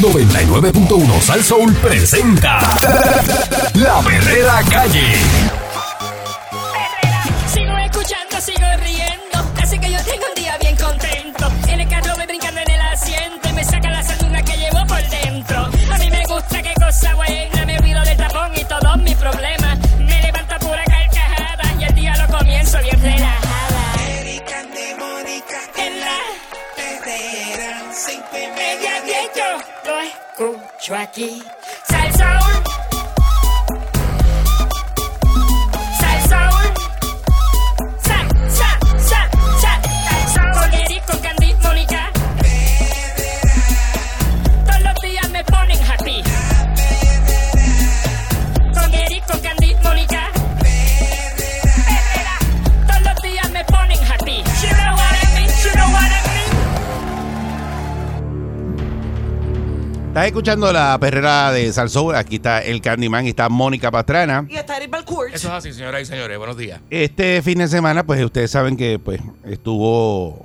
99.1 Sal Soul presenta La Verdadera Calle. Sigo escuchando, sigo riendo. Así que yo tengo un día bien contento. En el carro me brincando en el asiento y me saca la sanduna que llevo por dentro. A mí me gusta qué cosa buena. tracky. Estás escuchando la perrera de Salsou. Aquí está el Candyman y está Mónica Pastrana. Y está Eric Balcourt. Eso es así, señoras y señores. Buenos días. Este fin de semana, pues ustedes saben que pues estuvo,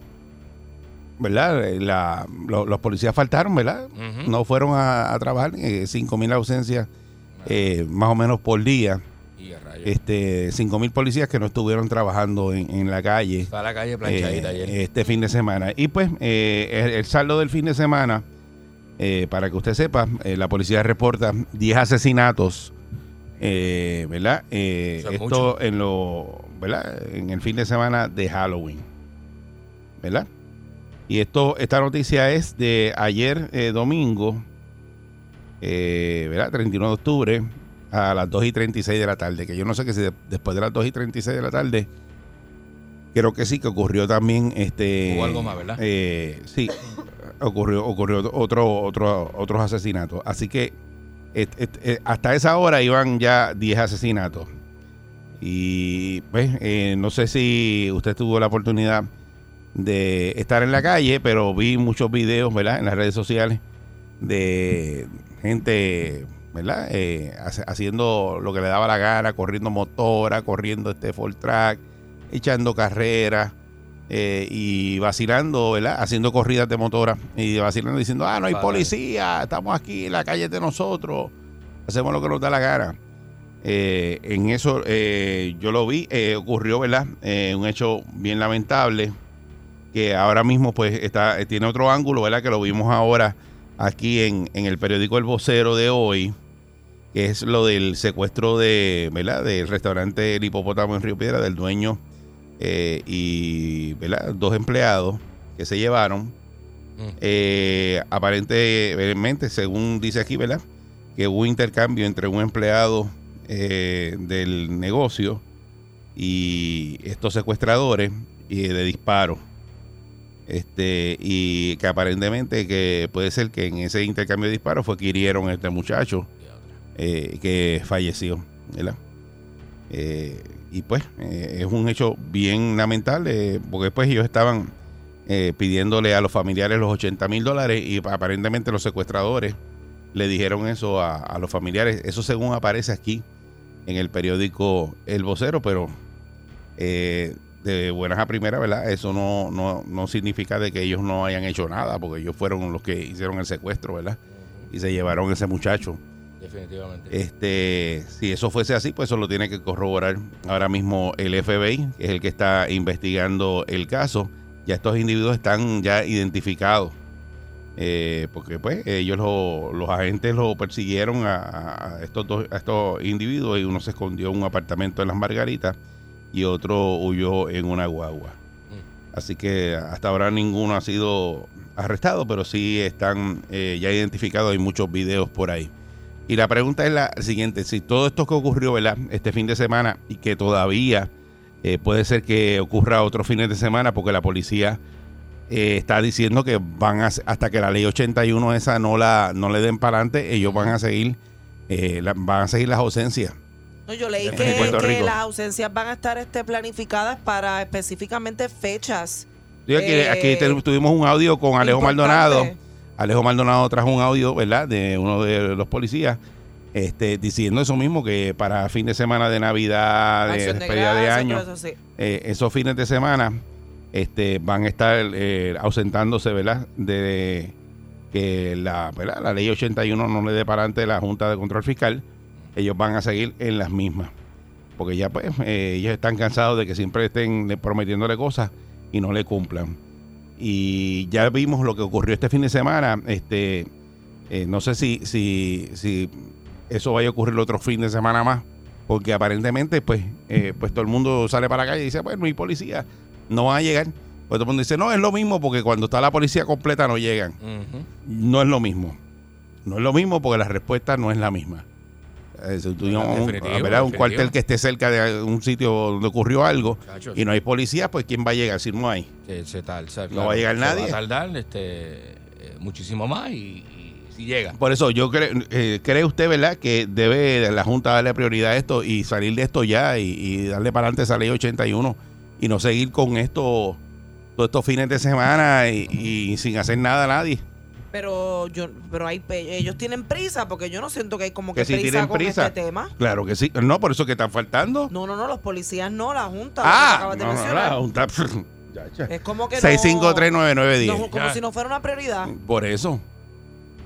¿verdad? La- lo- los policías faltaron, ¿verdad? Ujú. No fueron a, a trabajar, eh, 5 mil ausencias eh, más o menos por día. Y a rayos. Este, 5 mil policías que no estuvieron trabajando en, en la calle. Está la calle planchadita eh, ayer. este fin de semana. Y pues eh, el, el saldo del fin de semana, eh, para que usted sepa, eh, la policía reporta 10 asesinatos, eh, ¿verdad? Eh, esto mucho. en lo, ¿verdad? En el fin de semana de Halloween, ¿verdad? Y esto, esta noticia es de ayer eh, domingo, ¿verdad? 31 de octubre a las 2 y 36 de la tarde, que yo no sé que si de- después de las 2 y 36 de la tarde Creo que sí, que ocurrió también este. Hubo algo más, ¿verdad? eh, sí, ocurrió, ocurrió otro, otro, otros asesinatos. Así que eh, hasta esa hora iban ya 10 asesinatos. Y pues, eh, no sé si usted tuvo la oportunidad de estar en la calle, pero vi muchos videos, ¿verdad? En las redes sociales de gente, ¿verdad? Eh, haciendo lo que le daba la gana, corriendo motora, corriendo este full track, echando carreras eh, y vacilando, ¿verdad? Haciendo corridas de motora y vacilando diciendo, ah, no hay policía, estamos aquí en la calle de nosotros, hacemos lo que nos da la gana. Eh, en eso eh, yo lo vi, eh, ocurrió, ¿verdad? Eh, un hecho bien lamentable que ahora mismo pues está tiene otro ángulo, ¿verdad? Que lo vimos ahora aquí en, en el periódico El Vocero de hoy, que es lo del secuestro de, ¿verdad? Del restaurante El Hipopótamo en Río Piedra, del dueño eh, y, ¿verdad? Dos empleados que se llevaron. Mm. Eh, aparentemente, según dice aquí, ¿verdad? Que hubo intercambio entre un empleado eh, del negocio y estos secuestradores y de disparos. Este, y que aparentemente que puede ser que en ese intercambio de disparos fue que hirieron a este muchacho que falleció, ¿verdad? Eh, y pues eh, es un hecho bien lamentable porque pues ellos estaban eh, pidiéndole a los familiares los 80 mil dólares y aparentemente los secuestradores le dijeron eso a, los familiares. Eso según aparece aquí en el periódico El Vocero, pero eh, de buenas a primeras, ¿verdad? Eso no, no, no significa de que ellos no hayan hecho nada, porque ellos fueron los que hicieron el secuestro, ¿verdad? Y se llevaron ese muchacho. Definitivamente. Este, si eso fuese así, pues eso lo tiene que corroborar ahora mismo el FBI, que es el que está investigando el caso. Ya estos individuos están ya identificados. eh, porque pues ellos lo- los agentes lo persiguieron a, a estos dos a estos individuos y uno se escondió en un apartamento en las Margaritas y otro huyó en una guagua. Así que hasta ahora ninguno ha sido arrestado, pero sí están eh, ya identificados. Hay muchos videos por ahí. Y la pregunta es la siguiente: si todo esto que ocurrió, ¿verdad? Este fin de semana y que todavía eh, puede ser que ocurra otros fines de semana, porque la policía eh, está diciendo que van a, hasta que la ley 81 esa no la no le den para adelante, ellos van a seguir eh, la- van a seguir las ausencias. No, yo leí que, las ausencias van a estar este, planificadas para específicamente fechas. Yo aquí, tuvimos un audio con Alejo importante. Maldonado. Alejo Maldonado trajo un audio, ¿verdad? De uno de los policías este, diciendo eso mismo, que para fin de semana de Navidad, de Acción de año, eso sí. eh, esos fines de semana este, van a estar eh, ausentándose, ¿verdad? De que la, ¿verdad? la ley 81 no le dé para adelante la Junta de Control Fiscal, ellos van a seguir en las mismas. Porque ya pues eh, ellos están cansados de que siempre estén prometiéndole cosas y no le cumplan. Y ya vimos lo que ocurrió este fin de semana. Este, eh, no sé si, si, si eso vaya a ocurrir otro fin de semana más, porque aparentemente pues, eh, pues todo el mundo sale para la calle y dice, bueno, mi policía no van a llegar. Pues todo el mundo dice, no, es lo mismo porque cuando está la policía completa no llegan. No es lo mismo. No es lo mismo porque la respuesta no es la misma. Un, cuartel que esté cerca de un sitio donde ocurrió algo y no hay policía, pues ¿quién va a llegar si no hay? Se, se tal- se- No va a llegar nadie. Va a tardar este, eh, muchísimo más y, y si llega. Por eso yo creo, eh, cree usted, ¿verdad? Que debe la Junta darle prioridad a esto y salir de esto ya y, y darle para adelante esa ley 81 y no seguir con esto todos estos fines de semana y, y sin hacer nada a nadie. Pero yo, pero hay, ellos tienen prisa porque yo no siento que hay como que, Que si prisa tienen con prisa. este tema. Claro que sí. No, por eso que están faltando. No, no, no, los policías no, la junta. ah, acabas de no, no, mencionar. la Junta. Es como que no- 6539910. no, como Ya. si no fuera una prioridad. Por eso.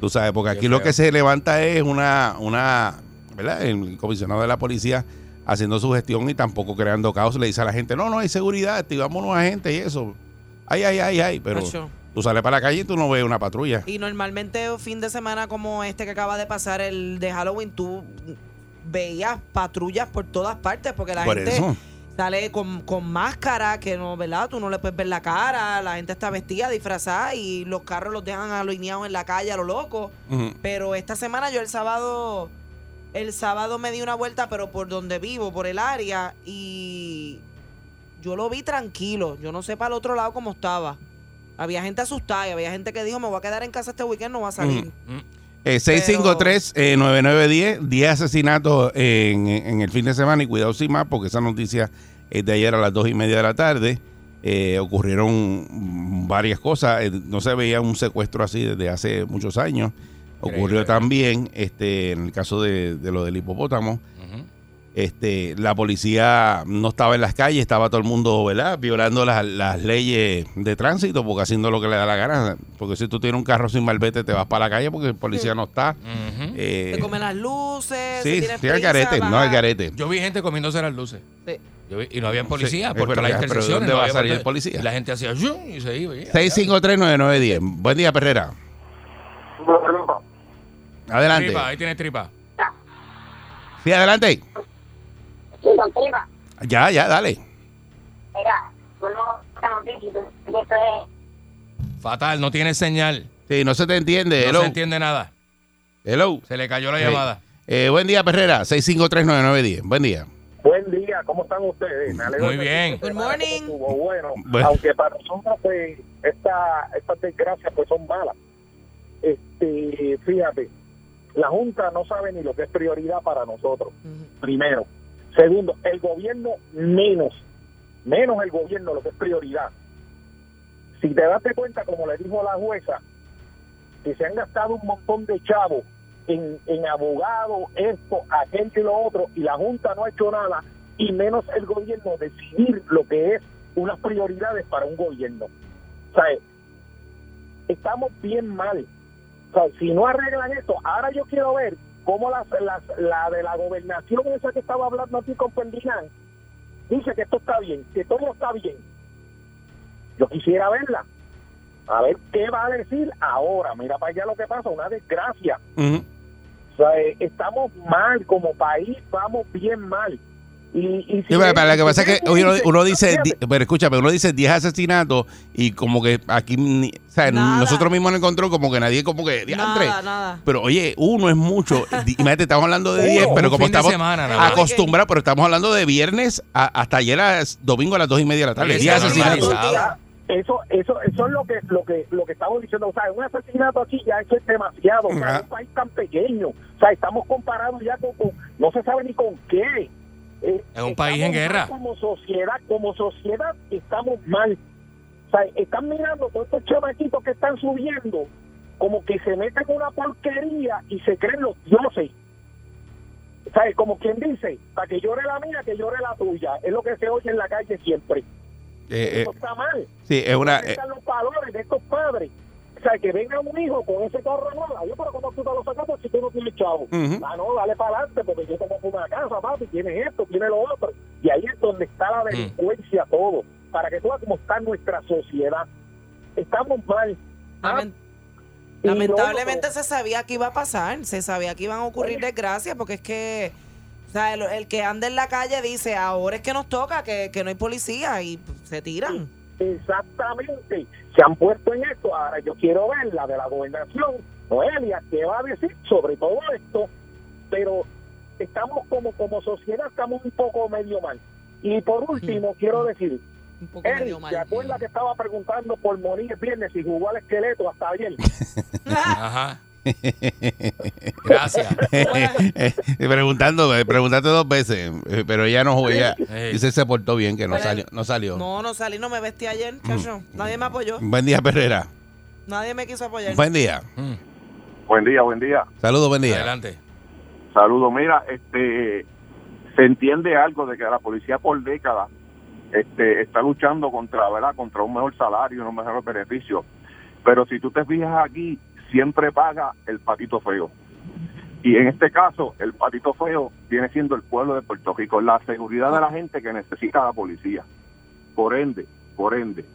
Tú sabes, porque aquí lo que se levanta es una, una, ¿verdad? El comisionado de la policía haciendo su gestión y tampoco creando caos. Le dice a la gente, no, no hay seguridad, activamos una gente y eso. Ay, ay, ay, ay. Pero. Tú sales para la calle y tú no ves una patrulla. Y normalmente fin de semana como este que acaba de pasar, el de Halloween, tú veías patrullas por todas partes porque la Por gente eso. sale con, con máscara, que no, ¿verdad? Tú no le puedes ver la cara, la gente está vestida, disfrazada y los carros los dejan alineados en la calle a lo loco. Pero esta semana yo el sábado, el sábado me di una vuelta, pero por donde vivo, por el área, y yo lo vi tranquilo. Yo no sé para el otro lado cómo estaba. Había gente asustada y había gente que dijo, me voy a quedar en casa este weekend, no voy a salir. Ujú. Eh, 653-9910, 10 asesinatos en, en el fin de semana y cuidado sin más porque esa noticia es de ayer a las 2 y media de la tarde. Eh, ocurrieron mm, varias cosas, Eh, no se veía un secuestro así desde hace muchos años. Ocurrió Increíble. también este, en el caso de, de lo del hipopótamo. Este, la policía no estaba en las calles, estaba todo el mundo, ¿verdad? Violando las, las leyes de tránsito, porque haciendo lo que le da la gana. Porque si tú tienes un carro sin malvete, te vas para la calle porque el policía no está. Ujú. Eh, Te comen las luces, sí, si tienes sí, garete, vas no a- al garete. Yo vi gente comiéndose las luces. Sí. Yo y no había policía Sí, porque pero las intersecciones. ¿dónde no va a salir el policía? Y la gente hacía y se iba. y ya, 6539910. Buen día, Perrera. Adelante. Tripa, ahí tiene tripa. Sí, adelante. Prima, Ya, ya, dale. mira, esto es, Fatal, no tiene señal. Sí, no se te entiende. No Hello. se entiende nada. Hello. Se le cayó la llamada. Eh, buen día, Perrera. 6539910. Buen día. Buen día, ¿cómo están ustedes? Me alegro Muy bien. Good morning. Bueno, Bueno. aunque para nosotros pues, esta, estas desgracias pues son malas. Este, fíjate, la Junta no sabe ni lo que es prioridad para nosotros, primero. Segundo, el gobierno menos, menos el gobierno lo que es prioridad. Si te das cuenta, como le dijo la jueza, que se han gastado un montón de chavos en, en abogados, esto, aquello y lo otro, y la Junta no ha hecho nada, y menos el gobierno decidir lo que es unas prioridades para un gobierno. O sea, estamos bien mal. O sea, si no arreglan esto, ahora yo quiero ver cómo las, las- la de la gobernación esa que estaba hablando aquí con Ferdinand dice que esto está bien, que todo está bien. Yo quisiera verla. A ver qué va a decir ahora. Mira para allá lo que pasa, una desgracia. Ujú. O sea, eh, estamos mal como país, vamos bien mal. Y, y si Sí, pero, pero lo que pasa es que uno, dice- uno dice, di- pero escúchame, uno dice 10 asesinatos y como que aquí, o sea, Nada. nosotros mismos en el control como que nadie como que, diantre. Nada, nada. Pero oye, uno es mucho. Imagínate, estamos hablando de Uno, 10, pero un como estamos semana, acostumbrados, pero estamos hablando de viernes a- hasta ayer a domingo a las 2 y media de la tarde. Oye, 10 está asesinatos. Eso, eso, eso es lo que, lo que, lo que estamos diciendo. O sea, un asesinato aquí ya eso es demasiado. O sea, Ajá. un país tan pequeño. O sea, estamos comparados ya con, con- no se sabe ni con qué. Eh, Es un país en guerra. Como sociedad, como sociedad estamos mal. O sea, están mirando todos estos chamaquitos que están subiendo, como que se meten en una porquería y se creen los dioses. O sea, como quien dice, para que llore la mía, que llore la tuya. Es lo que se oye en la calle siempre. Eh, eh, Eso está mal. sí, es una. ¿Dónde eh, están los valores de estos padres? O sea, que venga un hijo con ese carro nuevo. Yo, pero ¿cómo tú te lo sacaste si tú no tienes chavo? Ujú. Ah, no, dale para adelante porque yo tengo una casa, papi, tienes esto, tienes lo otro. Y ahí es donde está la delincuencia todo. Para que tú veas cómo está nuestra sociedad. Estamos mal. Ah, Lamentablemente se sabía que iba a pasar, se sabía que iban a ocurrir desgracias, porque es que o sea, el, el que anda en la calle dice, ahora es que nos toca, que, que no hay policía, y se tiran. Exactamente. Se han puesto en esto. Ahora yo quiero ver la de la gobernación. Noelia, ¿qué va a decir sobre todo esto? Pero estamos como, como sociedad, estamos un poco medio mal. Y por último, quiero decir, Un poco medio Eric, mal. ¿te acuerdas que estaba preguntando por morir el viernes y jugó al esqueleto hasta ayer? Ajá. Gracias. Eh, preguntando, eh, preguntaste dos veces, eh, pero ella no jugó, ella dice se portó bien, que no Pero- salió. No salió. No, no salí, no me vestí ayer, chacho. Nadie me apoyó, Buen día, Perrera. nadie me quiso apoyar. Buen día. Mm, Buen día, buen día. Saludos, buen día. Adelante. Saludos. Mira, este, se entiende algo de que la policía por décadas este, está luchando contra, ¿verdad? Contra un mejor salario, unos mejores beneficios. Pero si tú te fijas aquí, siempre paga el patito feo. Y en este caso, el patito feo viene siendo el pueblo de Puerto Rico, la seguridad de la gente que necesita la policía. Por ende, por ende,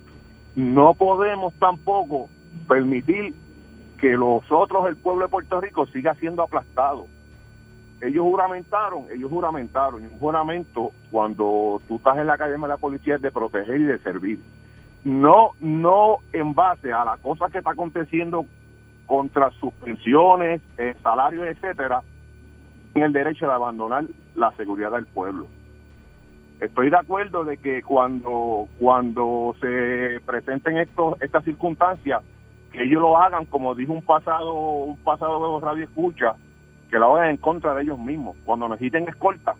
no podemos tampoco permitir que los otros, el pueblo de Puerto Rico, siga siendo aplastado. Ellos juramentaron, ellos juramentaron, y un juramento cuando tú estás en la calle de la policía es de proteger y de servir. No, no en base a la cosa que está aconteciendo contra sus pensiones, eh, salarios, etcétera, en el derecho de abandonar la seguridad del pueblo. Estoy de acuerdo de que cuando cuando se presenten estos estas circunstancias que ellos lo hagan como dijo un pasado un pasado radio escucha que lo hagan en contra de ellos mismos cuando necesiten escolta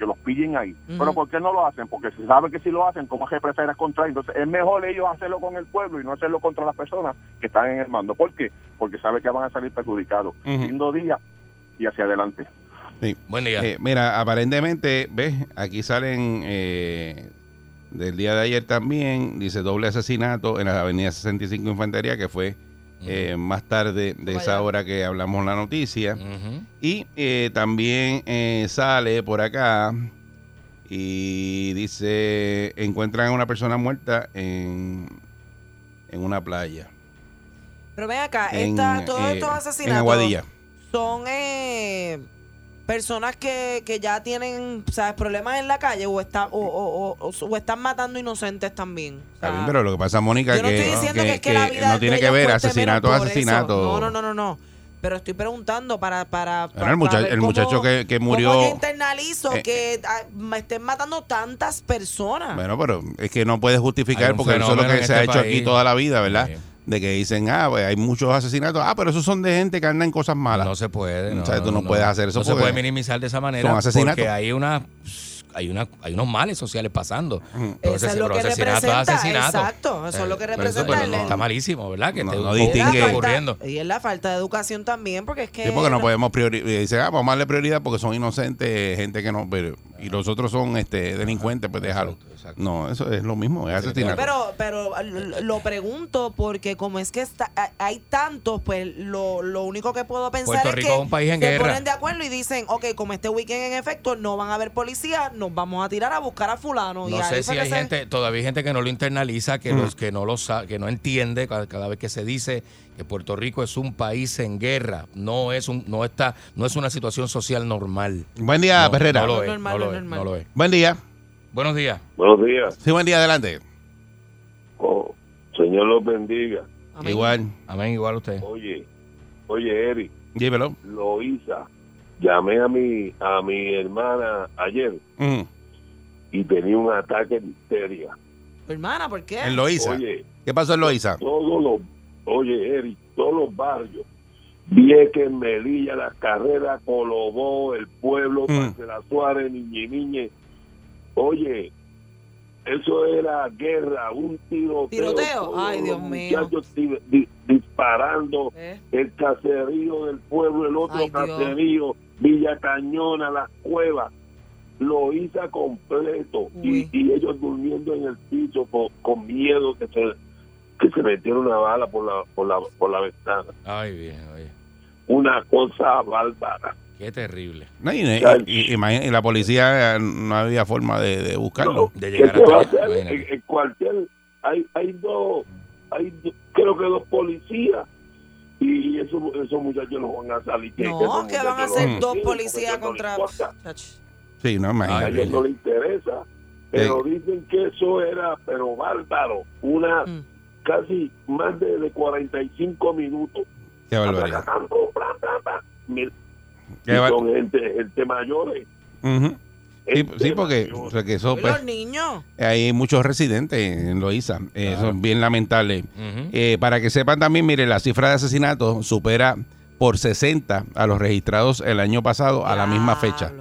que los pillen ahí pero ¿por qué no lo hacen? porque se sabe que si lo hacen ¿cómo es que contra ellos? entonces es mejor ellos hacerlo con el pueblo y no hacerlo contra las personas que están en el mando ¿por qué? porque sabe que van a salir perjudicados Ujú. lindo día y hacia adelante Sí. Buen día. Eh, mira, aparentemente, ves, aquí salen eh, del día de ayer también, dice doble asesinato en la avenida 65 Infantería, que fue eh, más tarde de esa hora que hablamos la noticia. Y eh, también eh, sale por acá y dice, encuentran a una persona muerta en, en una playa. Pero ven acá, En, esta, todos eh, estos en asesinatos Aguadilla. son eh, personas que, que ya tienen, ¿sabes? Problemas en la calle o, está, o, o- o- o están matando inocentes también. O Está sea, bien, pero lo que pasa, Mónica, yo no que, estoy diciendo que, es que, que la vida no tiene que ver asesinato eso. asesinato. No, no, no, no, no. Pero estoy preguntando para... para, el, mucha- ver el cómo- muchacho que, que murió... ¿Cómo yo internalizo eh, que ah, me estén matando tantas personas? Bueno, pero es que no puedes justificar porque eso es lo que se ha este hecho aquí toda la vida, ¿verdad? Sí. De que dicen, ah, pues hay muchos asesinatos. Ah, pero esos son de gente que anda en cosas malas. No se puede. No, O sea, tú no puedes hacer eso No se puede minimizar de esa manera. son asesinatos. Porque hay una. Hay, una, hay unos males sociales pasando. Entonces, Eso es lo pero que representa, asesinato. exacto, eso es lo que eso, representa pero el- no, está malísimo, ¿verdad? Que No, te- no que distingue. ocurriendo. falta, y es la falta de educación también, porque es que... Sí, porque no no- podemos priorizar. Dice, ah, vamos a darle prioridad porque son inocentes, gente que no. Pero, y los otros son este delincuentes, pues déjalo. Exacto, exacto. No, eso es lo mismo, es asesinato. Pero, pero lo pregunto porque como es que está, hay tantos, pues lo, lo único que puedo pensar Puerto es Rico que es un país en se guerra. ponen de acuerdo y dicen, ok, como este weekend en efecto no van a haber policía, nos vamos a tirar a buscar a fulano. No sé si hay se- gente, todavía hay gente que no lo internaliza, que, los, que, no lo sa- que no entiende cada, cada vez que se dice que Puerto Rico es un país en guerra. No es un, no está, no es una situación social normal. Buen día, no, Perrera. No lo es, normal, no no lo es es, normal. no lo es. Buen día. Buenos días. Buenos días. Sí, buen día, adelante. Oh, señor los bendiga. Amén. Igual. Amén, igual usted. Oye, oye, Eric, Dímelo. Loisa, llamé a mi, a mi hermana ayer Mm. y tenía un ataque de histeria. Tu hermana, ¿por qué? En Loíza. Oye, ¿Qué pasó en Loíza? todos los, oye, Eric, todos los barrios, Vieques, Melilla, La Carrera, Colobó, El Pueblo, Mm. Marcela Suárez, Niñe Niñe. Oye, eso era guerra, un tiroteo. ¿Tiroteo? Ay, Dios mío. muchachos di- di- disparando, ¿Eh? el caserío del pueblo, el otro Ay, Dios. caserío, Villa Cañona, Las Cuevas, lo hizo completo y, ellos durmiendo en el piso con, con miedo que se que se metieron una bala por la, por la, por la ventana. Ay, bien, oye. Una cosa bárbara. Qué terrible. No, y, y- y- la policía no había forma de, de buscarlo. De ¿Qué llegar va a hacer? En cuartel hay, hay dos, hay do- creo que dos policías y esos, esos muchachos no van a salir. que- No, esos que van a ser dos policías contra. no. Sí, no, A imagínate. Ay, ellos no les interesa, pero dicen que eso era, pero bárbaro, una Mm. casi más de, de 45 minutos. Qué barbaridad. Atacando, bla, bla, bla. Mil- Qué y son gente, gente mayores. Ujú. Sí, porque mayor. o sea, que eso, ¿Y pues, los niños? hay muchos residentes en Loíza. Eh, Eso es bien lamentable. Ujú. Eh, para que sepan también, mire, la cifra de asesinatos supera por 60 a los registrados el año pasado a la misma fecha.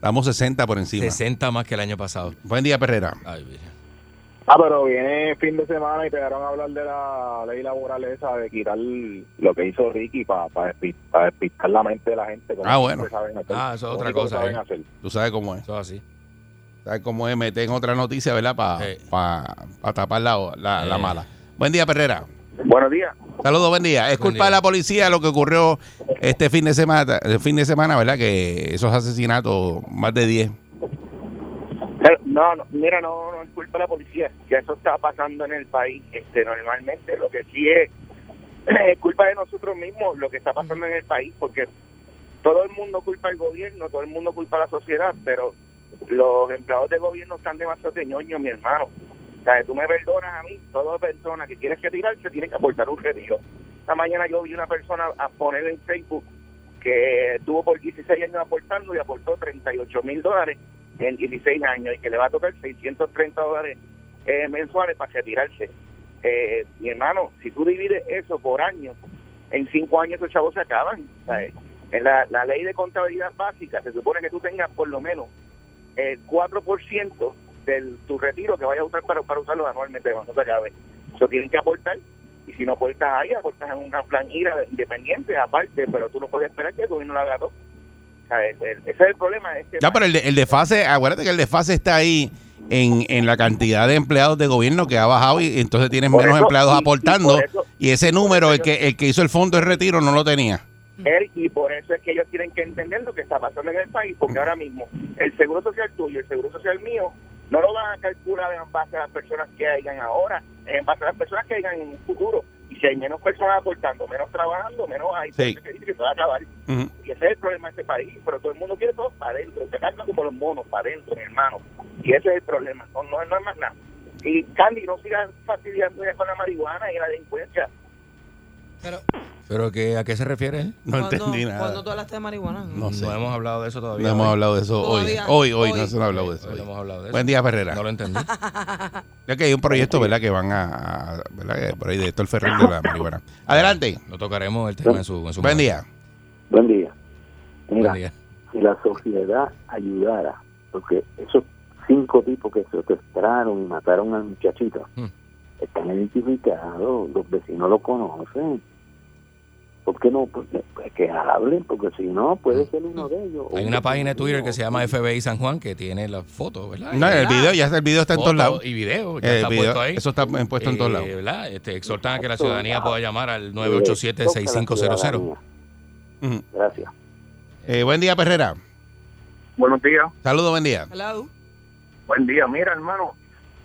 Damos 60 por encima. 60 más que el año pasado. Buen día, Perrera. Ay, virgen. Ah, pero viene fin de semana y pegaron a hablar de la ley laboral esa de quitar lo que hizo Ricky para despistar la mente de la gente. como Ah, bueno. siempre saben hacer. Ah, eso es otra cosa, saben eh. hacer. Tú sabes cómo es. Eso es así. ¿Sabes cómo es? Meten otra noticia, ¿verdad? Para Sí. tapar la, la- la Eh. mala. Buen día, Perrera. Buenos días. Saludos, buen día. Es Buen culpa día. de la policía lo que ocurrió este fin de semana, el fin de semana, ¿verdad? Que esos asesinatos, más de 10. No, no, mira, no, no es culpa de la policía, que eso está pasando en el país. Este, normalmente lo que sí es, culpa de nosotros mismos lo que está pasando en el país, porque todo el mundo culpa al gobierno, todo el mundo culpa a la sociedad, pero los empleados de gobierno están demasiado ñoños, mi hermano. O sea, tú me perdonas a mí, toda persona que quiere retirarse tiene que aportar un retiro. Esta mañana yo vi una persona a poner en Facebook que estuvo por 16 años aportando y aportó 38 mil dólares en 16 años y que le va a tocar 630 dólares eh, mensuales para retirarse. Eh, mi hermano, si tú divides eso por año, en cinco años esos chavos se acaban. ¿sabes? En la, la ley de contabilidad básica se supone que tú tengas por lo menos el 4% de tu retiro que vayas a usar para, para usarlo anualmente cuando se acabe. Eso tienen que aportar. Y si no aportas ahí, aportas en una planilla independiente aparte, pero tú no puedes esperar que el gobierno lo haga todo. Ese es el problema. Es que Ya, pero el, de- el desfase, acuérdate que el desfase está ahí en, en la cantidad de empleados de gobierno que ha bajado y entonces tienes Por menos eso, empleados y- aportando eso- y ese número, el que, el que hizo el fondo de retiro no lo tenía. Él, y por eso es que ellos tienen que entender lo que está pasando en el país, porque ahora mismo el seguro social tuyo y el seguro social mío no lo van a calcular en base a las personas que hayan ahora, en base a las personas que hayan en un futuro. Si hay menos personas aportando, menos trabajando, menos hay. Sí. que dice que se va a acabar. Y ese es el problema de este país. Pero todo el mundo quiere todo para adentro. Se carga como los monos, para adentro, mi hermano. Y ese es el problema. No, no, no es más nada. Y Candy, no sigas fastidiando ya con la marihuana y la delincuencia. Pero, ¿Pero que, a qué se refiere él? No ¿cuándo- entendí nada. ¿Cuándo tú hablaste de marihuana? No sé. No hemos hablado de eso todavía. No hemos hablado de eso hoy. Todavía. Hoy, hoy, Hoy. no se nos ha hablado de eso. Hoy hoy. no hemos hablado de eso. Buen día, Ferrera. No lo entendí. Ya que hay un proyecto, ¿verdad? Que van a, a- ¿verdad? Que Por ahí de Héctor Ferrer de la marihuana. Adelante. No tocaremos el tema en su, en su Buen momento. día. Buen día. Mira, Buen día. si la sociedad ayudara, porque esos cinco tipos que secuestraron y mataron al muchachito Hmm. están identificados, los vecinos lo conocen. ¿Por qué no? Porque, pues que hablen, porque si no, puede ser uno de ellos. Hay una un página de Twitter que se llama. FBI San Juan que tiene las fotos, ¿verdad? No, el video, ya está, el video está en todos lados. Y video, ya El está video, puesto ahí. Eso está puesto en todos Eh, lados. ¿verdad? Este, exhortan a que la ciudadanía pueda llamar al 987-6500. Ujú. Gracias. Eh, buen día, Perrera. Buenos días. Saludos, buen día. Hello. Buen día, mira hermano,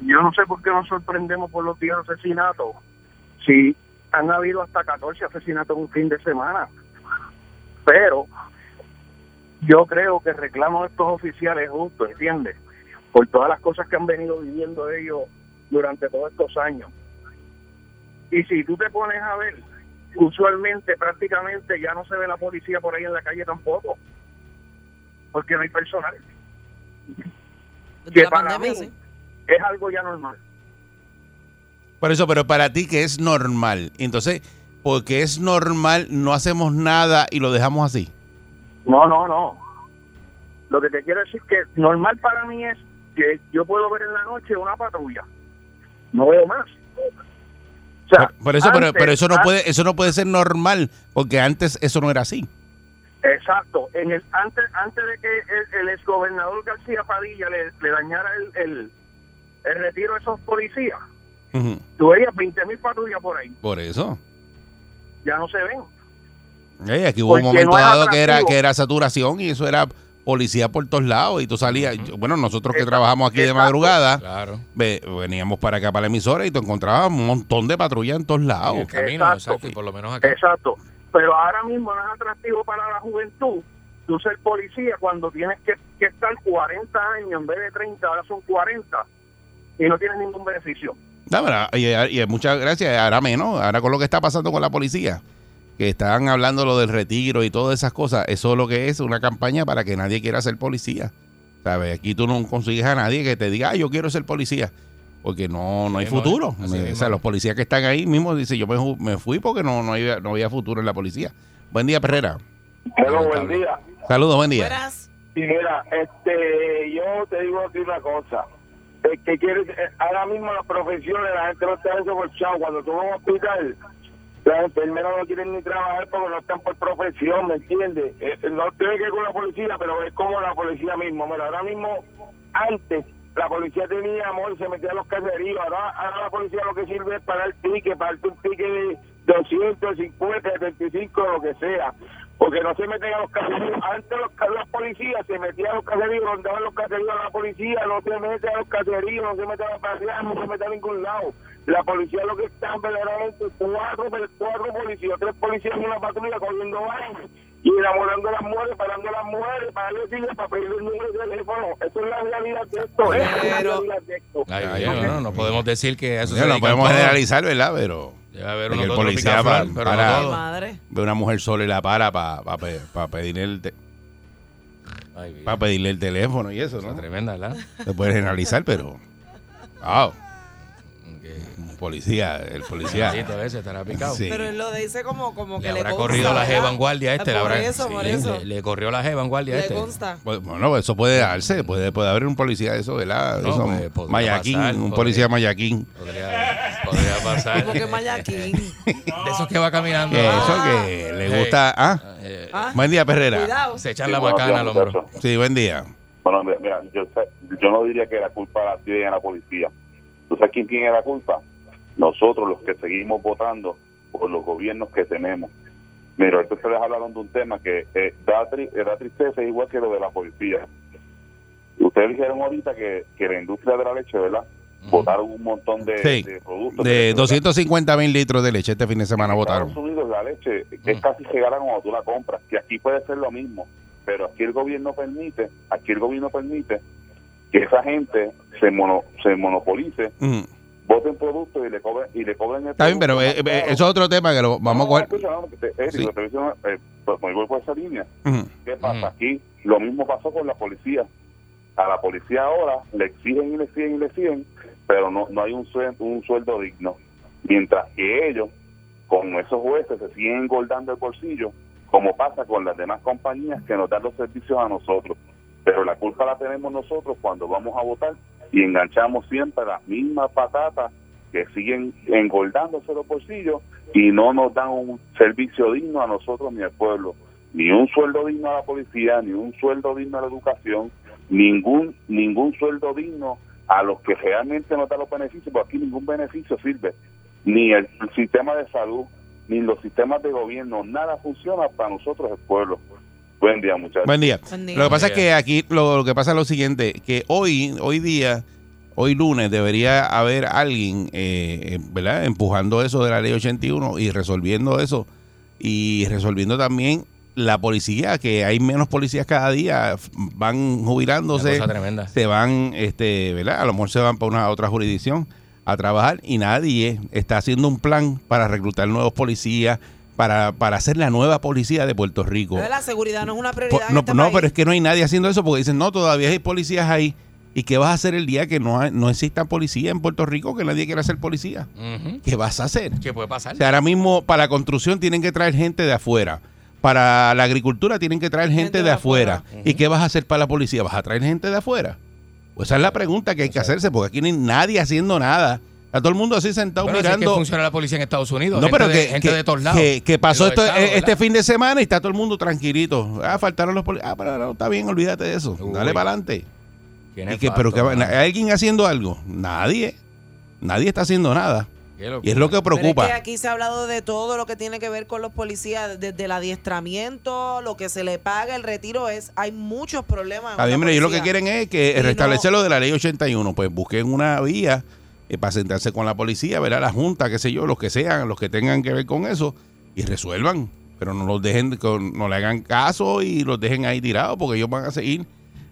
yo no sé por qué nos sorprendemos por los 10 asesinatos. Si han habido hasta 14 asesinatos en un fin de semana. Pero yo creo que el reclamo de estos oficiales es justo, ¿entiendes? Por todas las cosas que han venido viviendo ellos durante todos estos años. Y si tú te pones a ver, usualmente prácticamente ya no se ve la policía por ahí en la calle tampoco. Porque no hay personal. Que la para pandemia, mí sí. es algo ya normal. Por eso, pero para ti que es normal. Entonces, porque es normal, no hacemos nada y lo dejamos así. No, no, no. Lo que te quiero decir que normal para mí es que yo puedo ver en la noche una patrulla. No veo más. O sea, por, por eso, pero, antes- pero eso no puede, eso no puede ser normal, porque antes eso no era así. Exacto. En el antes antes de que el, el exgobernador García Padilla le, le dañara el, el, el retiro a esos policías, Tú veías 20 mil patrullas por ahí. Por eso. Ya no se ven. Eh, aquí hubo un momento no dado que era, que era saturación y eso era policía por todos lados y tú salías, bueno, nosotros que trabajamos aquí de Exacto. madrugada, Claro. ve- veníamos para acá para la emisora y te encontrabas un montón de patrullas en todos En lados. el camino, Exacto. exacto, y por lo menos acá. Exacto. Pero ahora mismo no es atractivo para la juventud tú ser policía cuando tienes que, que estar 40 años en vez de 30, ahora son 40 y no tienes ningún beneficio. No, pero, y, y muchas gracias, ahora menos, ahora con lo que está pasando con la policía, que están hablando lo del retiro y todas esas cosas, eso es lo que es una campaña para que nadie quiera ser policía. ¿Sabes? Aquí tú no consigues a nadie que te diga, ah, yo quiero ser policía. Porque no, no hay futuro. Me- o sea, los policías que están ahí mismo dicen, yo me, me fui porque no, no, había, no había futuro en la policía. Buen día, Perrera. Hello, buen día. Saludos, buen día. Y mira, este, yo te digo aquí una cosa. El que quiere, eh, ahora mismo las profesiones, la gente no está desembolsado. Cuando tú vas a un hospital, las enfermeras no quieren ni trabajar porque no están por profesión, ¿me entiendes? Eh, no tiene que ver con la policía, pero es como la policía mismo. Mira, ahora mismo, antes, la policía tenía amor, se metía a los caseríos. Ahora, ahora la policía lo que sirve es para el ticket, para un ticket de 250, 75, lo que sea. Porque no se meten a los caseríos. Antes los, los policías se metían a los caseríos, rondaban los caseríos a la policía, no se mete a los caseríos, no se mete a la pasear, no se mete a ningún lado. La policía lo que están verdaderamente cuatro, cuatro policías, tres policías en una patrulla cogiendo baños y enamorando a las mujeres, parando a las mujeres, para decirles para pedir el número de teléfono. Eso es la realidad de esto. Eso es la Pero- realidad de esto. Ay, Ay, no, no, no podemos decir que eso se no dedican podemos generalizar, ¿verdad? Pero Debe haber de uno que el policía pero para- no. Madre. ve una mujer sola y la para para pedirle el te- Ay, vida. pa pedirle el teléfono y eso, ¿no? Tremenda, ¿verdad? Se puede generalizar, pero wow, policía, el policía. Maldito ese estará picado. Sí. Pero él lo dice como, como que Le le, habrá consta, corrido la G vanguardia este. le Por habrá- eso, por eso. Le, le corrió la G vanguardia Le este. consta. Pues, Bueno, eso puede darse, puede, puede haber un policía de eso, ¿verdad? No, Eso, pues, podría Mayaquín, pasar, un podría. policía Mayaquín. Podría, podría pasar. Como que Mayaquín. De esos que va caminando. Que eso Ah. que le Sí. gusta. Ah, eh, Ah, buen día, Perrera. Cuidado. se echan Sí, la macana al hombro. Sí, buen día. Bueno, mira, yo, yo no diría que la culpa la tiene la policía. ¿Tú sabes quién tiene la culpa? Nosotros, los que seguimos votando por los gobiernos que tenemos. Mira, ahorita ustedes hablaron de un tema que eh, da, tri- eh, da tristeza, es igual que lo de la policía. Ustedes dijeron ahorita que, que la industria de la leche, ¿verdad? Votaron un montón de, Sí. de productos. De ¿verdad? 250 mil litros de leche este fin de semana En votaron. Estados Unidos la leche Mm. es casi regala cuando tú la compras, que aquí puede ser lo mismo, pero aquí el gobierno permite, aquí el gobierno permite que esa gente se mono, se monopolice, Mm. Voten productos y le cobren y le cobren el Está bien, pero eh, eh, eso es otro tema que lo vamos a No, coger. escucha, no, que te- Eric, Sí. lo que te estoy diciendo, eh, pues, me voy por esa línea. Ujú. ¿Qué pasa? Aquí lo mismo pasó con la policía. A la policía ahora le exigen y le exigen y le exigen, pero no, no hay un sueldo, un sueldo digno. Mientras que ellos, con esos jueces, se siguen engordando el bolsillo, como pasa con las demás compañías que nos dan los servicios a nosotros. Pero la culpa la tenemos nosotros cuando vamos a votar y enganchamos siempre las mismas patatas que siguen engordándose los bolsillos y no nos dan un servicio digno a nosotros ni al pueblo ni un sueldo digno a la policía, ni un sueldo digno a la educación, ningún ningún sueldo digno a los que realmente nos dan los beneficios, porque aquí ningún beneficio sirve, ni el, sistema de salud, ni los sistemas de gobierno, nada funciona para nosotros el pueblo. Buen día, muchachos. Buen día. Buen día. Lo que pasa es que aquí lo, lo que pasa es lo siguiente, que hoy, hoy día, hoy lunes, debería haber alguien, eh, ¿verdad? Empujando eso de la ley 81 y resolviendo eso y resolviendo también la policía, que hay menos policías cada día, van jubilándose, se van, este, ¿verdad? A lo mejor se van para una otra jurisdicción a trabajar y nadie está haciendo un plan para reclutar nuevos policías, para, para hacer la nueva policía de Puerto Rico. La seguridad no es una prioridad. no, este no, país. pero es que no hay nadie haciendo eso porque dicen, no, todavía hay policías ahí. ¿Y qué vas a hacer el día que no, hay- no exista policía en Puerto Rico, que nadie quiera ser policía? ¿Qué vas a hacer? ¿Qué puede pasar? O sea, ahora mismo para la construcción tienen que traer gente de afuera. Para la agricultura tienen que traer gente, de, afuera. ¿Y qué vas a hacer para la policía? ¿Vas a traer gente de afuera? Pues esa es la pregunta que hay que hacerse, porque aquí no hay nadie haciendo nada. Está todo el mundo así sentado Bueno, así es que mirando. funciona la policía en Estados Unidos. No, gente pero de, que, gente que- de todos lados. que- que pasó esto, estados, eh, este fin de semana y está todo el mundo tranquilito. Ah, faltaron los policías. Ah, pero no, está bien, olvídate de eso. Uy. Dale para adelante. Que, pero que, mano. ¿Hay alguien haciendo algo? Nadie. Nadie está haciendo nada. Y es lo que Pero es preocupa. que aquí se ha hablado de todo lo que tiene que ver con los policías, desde el adiestramiento, lo que se le paga, el retiro es, hay muchos problemas. Bien, con la mire, ellos lo que quieren es que Y restablecer no- lo de la ley 81. Pues busquen una vía eh, para sentarse con la policía, ¿verdad? La junta, qué sé yo, los que sean, los que tengan que ver con eso, y resuelvan. Pero no los dejen, no le hagan caso y los dejen ahí tirados, porque ellos van a seguir,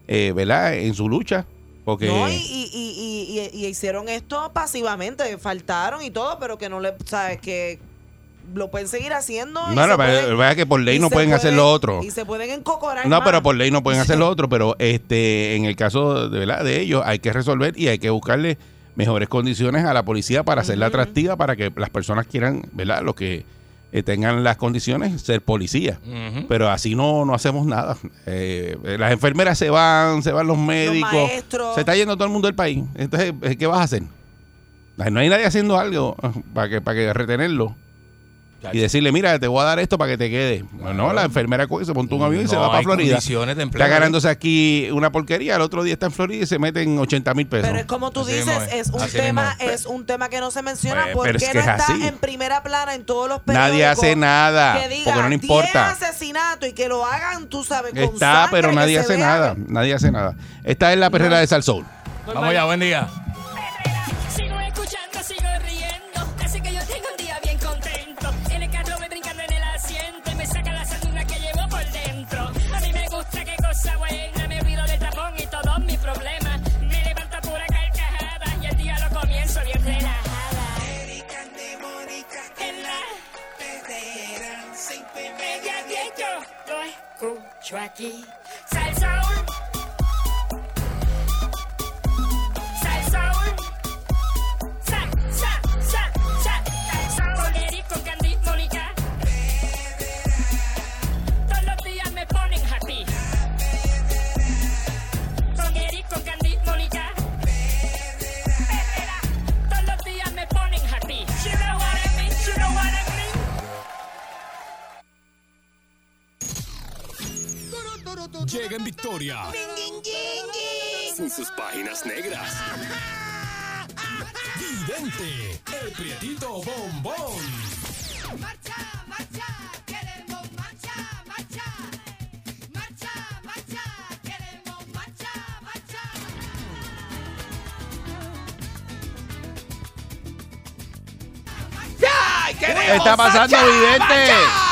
eh, ¿verdad? En su lucha. Porque No, y, y, y, y- y hicieron esto pasivamente, faltaron y todo, pero que no le, sabes, que lo pueden seguir haciendo. No, no, pero pueden- que por ley no pueden hacer lo otro. Y se pueden encocorar No, más. pero por ley no pueden hacer lo otro, pero este en el caso de verdad de ellos hay que resolver y hay que buscarle mejores condiciones a la policía para hacerla atractiva para que las personas quieran, ¿verdad? Los que eh, tengan las condiciones ser policía. Pero así no no hacemos nada. Eh, las enfermeras se van, se van los médicos, se está yendo todo el mundo del país. Entonces, eh, ¿qué vas a hacer? No hay nadie haciendo algo eh, para que para que retenerlo. Y decirle, mira, te voy a dar esto para que te quede. Bueno, la enfermera coge, se monta un avión y se No va para Florida. Está ganándose aquí una porquería, el otro día está en Florida y se meten 80 mil pesos. Pero es como tú Así dices, es. es un Así tema, es. es un tema que no se menciona Pues, porque pero es que no es está así. en primera plana en todos los periódicos. Nadie hace nada, que diga, porque no le importa. 10 asesinatos y que lo hagan, tú sabes, con Está, sangre, pero nadie se hace nada. Nadie hace nada. Esta es la perrera de Salsoul. Vamos allá, buen día. Lo escucho aquí. Llega en victoria. Sin sus páginas negras. Vidente, el prietito bombón. Marcha, marcha, queremos marcha, marcha. Marcha, marcha, queremos marcha, marcha. ¿Qué está pasando, vidente?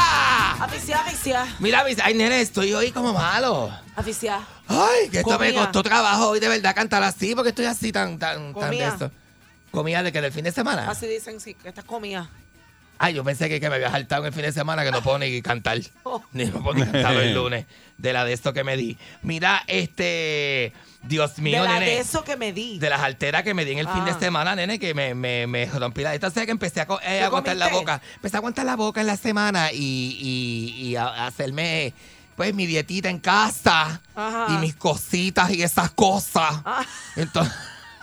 Aficia, Mira, mis- ay, nene, estoy hoy como malo. aficia. Ay, que esto me costó trabajo hoy de verdad cantar así, porque estoy así tan, tan, tan de Comía. esto. Comía de que del fin de semana. Así dicen, sí, que estás comida. Ay, yo pensé que, que me había saltado en el fin de semana que no puedo ni cantar. Oh. Ni me puedo ni cantar el lunes de la de esto que me di. Mira, este. Dios mío, de la nene. de eso que me di. de las alteras que me di en el fin de Ah. semana, nene, que me, me, me rompí la... Entonces que empecé a, eh, ¿Qué a aguantar la boca. Empecé a aguantar la boca en la semana y, y, y a, a hacerme, pues, mi dietita en casa. Ajá. Y mis cositas y esas cosas. Ah. Entonces,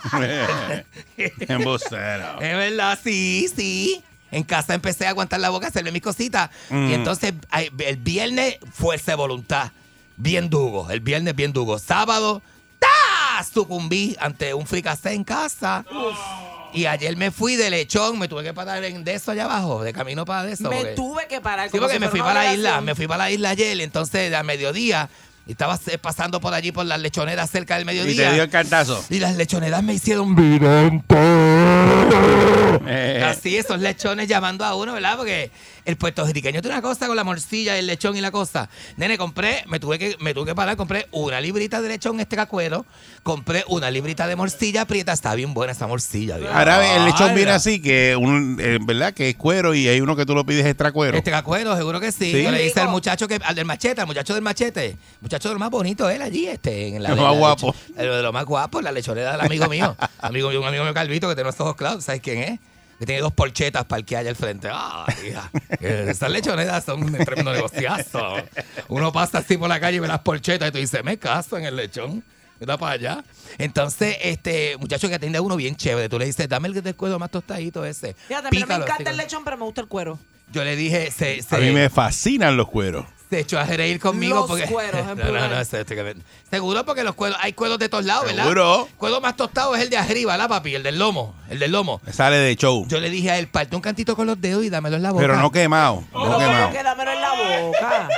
Embustero. es verdad, sí, sí. En casa empecé a aguantar la boca, a hacerle mis cositas. Mm. Y entonces, el viernes, fuerza de voluntad. Bien dugo. El viernes, bien dugo. Sábado, ¡ta! Sucumbí ante un fricasé en casa. Y ayer me fui de lechón. Me tuve que parar en de eso allá abajo, de camino para de eso. me porque- tuve que parar. Sí, porque si me fui para la isla, me fui para la isla ayer, entonces a mediodía, y estaba pasando por allí por las lechoneras cerca del Y te mediodía. dio el cantazo. Y las lechoneras me hicieron Eh, Así, esos lechones llamando a uno, ¿verdad? Porque el puertorriqueño tiene una cosa con la morcilla, el lechón y la cosa. Nene, compré, me tuve que, me tuve que parar, compré una librita de lechón este cacuero, compré una librita de morcilla prieta, está bien buena esa morcilla. Dios. Ahora el lechón Ay, viene así, que un, eh, ¿verdad? Que es cuero y hay uno que tú lo pides extra cuero. Este cacuero, seguro que sí. Sí. Yo le hice al muchacho que, al del machete, al muchacho del machete. Muchacho de lo más bonito él allí, este, en la Lo más la guapo. lecho- de lo, de lo más guapo, la lechonera del amigo mío. amigo mío, un amigo mío Calvito que tiene los ojos claros, ¿sabes quién es? Que tiene dos porchetas parqueadas allá al frente. Hija. Eh, Esas lechoneras son un tremendo negociazo. Uno pasa así por la calle y ve las porchetas y tú dices, me caso en el lechón. Está para allá. Entonces, este muchacho que atiende a uno bien chévere, tú le dices, dame el del cuero más tostadito ese. Fíjate, a mí no me Pícalo, encanta así el lechón, pero me gusta el cuero. Yo le dije, se, se, A mí me fascinan los cueros. Se echó a reír conmigo Los porque. cueros, en no, no, no, este que- Seguro porque los cueros, hay cueros de todos lados, ¿verdad? Seguro. El cuero más tostado es el de arriba, ¿la papi? El del lomo. El del lomo. Sale de show. Yo le dije a él, parte un cantito con los dedos y dámelo en la boca. Pero no quemado. No No, quemado. que dámelo en la boca.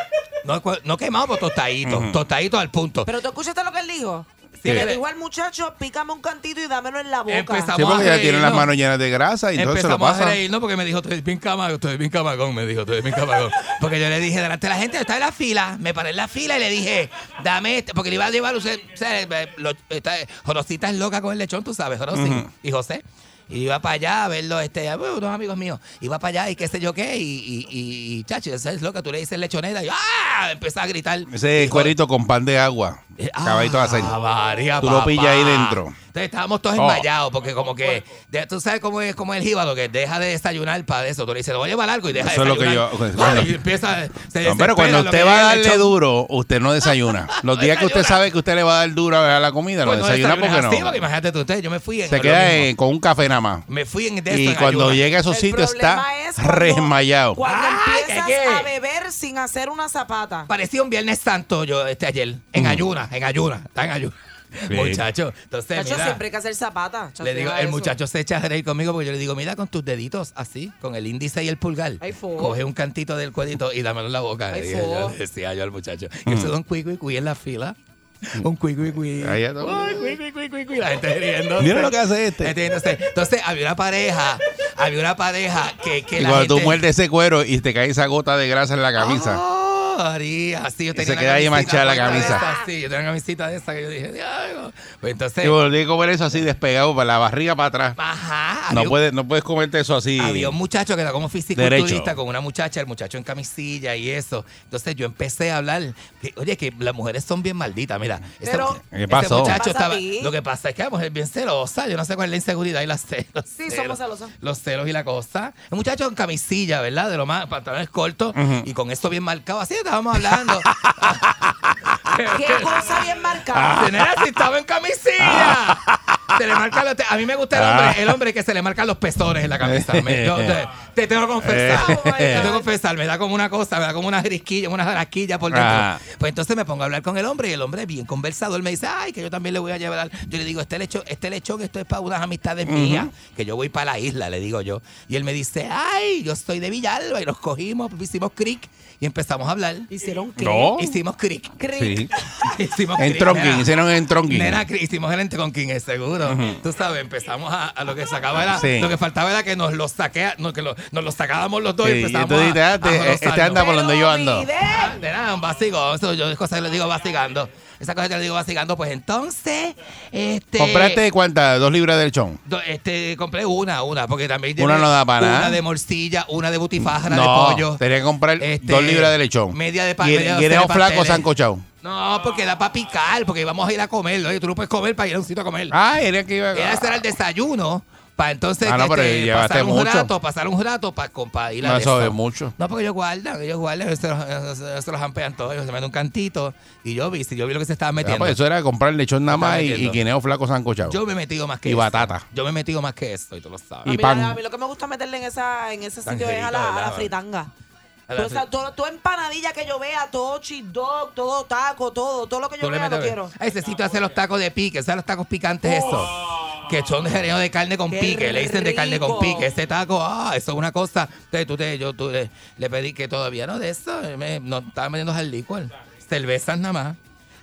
No, no quemado, pero tostadito. Ujú. Tostadito al punto. Pero tú escuchaste lo que él dijo. Sí, que le dijo al muchacho, pícame un cantito y dámelo en la boca. Empezamos Sí, porque a ya tiene las manos llenas de grasa y entonces se lo Empezamos a pasa. reírnos porque me dijo, tú eres bien camagón, tú eres bien camagón, me dijo, tú eres bien camagón. Porque yo le dije delante de la gente, estaba en la fila, me paré en la fila y le dije, dame este, porque le iba a llevar, usted, o sea, eh, lo- esta- Jorosita es loca con el lechón, tú sabes, Jorosi Ujú. y José. Y iba para allá a verlo, este, a unos amigos míos. Iba para allá y qué sé yo qué, y, y, y, y, chacho, esa es loca, tú le dices lechonera y ¡ah! Empezó a gritar. Ese cuerito con pan de agua. Eh, Caballito de aceite. ah, María, Tú lo papá. pillas ahí dentro. Entonces estábamos todos Oh. enmayados porque como que de- tú sabes cómo es como el jíbaro que deja de desayunar para eso. Tú le dices, lo voy a llevar algo y deja Eso es lo que desayunar. yo- Ay, y empieza, se No, desespera pero cuando lo usted va a el darle lechón. duro, usted no desayuna. Los días que usted desayuna. sabe que usted le va a dar duro a la comida, Pues no no desayuna desayunas porque así, no. imagínate tú, usted, yo me fui en Se lo queda mismo. en- con un café nada más. Me fui en de esto Y en cuando ayunas. llega a esos El sitios está problema es cuando- resmayado. Cuando empiezas ¿qué, qué? a beber sin hacer una zapata. Parecía un Viernes Santo yo este ayer, en Mm. En ayunas, está en ayunas. Sí. Muchacho, entonces Chacho, mira, siempre hay que hacer zapata. Le digo, el eso. muchacho se echa a reír conmigo porque yo le digo, mira con tus deditos así, con el índice y el pulgar. Ay. Coge un cantito del cuadrito y dámelo en la boca. Ay, dije, yo le decía yo al muchacho. Que eso da un cuico y cui en la fila. Un cuico y cui. Ahí está. Ay, cui, cui, cui, cui, cui. La gente riendo. Mira lo que hace este. Entonces, entonces había una pareja, había una pareja que, que Y la cuando tú muerdes ese cuero y te cae esa gota de grasa en la camisa. Oh, María, sí, yo Y tenía se una queda ahí manchada la camisa. esa, Sí, yo tenía una camisita de esa que yo dije, diablo. Pues entonces, Y volví a comer eso así despegado para la barriga para atrás. ajá, No había puedes, no puedes comerte eso así. Había un muchacho que era como fisiculturista Derecho. con una muchacha, el muchacho en camisilla y eso. Entonces yo empecé a hablar, que, oye, que las mujeres son bien malditas, mira. ese- Pero- ¿Qué ese pasó? muchacho ¿Qué pasa a estaba, lo que pasa es que la mujer es bien celosa, yo no sé cuál es la inseguridad y las celos. Sí, somos celosas. Los celos y la cosa. Un muchacho en camisilla, ¿verdad? De lo más, pantalones cortos y con esto bien marcado. Así estábamos hablando. Qué cosa bien marcada. Nena, si estaba en camisilla. Se le marcan los- a mí me gusta el hombre, Ah. el hombre que se le marcan los pezones en la camisa. Me- yo te, te tengo que confesar. Eh. te tengo que confesar. Me da como una cosa, me da como una risquilla, una jarasquilla por dentro. Ah. Pues entonces me pongo a hablar con el hombre y el hombre bien conversador me dice, ay, que yo también le voy a llevar. Yo le digo, este lechón, este lechón, esto es para unas amistades mías, que yo voy para la isla, le digo yo. Y él me dice, ay, yo soy de Villalba y nos cogimos, hicimos crick y empezamos a hablar. ¿Hicieron qué? No. Hicimos crick. Sí. Hicimos En Tronquín, hicieron en Tronquín. Nena, hicimos el ente con Tú sabes, empezamos a, a lo que sacaba era, Sí. lo que faltaba era que nos lo saquea, no, que lo- nos lo sacábamos los dos Sí, y y empezamos tú dijiste, a, ah, este anda por donde yo ando. Ah, de nada, un yo es cosa que le digo vacigando. Esa cosa que le digo vacigando, pues entonces, este... ¿Compraste cuántas? ¿Dos libras de lechón? do- Este, compré una, una, porque también Una no da para Una nada. de morcilla, una de butifarra, No, de pollo. tenía que comprar Este, dos libras de lechón. media de pa- Y docena de flaco sancochado. No, porque da para picar, porque vamos a ir a comer. Oye, tú no puedes comer para ir a un sitio a comer. Ah, era que iba Era ese era el desayuno. Para entonces Ah, no, este, pasar un mucho. rato, pasar un rato para ir a No, eso es mucho. No, porque ellos guardan, ellos guardan, ellos se los, ellos se los jampean todos, ellos se meten un cantito. Y yo vi, si yo vi lo que se estaban Ah, metiendo. pues eso era comprar lechón nada más y, metiendo. y guineo flaco sancochado. yo me he metido más que Y eso. batata. Yo me he metido más que eso, y tú lo sabes. A Y mí, pan. a mí lo que me gusta meterle en esa en ese sitio es a la, a la ¿verdad? fritanga. Toda, esa- todo, empanadilla que yo vea, todo dog, todo taco, todo, todo lo que yo Tú le vea lo metes- quiero. A ese sitio hace los tacos de pique, ¿sabes los tacos picantes esos? Que son de de carne con Qué pique, le dicen de carne con rico. pique. Ese taco, ah, eso es una cosa. Entonces tú te, yo tú le, le pedí que todavía no de eso, me, no estaba metiendo al licor. Cervezas nada más.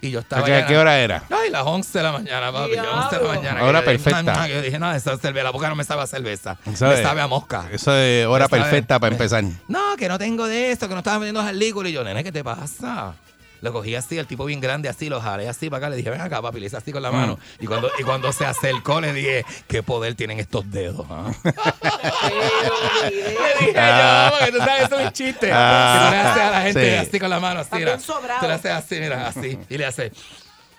Y yo estaba. ¿A qué- a ya- qué hora era? Ay, las 11 de la mañana, papi. Las 11 de la mañana. Hora dije, perfecta. "Nah, nah", que Yo dije, no, esa cerveza, la boca no me sabe a cerveza. Eso me sabe a mosca. Eso es hora Me sabe- perfecta para empezar. No, que no tengo de esto, que no estaba al licor. Y yo, nene, ¿qué te pasa? Lo cogí así, el tipo bien grande así, lo jalé así para acá. Le dije, ven acá, papi, le hice así con la mano. Mm. Y, cuando, y cuando se acercó, le dije, ¿qué poder tienen estos dedos? ah?" le dije Ah. yo, porque tú sabes, eso es un chiste. Ah. que tú le haces a la gente Sí. así con la mano, así, mira. Tú le haces así, mira, así. Y le haces.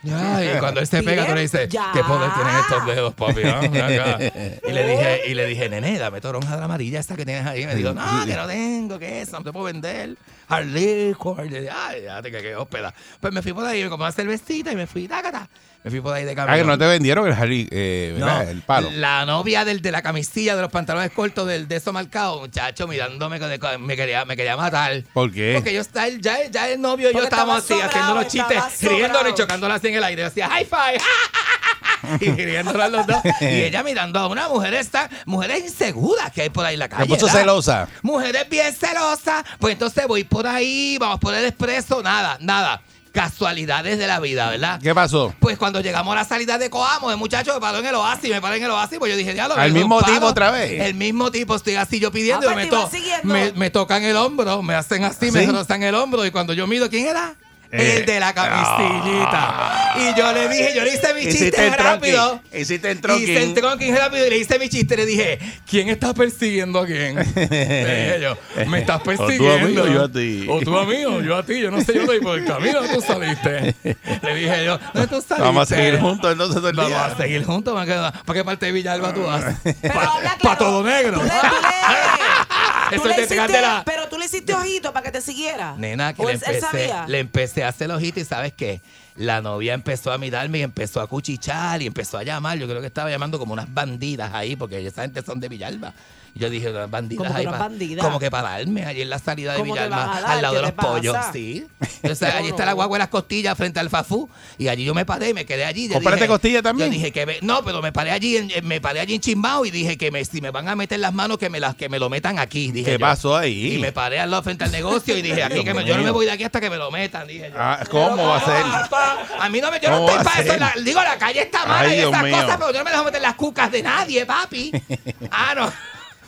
Ay, y cuando él se pega, tú le dices, Ya. ¿qué poder tienen estos dedos, papi? Ah. Y le dije, y le dije, nene, dame toronja de la amarilla esta que tienes ahí. Y me dijo, no, que no tengo, que eso, no te puedo vender. Harlico. Y le dije, ay, ya te que hóspeda. Pues me fui por ahí, me compré una cervecita y me fui, tácata. Me fui por ahí de camino. Ah, que no te vendieron el, jali- eh, No, ¿verdad? el palo. La novia del de la camisilla de los pantalones cortos del de eso marcado, muchacho, mirándome me quería, me quería matar. ¿Por qué? Porque yo está, ya, ya el novio y yo estábamos estaba así, haciendo los chistes, estaba riéndonos y chocándolas así en el aire. Decía, high five. y riéndolas los dos. Y ella mirando a una mujer esta, mujeres inseguras que hay por ahí en la calle. Se puso ¿verdad? celosa. Mujeres bien celosas. Pues entonces voy por ahí, vamos por el expreso, nada, nada. Casualidades de la vida, ¿verdad? ¿Qué pasó? Pues cuando llegamos a la salida de Coamo, el muchacho me paró en el oasis, me paré en el oasis, pues yo dije. ¿Al me dio mismo paro. tipo otra vez? El mismo tipo, estoy así yo pidiendo Ah, y me, pues iba to- me, me tocan el hombro, me hacen así, me ¿Sí? rozan el hombro y cuando yo mido, ¿quién era? Eh, el de la camisillita. Y yo le dije, yo le hice mi Hiciste chiste el rápido. tronquín. Hiciste el Hice el tronquín. tronquín rápido y le hice mi chiste. Le dije, ¿quién está persiguiendo a quién? Le dije yo, me estás O tú a mí persiguiendo. o yo a ti. O tú a mí o yo a ti. Yo no sé, yo estoy por el camino tú saliste. Le dije yo, ¿dónde tú saliste? Vamos a seguir juntos entonces el Vamos a seguir juntos. ¿Para qué, ¿Para qué parte de Villalba tú vas? Para claro. todo negro. Tú le- tú le- Eso es hiciste- la- Pero tú le hiciste ojito para que te siguiera. Nena, que ¿O le él- él empecé, sabía? le empecé a hacer el ojito y ¿sabes qué? La novia empezó a mirarme y empezó a cuchichar y empezó a llamar. Yo creo que estaba llamando como unas bandidas ahí, porque esa gente son de Villalba. Yo dije, unas bandidas ¿Cómo que ahí. unas pa- bandidas? Como que para darme allí en la salida de ¿Cómo te Villalba, van a dar? al lado ¿Qué de los pollos. pasa? Sí. Entonces, allí está la guagua de las costillas frente al Fafú. Y allí yo me paré y me quedé allí. ¿Compraste dije- costilla también? Yo dije que me- no, pero me paré allí, en, me paré allí en Chimbao y dije que me, si me van a meter las manos, que me las que me lo metan aquí. Dije ¿Qué yo. pasó ahí? Y me paré al lado frente al negocio y dije, aquí que me- yo no me voy de aquí hasta que me lo metan, dije yo. Ah, ¿Cómo va a ser? A mí no me, yo no ¿Cómo estoy para eso. la- digo, la calle está mala Ay, y esas cosas, pero yo no me dejo meter las cucas de nadie, papi. Ah, no.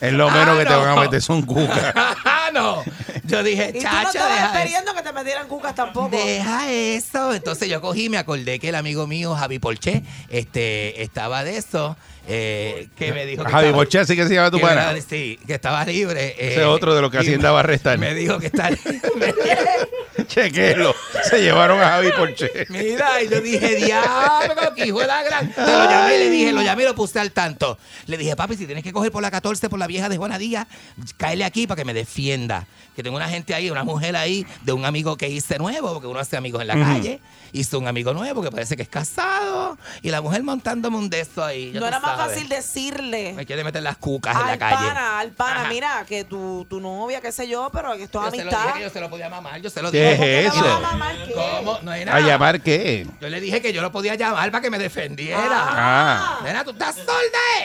Es lo menos Ah, que te van a no. meter son cucas. Ah, no. Yo dije, Y tú no deja eso. esperando que te metieran cucas tampoco. Deja eso. Entonces yo cogí y me acordé que el amigo mío, Javi Porché, este, estaba de eso. Eh, que me dijo que Javi estaba- así que se llama tu pana. Sí, que estaba libre. eh, Ese es otro de los que Hacienda va a arrestar. Me dijo que está libre. Chequelo. Se llevaron a Javi Porche. Mira, y yo dije, diablo, que hijo de la gran. Te lo llamé y le dije, lo llamé y lo puse al tanto. Le dije, papi, si tienes que coger por la 14 por la vieja de Juana Díaz, cáele aquí para que me defienda. Que tengo una gente ahí, una mujer ahí, de un amigo que hice nuevo, porque uno hace amigos en la Ujú. calle. Hizo un amigo nuevo que parece que es casado. Y la mujer montándome un de eso ahí. no era más sabes. fácil decirle Me quiere meter las cucas en la al calle. pana, al pana, Ajá. mira, que tu, tu novia, qué sé yo, pero que esto es Yo se lo amistad. dije que yo se lo podía mamar, yo se lo ¿Qué dije. es ¿Por qué le eso? a mamar qué? ¿Cómo? No hay nada. ¿A llamar qué? Yo le dije que yo lo podía llamar para que me defendiera. Ah. Nena, tú estás sorda.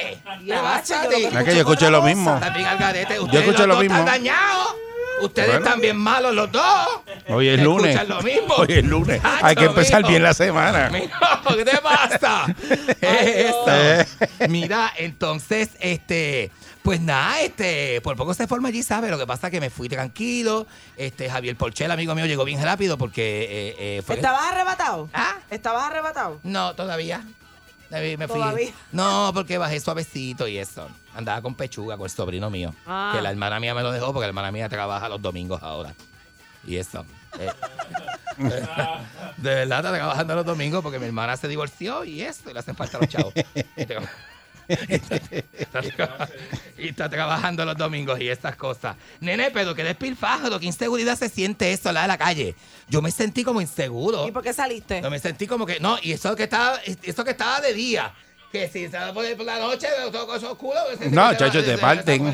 eh. ¿Qué Ya, pasa a yo que Es que yo escuché lo mismo. También al garete. Yo escuché lo mismo. están dañados. Ustedes Bueno. están bien malos los dos. Hoy es lunes. lo mismo. Hoy es lunes. Chacho, Hay que empezar mijo. bien la semana. Mira, ¿qué te pasa? es eso. Mira, entonces, este, pues nada, este, por poco se forma allí, ¿sabes? Lo que pasa es que me fui tranquilo. Este, Javier Porchel, amigo mío, llegó bien rápido porque eh, eh, fue. ¿Estabas arrebatado? ¿Ah? ¿Estabas arrebatado? No, todavía. Me fui. Todavía. No, porque bajé suavecito y eso. Andaba con pechuga con el sobrino mío. Ah. Que la hermana mía me lo dejó porque la hermana mía trabaja los domingos ahora. Y eso. eh, de verdad está trabajando los domingos porque mi hermana se divorció y eso, y le hacen falta los chavos. Y está tra- y está trabajando los domingos y estas cosas. Nene, pero qué despilfájaro, qué inseguridad se siente eso la de la calle. Yo me sentí como inseguro. ¿Y por qué saliste? No me sentí como que. No, y eso que estaba, eso que estaba de día. Que si se va a poner por la noche, todo eso oscuro. que se- No, chacho, te parten.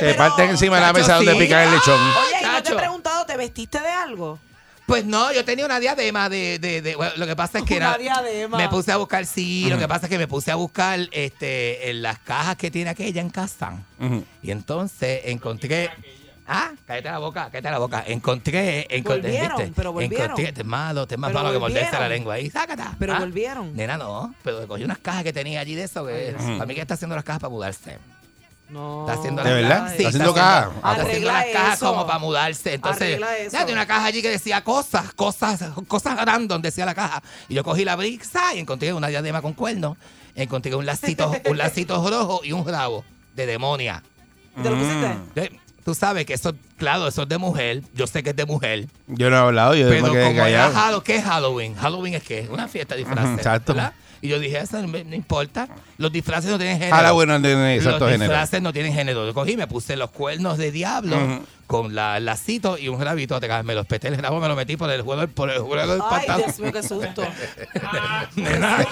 Te parten encima de la mesa donde sí. pican el lechón. Oye, ¿y no te he preguntado, ¿te vestiste de algo? Pues no, yo tenía una diadema de. de, de- bueno, lo que pasa es que Una era. diadema. Me puse a buscar, sí, lo que pasa es que me puse a buscar este, en las cajas que tiene aquella en casa. Y entonces encontré. Ah, cállate la boca, cállate la boca. Encontré, encontré, Volvieron, ¿viste? pero volvieron. Encontré, este es malo, este es más Pero malo que morderse la lengua ahí. Sácata. Pero Ah. volvieron. Nena, no, pero cogí unas cajas que tenía allí de eso. Que. Para mí que está haciendo las cajas para mudarse. No. Está haciendo ¿De las verdad? cajas. ¿Está haciendo cajas? Está haciendo Arregla las cajas eso. como para mudarse. Entonces, Arregla eso. ya tenía una caja allí que decía cosas, cosas, cosas random, decía la caja. Y yo cogí la brisa y encontré una diadema con cuernos. Encontré un lacito, un lacito rojo y un rabo de demonia. ¿Te lo pusiste? Mm. De- Tú sabes que eso, claro, eso es de mujer. Yo sé que es de mujer. Yo no he hablado, yo Pero me quedé como era callado. Halloween, ¿qué es Halloween? Halloween es qué? Una fiesta de disfraces. Exacto. ¿verdad? Y yo dije, eso no, me- no importa. Los disfraces no tienen género. Bueno, no tiene exacto Los género. disfraces no tienen género. Yo cogí, me puse los cuernos de diablo. Con la, el lacito y un rabito. Me los peté el rabo, me lo metí por el juego, por el juego del Ay, pantalón. Dios mío, qué susto. Nena,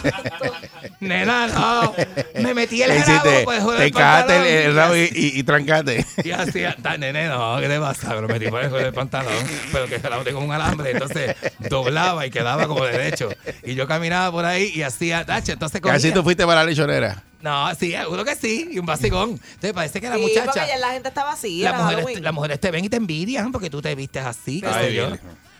nena, no. Me metí el rabo por el juego te del el, pantalón. el rabo y, y, y trancate. Y así, ta- nene, no, ¿qué te pasa? Me lo metí por el juego del pantalón, pero que se la boté con un alambre, entonces doblaba y quedaba como derecho. Y yo caminaba por ahí y hacía, tacho, entonces cogía. Casi tú fuiste para la lechonera. No, sí, seguro que sí, y un basicón. Entonces parece que la Sí, muchacha, porque ya la gente estaba así. las era mujeres, Halloween. las mujeres te ven y te envidian porque tú te vistes así, qué sé yo.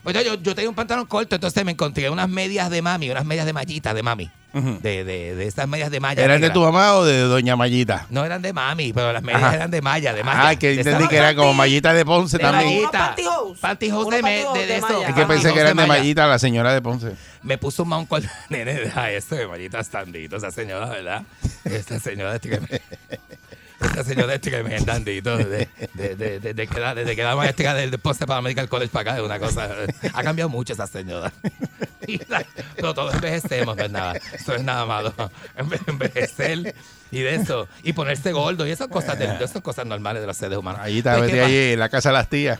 Bien. Pues yo, yo, tenía un pantalón corto, entonces me encontré unas medias de mami, unas medias de mallita de mami. De, de, de esas medias de malla. ¿Eran de tu mamá o de doña Mayita? No eran de mami, pero las medias Ajá. eran de malla, de malla. Ah, que De entendí que era como Mallita de Ponce de también. mallita. Pantyhose. Pantyhose de, pantyhose de, de de eso. Es que pensé que eran de. Mallita, la señora de Ponce. Me puso un mount con nene, deja eso de mallita standito, esa señora, ¿verdad? Esta señora me. Esta señora este que me andandito de, de, de, de, de que la, desde que la maestra del Ponce para Medical College para acá es una cosa. Ha cambiado mucho esa señora. Y la- pero todos envejecemos, no es nada. Eso es nada malo. Enve- Envejecer y de eso. Y ponerse gordo y esas cosas, de, esas cosas normales de los seres humanos. Mallita, Pues, ¿qué vete pasa? allí en la casa de las tías.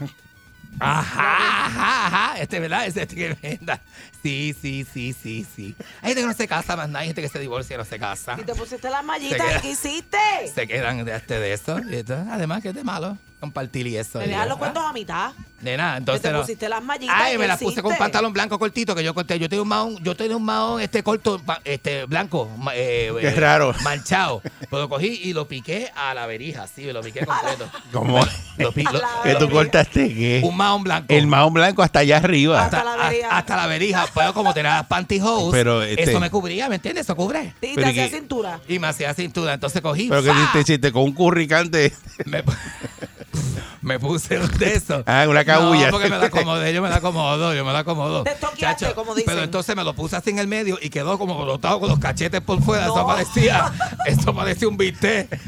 Ajá, ajá, ajá. Este, ¿verdad? Ese este que me da. Sí, sí, sí, sí, sí. Hay gente que no se casa más nada, hay gente que se divorcia y no se casa. Y te pusiste las mallitas queda- y ¿qué hiciste? Se quedan de, este, de eso. Y esto, además, que es de malo compartir y eso. Me eso. los cuentos a mitad. Nena, Que entonces. te no- pusiste las mallitas. Ay, ¿y me las puse con pantalón blanco cortito que yo conté. Yo tenía un mahón, yo tenía un mahón este corto, este blanco, eh, Qué eh, raro. manchado. Pues lo cogí y lo piqué a la verija, sí, lo piqué completo. ¿Cómo? Lo ¿Que tú cortaste qué? un mahón blanco. El mahón blanco hasta allá arriba. Hasta la verija. hasta, hasta la verija. Pero como tenía las pantyhose, Pero, este- eso me cubría, ¿me entiendes? Eso cubre. Sí, te Pero hacía que- cintura. Y me hacía cintura. Entonces cogí. Pero que ¡fa! te hiciste con un curricante. me, me puse un de esos. Ah, una cabulla. No, porque me la acomodé, yo me la acomodo, yo me la acomodo. Te toqueaste, Chacho, como dicen. Pero entonces me lo puse así en el medio y quedó como brotado con los cachetes por fuera. Eso parecía, eso parecía un bistec.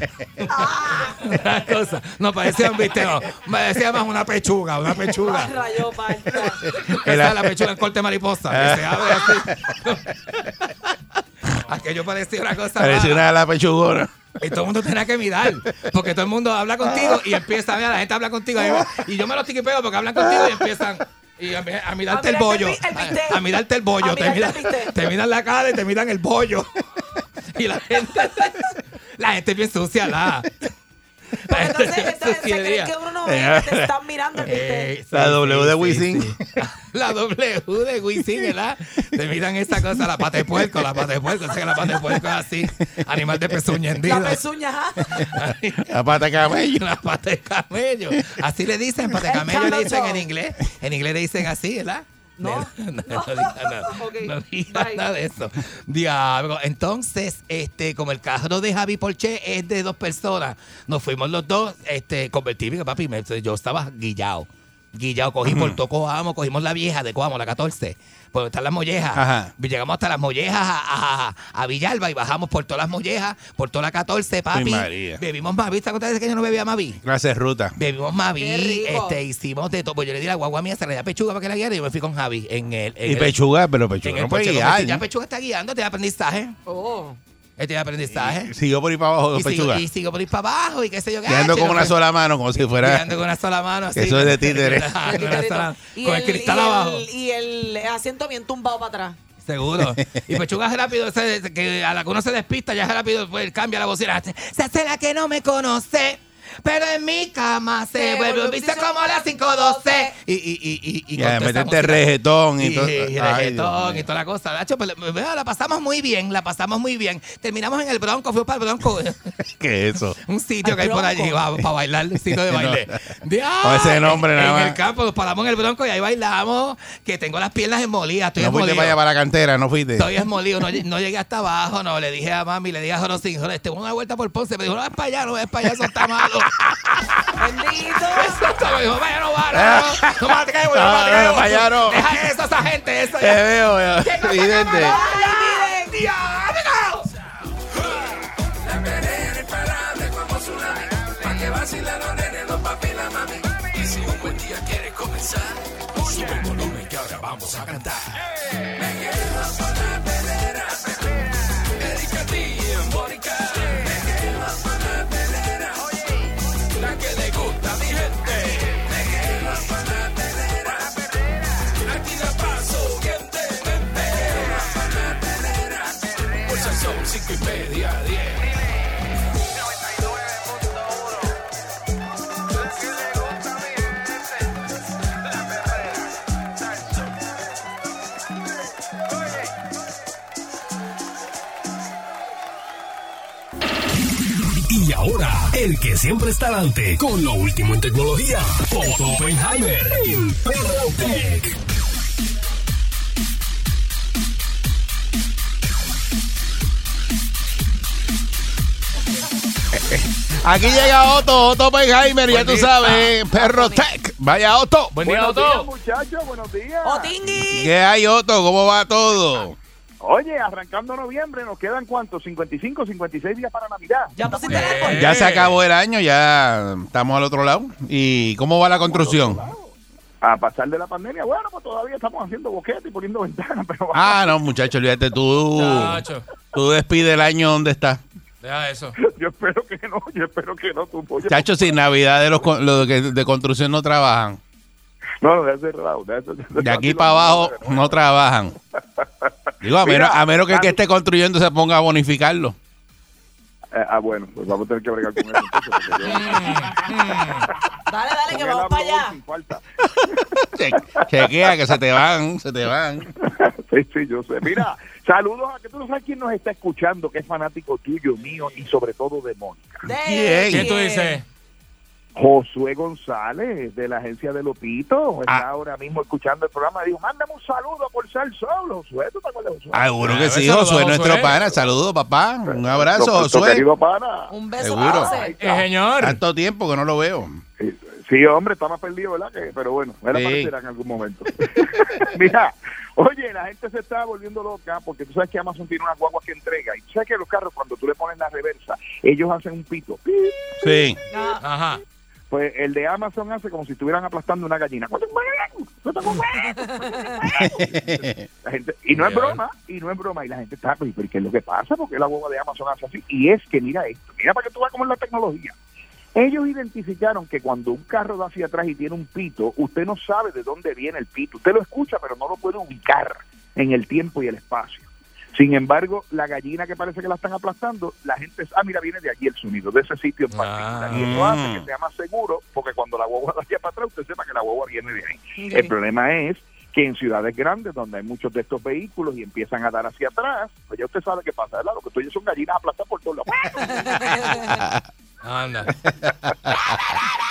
Una cosa. No parecía un bistec, no. Me decía más una pechuga, una pechuga. Rayo, parta. Esa es la pechuga en corte mariposa, que se abre así. Aquello parecía una cosa. Parecía mala. una de las pechugonas. Y todo el mundo tenía que mirar. Porque todo el mundo habla contigo y empieza, mira, la gente habla contigo. Y, yo- me los tiquipeo porque hablan contigo y empiezan. Y a, mi- a mirarte A el bollo. el. A, a mirarte el bollo. A miran, te miran la cara y te miran el bollo. Y la gente. La gente es bien sucia, la. La Entonces, se creen que uno no ve, que te están mirando. Eh, La W de Wisin. La W de Wisin, ¿verdad? Te miran esa cosa, la pata de puerco, la pata de puerco. O sea que la pata de puerco es así, animal de pezuña La hendido. pezuña, ajá. La pata de camello. La pata de camello. Así le dicen, pata de El camello le dicen en inglés. En inglés le dicen así, ¿verdad? No. No, no, no diga nada, Ok, no diga nada de eso. Diablo. Entonces, este, como el carro de Javi Porche es de dos personas, nos fuimos los dos, este, convertimos, papi, me- yo estaba guillado. Guillado, cogí por Tocoamo, cogimos la vieja de Coamo, la 14, por están las mollejas. Ajá. Llegamos hasta las mollejas a, a- a Villalba y bajamos por todas las mollejas, por toda la 14, papi. María. Bebimos Mavi. ¿Te acuerdas de que yo no bebía Mavi? De ruta. Bebimos Qué Mavi, rico. este, hicimos de todo. Pues yo le di la guagua mía, se le da pechuga para que la guiara y yo me fui con Javi en el. En Y el- pechuga, pero en pechuga el no puede guiar. Ya Pechuga está guiando, tiene aprendizaje. Oh. Él tiene aprendizaje. Siguió por ahí para abajo, Y sigo, pechuga. y sigo por ir para abajo y qué sé yo. Quedando gacho, con una sola mano, como si fuera. Guiando con una sola mano. Así, Eso es de títere. Con Y el cristal y abajo. y el asiento bien tumbado para atrás. Seguro. Y Pechuga es rápido, que a la que uno se despista, ya es rápido, pues cambia la bocina. Se hace la que no me conoce. Pero en mi cama se Se vuelve un vicio como las 512. Y, y, y, y, y Ya, música. reggaetón y y, todo. y reggaetón y toda la cosa. Nacho, pues, la pasamos muy bien, la pasamos muy bien. Terminamos en el Bronco, fuimos para el Bronco. ¿Qué es eso? un sitio que hay por allí para bailar, un sitio de baile. Con ese nombre en, nada En el campo, nos paramos en el Bronco y ahí bailamos, que tengo las piernas esmolidas, estoy No fuiste para allá para la cantera, no fuiste. Estoy esmolido, no, lle- no llegué hasta abajo, no. Le dije a mami, le dije a Jorosín, Jorge, este, una vuelta por Ponce. Me dijo, no es para allá, no es para allá, eso está malo. Bendito. Eso está me dijo, vaya, no no, no, no me atrevo, no me No, atrevo. no, para allá no. Deja eso, esa gente, eso Te veo, ya. ¿Qué cosa Vidente. malo? Ay, miren. ¡Diablo! La perrera imparable como tsunami. Pa' que vacilen los nenes, los papi y la mami. día quiere comenzar. Sube el volumen que ahora vamos a cantar. El que siempre está adelante con lo último en tecnología, Otto Oppenheimer en Tech. Aquí llega Otto, Otto Oppenheimer, ya tú sabes, Perro Tech. Vaya Otto. Buen día, Buenos días, Otto. muchachos, buenos días. ¡Otingui! ¿Qué hay, Otto? ¿Cómo va todo? Oye, arrancando noviembre, nos quedan cuántos? 55, 56 días para Navidad. ¿Ya pusiste el Eh. árbol? Ya se acabó el año, ya estamos al otro lado. ¿Y cómo va la construcción? A pasar de la pandemia, bueno, pues todavía estamos haciendo boquete y poniendo ventanas, pero Ah, no, muchacho, olvídate tú. Chacho, Tú despide el año donde está. deja eso. yo espero que no, yo espero que no. Tú, Chacho, sin Navidad de los, con- los que de construcción no trabajan. No, no, cerrado. De aquí para abajo no, trabajan. Digo, a menos, Mira, a menos que el que esté construyendo se ponga a bonificarlo. Eh, ah, bueno, pues vamos a tener que bregar con eso. entonces, porque yo- Dale, dale, que vamos para allá. sin falta. Che- chequea que se te van, se te van. Sí, sí, yo sé. Mira, saludos a que tú no sabes quién nos está escuchando, que es fanático tuyo, mío y sobre todo de Mónica. ¿Qué tú dices? Josué González, de la agencia de Lopito, está Ah. ahora mismo escuchando el programa. Dijo, mándame un saludo por ser solo. Josué, ¿tú te acuerdas de Josué? Seguro que Ah, sí, Josué, nuestro pana. Saludos, papá. Un abrazo, Nuestro Josué. querido pana. Un beso Seguro. Eh, señor. Tanto tiempo que no lo veo. Sí, Sí, hombre, está más perdido, ¿verdad? Que- pero bueno, él Sí. aparecerá en algún momento. Mira, oye, la gente se está volviendo loca porque tú sabes que Amazon tiene unas guaguas que entrega y tú sabes que los carros cuando tú le pones la reversa, ellos hacen un pito. Sí. Ah, Ajá. Pues el de Amazon hace como si estuvieran aplastando una gallina. La gente, y no es broma, y no es broma, y la gente está, pero ¿y ¿qué es lo que pasa? Porque la guagua de Amazon hace así. Y es que mira esto, mira para que tú veas cómo es la tecnología. Ellos identificaron que cuando un carro va hacia atrás y tiene un pito, usted no sabe de dónde viene el pito. Usted lo escucha, pero no lo puede ubicar en el tiempo y el espacio. Sin embargo, la gallina que parece que la están aplastando, la gente, ah, mira, viene de allí el sonido, de ese sitio en particular. Ah. y eso hace que sea más seguro, porque cuando la guagua vaya para atrás, usted sepa que la guagua viene de ahí. El problema es que en ciudades grandes, donde hay muchos de estos vehículos y empiezan a dar hacia atrás, pues ya usted sabe qué pasa, ¿verdad? Lo que tú oyes son gallinas aplastadas por todos lados. Anda.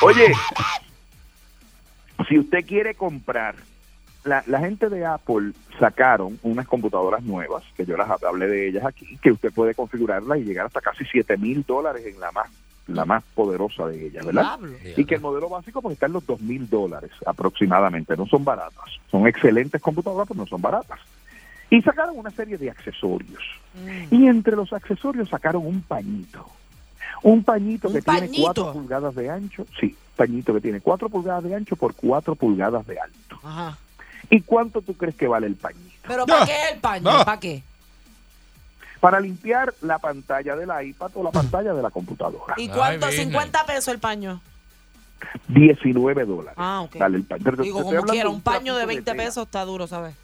Oye, si usted quiere comprar, la, la gente de Apple sacaron unas computadoras nuevas, que yo las hablé de ellas aquí, que usted puede configurarlas y llegar hasta casi 7 mil dólares en la más la más poderosa de ellas, ¿verdad? Diablo. Y que el modelo básico pues está en los 2 mil dólares aproximadamente, no son baratas. Son excelentes computadoras, pero no son baratas. Y sacaron una serie de accesorios. Mm. Y entre los accesorios sacaron un pañito. Un pañito ¿Un que tiene pañito? 4 pulgadas de ancho. Sí, pañito que tiene 4 pulgadas de ancho por 4 pulgadas de alto. Ajá. ¿Y cuánto tú crees que vale el pañito? Pero ¿para No. qué el paño? No. ¿Para qué? Para limpiar la pantalla del iPad o la pantalla de la computadora. ¿Y Ay, cuánto? business. ¿50 pesos el paño? 19 dólares. Ah, ok. Dale el paño. Pero Digo, como quiera, un paño de trapito 20 tela. pesos está duro, ¿sabes?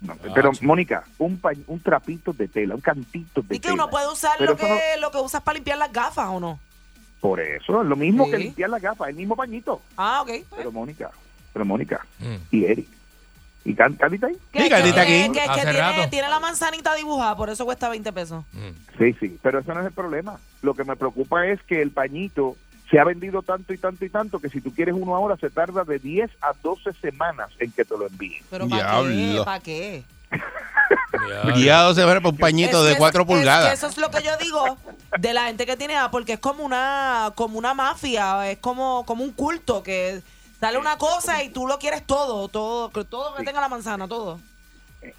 No, pero, Ah, Mónica, un, pa- un trapito de tela, un cantito de Y que tela. uno puede usar Pero lo que, lo que usas para limpiar las gafas, ¿o no? Por eso, es lo mismo que limpiar la gafa, el mismo pañito. Ah, ok. Pero Mónica, pero Mónica Mm. y Eric. ¿Y Can- Candita ahí? Que- aquí. que- que Hace tiene, rato. tiene la manzanita dibujada, por eso cuesta 20 pesos. Mm. Sí, sí, pero eso no es el problema. Lo que me preocupa es que el pañito se ha vendido tanto y tanto y tanto que si tú quieres uno ahora se tarda de 10 a 12 semanas en que te lo envíen. Pero ¿para qué? Diablo. ¿Para qué? Diablo. Guiado se ve por un pañito Es de que 4 es- es que pulgadas. eso es lo que yo digo de la gente que tiene Apple, que es como una, como una mafia, es como, como un culto, que sale una cosa y tú lo quieres todo, todo, todo que tenga la manzana, todo.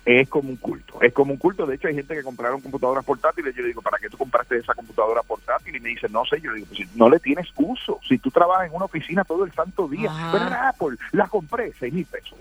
Es como un culto, es como un culto. De hecho, hay gente que compraron computadoras portátiles. Yo le digo, ¿para qué tú compraste esa computadora portátil? Y me dice, no sé. Yo le digo, pues si no le tienes uso. Si tú trabajas en una oficina todo el santo día, Ajá. pero era Apple, la compré, seis mil pesos.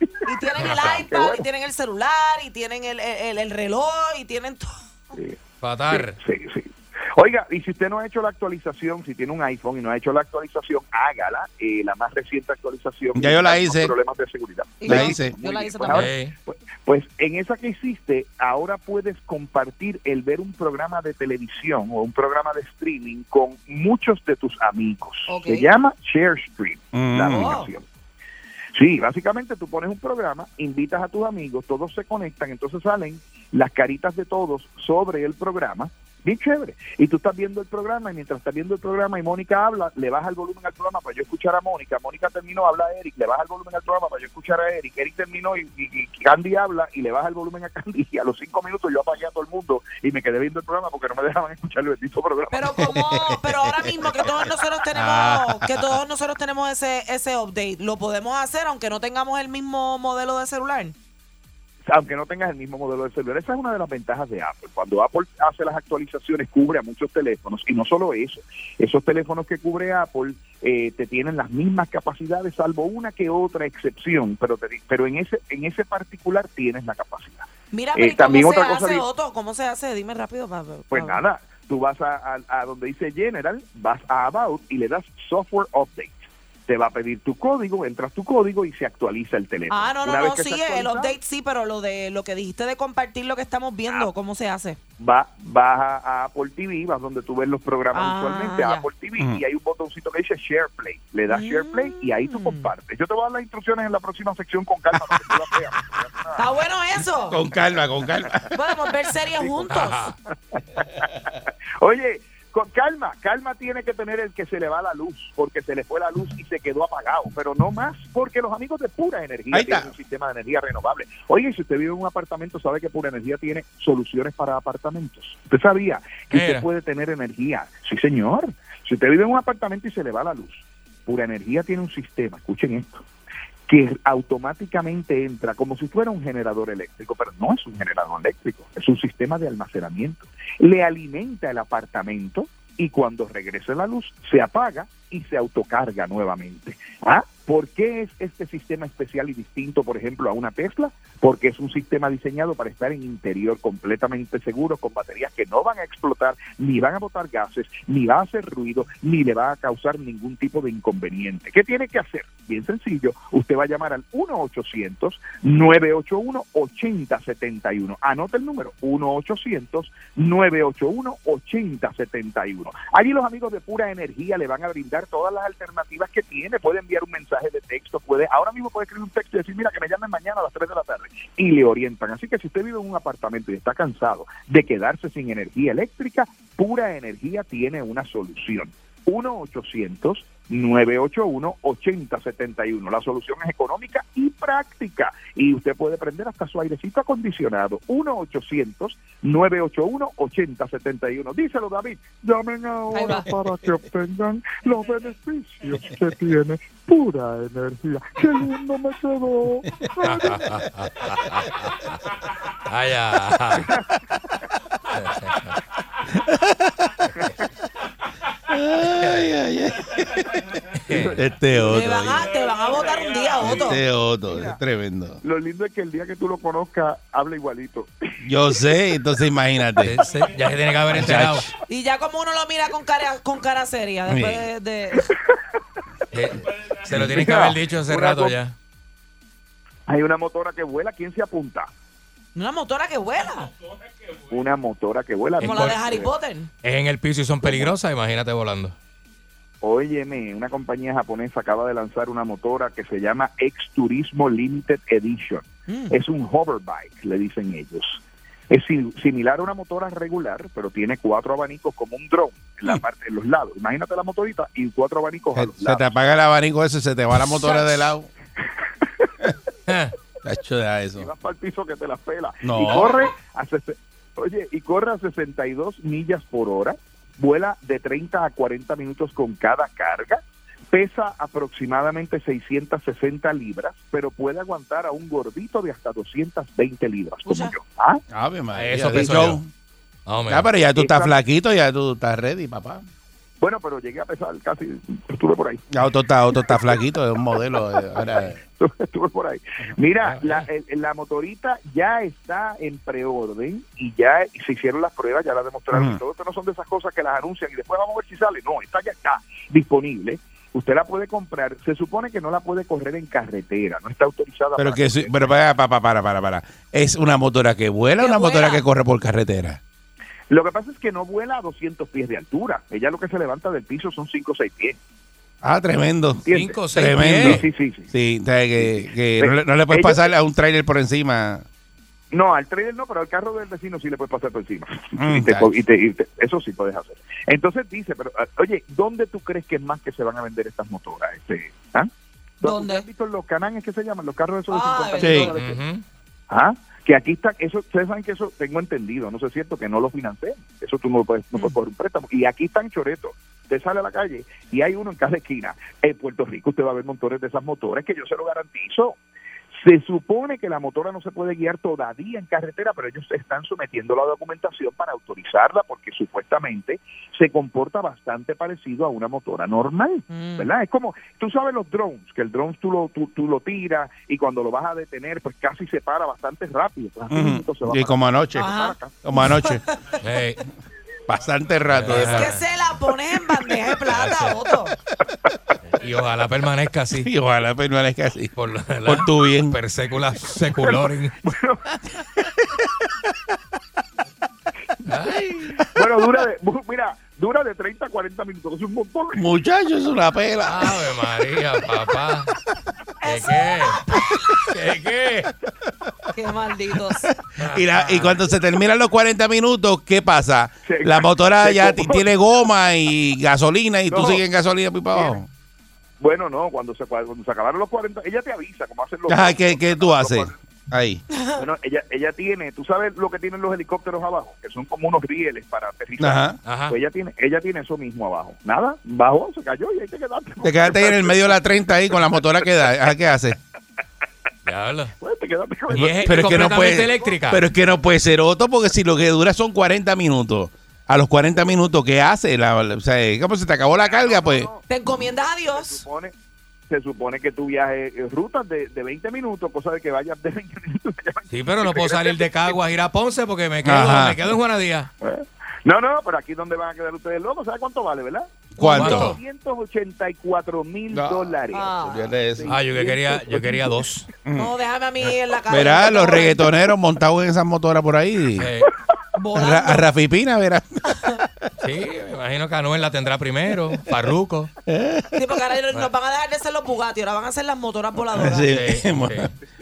Y tienen el iPad, bueno. y tienen el celular, y tienen el, el, el reloj, y tienen todo. Sí. Fatar. Sí, sí, sí. Oiga, y si usted no ha hecho la actualización, si tiene un iPhone y no ha hecho la actualización, hágala. eh, la más reciente actualización. Ya yo la Con hice. Problemas de seguridad. Y La yo- hice. Yo la hice Pues también. Pues, pues en esa que hiciste, ahora puedes compartir el ver un programa de televisión o un programa de streaming con muchos de tus amigos. Se llama ShareStream, la Mm. aplicación. Sí, básicamente tú pones un programa, invitas a tus amigos, todos se conectan, entonces salen las caritas de todos sobre el programa. Bien chévere. Y tú estás viendo el programa y mientras estás viendo el programa y Mónica habla, le baja el volumen al programa para yo escuchar a Mónica. Mónica terminó, habla a Eric, le baja el volumen al programa para yo escuchar a Eric. Eric terminó y, y- y Candy habla y le baja el volumen a Candy. Y a los cinco minutos yo apagué a todo el mundo y me quedé viendo el programa porque no me dejaban escuchar el bendito programa. Pero como, pero ahora mismo que todos nosotros Ah. tenemos, que todos nosotros tenemos ese, ese update, lo podemos hacer aunque no tengamos el mismo modelo de celular. Aunque no tengas el mismo modelo de celular. Esa es una de las ventajas de Apple. Cuando Apple hace las actualizaciones, cubre a muchos teléfonos. Y no solo eso, esos teléfonos que cubre Apple eh, te tienen las mismas capacidades, salvo una que otra excepción, pero, te pero en, ese, en ese particular tienes la capacidad. Mira, Eh, pero ¿y también ¿cómo se otra cosa hace, Otto? ¿Cómo se hace? Dime rápido. pa- pa- Pues nada, tú vas a, a- a donde dice General, vas a About y le das Software Update. Te va a pedir tu código, entras tu código y se actualiza el teléfono. Ah, no, no, Una no, vez que sí, el update sí, pero lo de lo que dijiste de compartir lo que estamos viendo, Ah. ¿cómo se hace? va, vas a, Apple TV, vas donde tú ves los programas Ah, usualmente, a ya. Apple TV, y hay un botoncito que dice Share Play. Le das Share Play y ahí tú Mm. compartes. Yo te voy a dar las instrucciones en la próxima sección con calma. para que tú las veas. Está bueno eso. Con calma, con calma. Podemos ver series juntos. Oye, con calma, calma tiene que tener el que se le va la luz, porque se le fue la luz y se quedó apagado, pero no más, porque los amigos de Pura Energía tienen un sistema de energía renovable. Oye, si usted vive en un apartamento, sabe que Pura Energía tiene soluciones para apartamentos. ¿Usted sabía que Mira. usted puede tener energía? Sí, señor. Si usted vive en un apartamento y se le va la luz, Pura Energía tiene un sistema, escuchen esto, que automáticamente entra como si fuera un generador eléctrico, pero no es un generador eléctrico, es un sistema de almacenamiento. Le alimenta el apartamento y cuando regrese la luz se apaga y se autocarga nuevamente. ¿Ah? ¿Por qué es este sistema especial y distinto, por ejemplo, a una Tesla? Porque es un sistema diseñado para estar en interior completamente seguro, con baterías que no van a explotar, ni van a botar gases, ni va a hacer ruido, ni le va a causar ningún tipo de inconveniente. ¿Qué tiene que hacer? Bien sencillo, usted va a llamar al 1-800-981-8071. Anota el número, 1-800-981-8071. Allí los amigos de Pura Energía le van a brindar todas las alternativas que tiene. Puede enviar un mensaje de texto, puede ahora mismo puede escribir un texto y decir, mira, que me llamen mañana a las 3 de la tarde. Y le orientan. Así que si usted vive en un apartamento y está cansado de quedarse sin energía eléctrica, Pura Energía tiene una solución. 1-800-981-8071. La solución es económica y práctica. Y usted puede prender hasta su airecito acondicionado. 1-800-981-8071. Díselo, David. Llamen ahora para que obtengan los beneficios que tiene pura energía. ¡Qué lindo me quedó! Ay, ay. Ay, ay, ay. Este Te otro. van a, te van a votar un día, Otto. Este otro. Es tremendo. Lo lindo es que el día que tú lo conozcas, habla igualito. Yo sé, entonces imagínate. Ese- Ya se tiene que haber enterado. Y ya como uno lo mira con cara, con cara seria, después de, de- Eh, Se lo tienen que haber dicho hace rato ya. Hay una motora que vuela. ¿Quién se apunta? Una motora que vuela, Una motora que vuela. como la de Harry Potter. Es en el piso y son peligrosas, imagínate volando. Óyeme, una compañía japonesa acaba de lanzar una motora que se llama Ex Turismo Limited Edition. Mm. Es un hoverbike, le dicen ellos. Es si- similar a una motora regular, pero tiene cuatro abanicos como un drone en, la parte, en los lados. Imagínate la motorita y cuatro abanicos a Se, los se te apaga el abanico ese, se te va la motora de lado. Tacho, deja Y eso. vas para el piso que te la pela. No. Y corre a, oye, y corre a 62 millas por hora. Vuela de 30 a 40 minutos con cada carga. pesa aproximadamente 660 libras, pero puede aguantar a un gordito de hasta 220 libras, como yo. ¿Ah? Ave María, Eso show. yo. Más o Ya, pero ya tú estás flaquito, ya tú estás ready, papá. Bueno, pero llegué a pesar casi, estuve por ahí. Ya otro está, otro está flaquito, es un modelo. eh, ahora, eh. estuve por ahí. Mira, la, el- la motorita ya está en preorden y ya se hicieron las pruebas, ya la demostraron. Todo esto no son de esas cosas que las anuncian y después vamos a ver si sale. No, esta ya está disponible. Usted la puede comprar. Se supone que no la puede correr en carretera, no está autorizada. Pero para que sí- pero para, para, para, para, para. ¿Es una motora que vuela o una motora que corre por carretera? Lo que pasa es que no vuela a 200 pies de altura. Ella lo que se levanta del piso son 5 o 6 pies. Ah, tremendo. ¿entiendes? Cinco o seis Tremendo. pies. Sí, sí, sí. Sí, o sea, que, que Sí. no, le, no le puedes Ellos- pasar a un trailer por encima. No, al trailer no, pero al carro del vecino sí le puedes pasar por encima. Mm, Y te- y te- y te- eso sí puedes hacer. Entonces dice, pero ah, oye, ¿dónde tú crees que es más que se van a vender estas motoras? Este, ¿ah? ¿Dónde? ¿Has visto los cananes que se llaman? Los carros esos de Ah, 50 Sí. dólares. Ujú. ¿Ah? Que aquí está, eso, ustedes saben que eso tengo entendido, no sé es cierto, que no lo financié. Eso tú no puedes, no puedes coger un préstamo. Y aquí están choretos. Usted sale a la calle y hay uno en cada esquina. En Puerto Rico usted va a ver montones de esas motoras que yo se lo garantizo. Se supone que la motora no se puede guiar todavía en carretera, pero ellos están sometiendo la documentación para autorizarla porque supuestamente se comporta bastante parecido a una motora normal, Mm. ¿verdad? Es como, tú sabes los drones, que el drone tú lo, tú, tú lo tiras y cuando lo vas a detener, pues casi se para bastante rápido. Pues mismito se va Y para- como anoche. Como anoche. Ey, Bastante rato. Es que se la pones en bandeja de plata, Otto. y ojalá permanezca así. Y ojalá permanezca así. Por, la, Por tu bien. Per secula seculorum. Bueno, dura de, mira, dura de 30 a 40 minutos, es un montón. Muchachos, es una pela. Ave María, papá. ¿Qué qué? ¿Qué qué? Qué malditos. Y, la- y cuando se terminan los 40 minutos, ¿qué pasa? Se- La motora se ya tiene goma y gasolina y tú No. sigues en gasolina para abajo. Bueno, no, cuando se, cuando se acabaron los 40, ella te avisa cómo hacen los... Ajá, ¿qué, qué tú haces? 40. Ahí. Bueno, ella, ella tiene, tú sabes lo que tienen los helicópteros abajo, que son como unos rieles para aterrizar. Ajá. Ajá. Pues ella tiene, ella tiene eso mismo abajo. Nada, bajó, se cayó y ahí te quedaste. Te quedaste ahí en el medio de la 30 ahí con la motora que da. Ajá, ¿Qué haces? Diablo. Pues te quedaste con Y es Pero es que no puede. eléctrica. Pero es que no puede ser otro porque si lo que dura son 40 minutos. A los 40 minutos, ¿qué hace? La, o sea, ¿cómo se te acabó la carga? Pues Te encomiendas a se Dios. supone, se supone que tu viaje en rutas de, de 20 minutos, cosa de que vayas de 20 minutos. Sí, pero no puedo salir de Caguas a ir a Ponce porque me quedo, Ajá. me quedo en Juanadía. No, no, pero aquí donde van a quedar ustedes locos, ¿sabes cuánto vale, verdad? ¿cuánto? 284 mil No. dólares. Ah. Ah, yo que quería, yo quería dos. No, déjame a mí en la cara. Verá, los reggaetoneros montados en esas motoras por ahí. Eh, Ra- a Rafi Pina, verá. sí, me imagino que Anuel la tendrá primero. Farruco. Sí, porque ahora nos van a dejar de ser los Bugatti, ahora van a ser las motoras voladoras. Sí, Sí, mo- sí.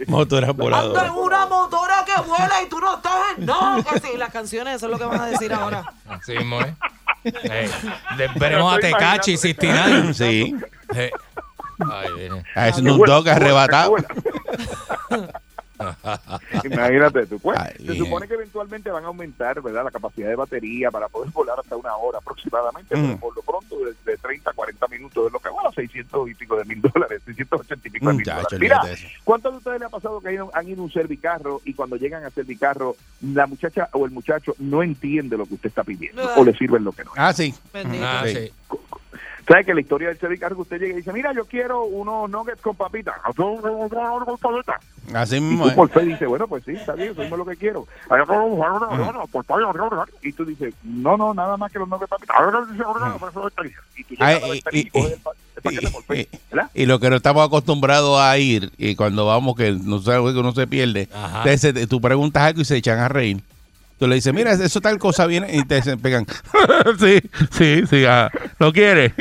motoras Ando en voladoras. una motora que vuela y tú no estás en no. Que sí, las canciones, eso es lo que van a decir ahora. Así mismo, ¿eh? Veremos a Tecachi 69. Sí. Eh, ay. A Snoop Dogg arrebatado. Imagínate tú. Pues, Ay, se supone que eventualmente van a aumentar ¿verdad? la capacidad de batería para poder volar hasta una hora aproximadamente, Mm. pero por lo pronto de, de 30 a 40 minutos es lo que bueno, 600 y pico de mil dólares, 680 y pico de mil Muchacho, dólares. Mira, de. ¿cuántos de ustedes le ha pasado que han ido, a un servicarro y cuando llegan a servicarro la muchacha o el muchacho no entiende lo que usted está pidiendo Ah. o le sirven lo que no es? Ah, sí. Bendito. Ah, Sí. sí. ¿Sabe que la historia del servicarro que usted llega y dice, mira, yo quiero unos nuggets con papitas? Así Y mismo tú es. por fe dices, bueno, pues sí, está bien, eso es lo que quiero. Y tú dices, no, no, nada más que los nuggets papitas. Y tú llegas Ay, a la y- ventanilla y y- coges el pa- el paquete por fe, y-. Y lo que no estamos acostumbrados a ir, y cuando vamos, que no sé, que uno se pierde, entonces tú preguntas algo y se echan a reír. Tú le dices, mira, eso tal cosa viene, y te pegan. sí, sí, sí, ah, ¿lo quieres?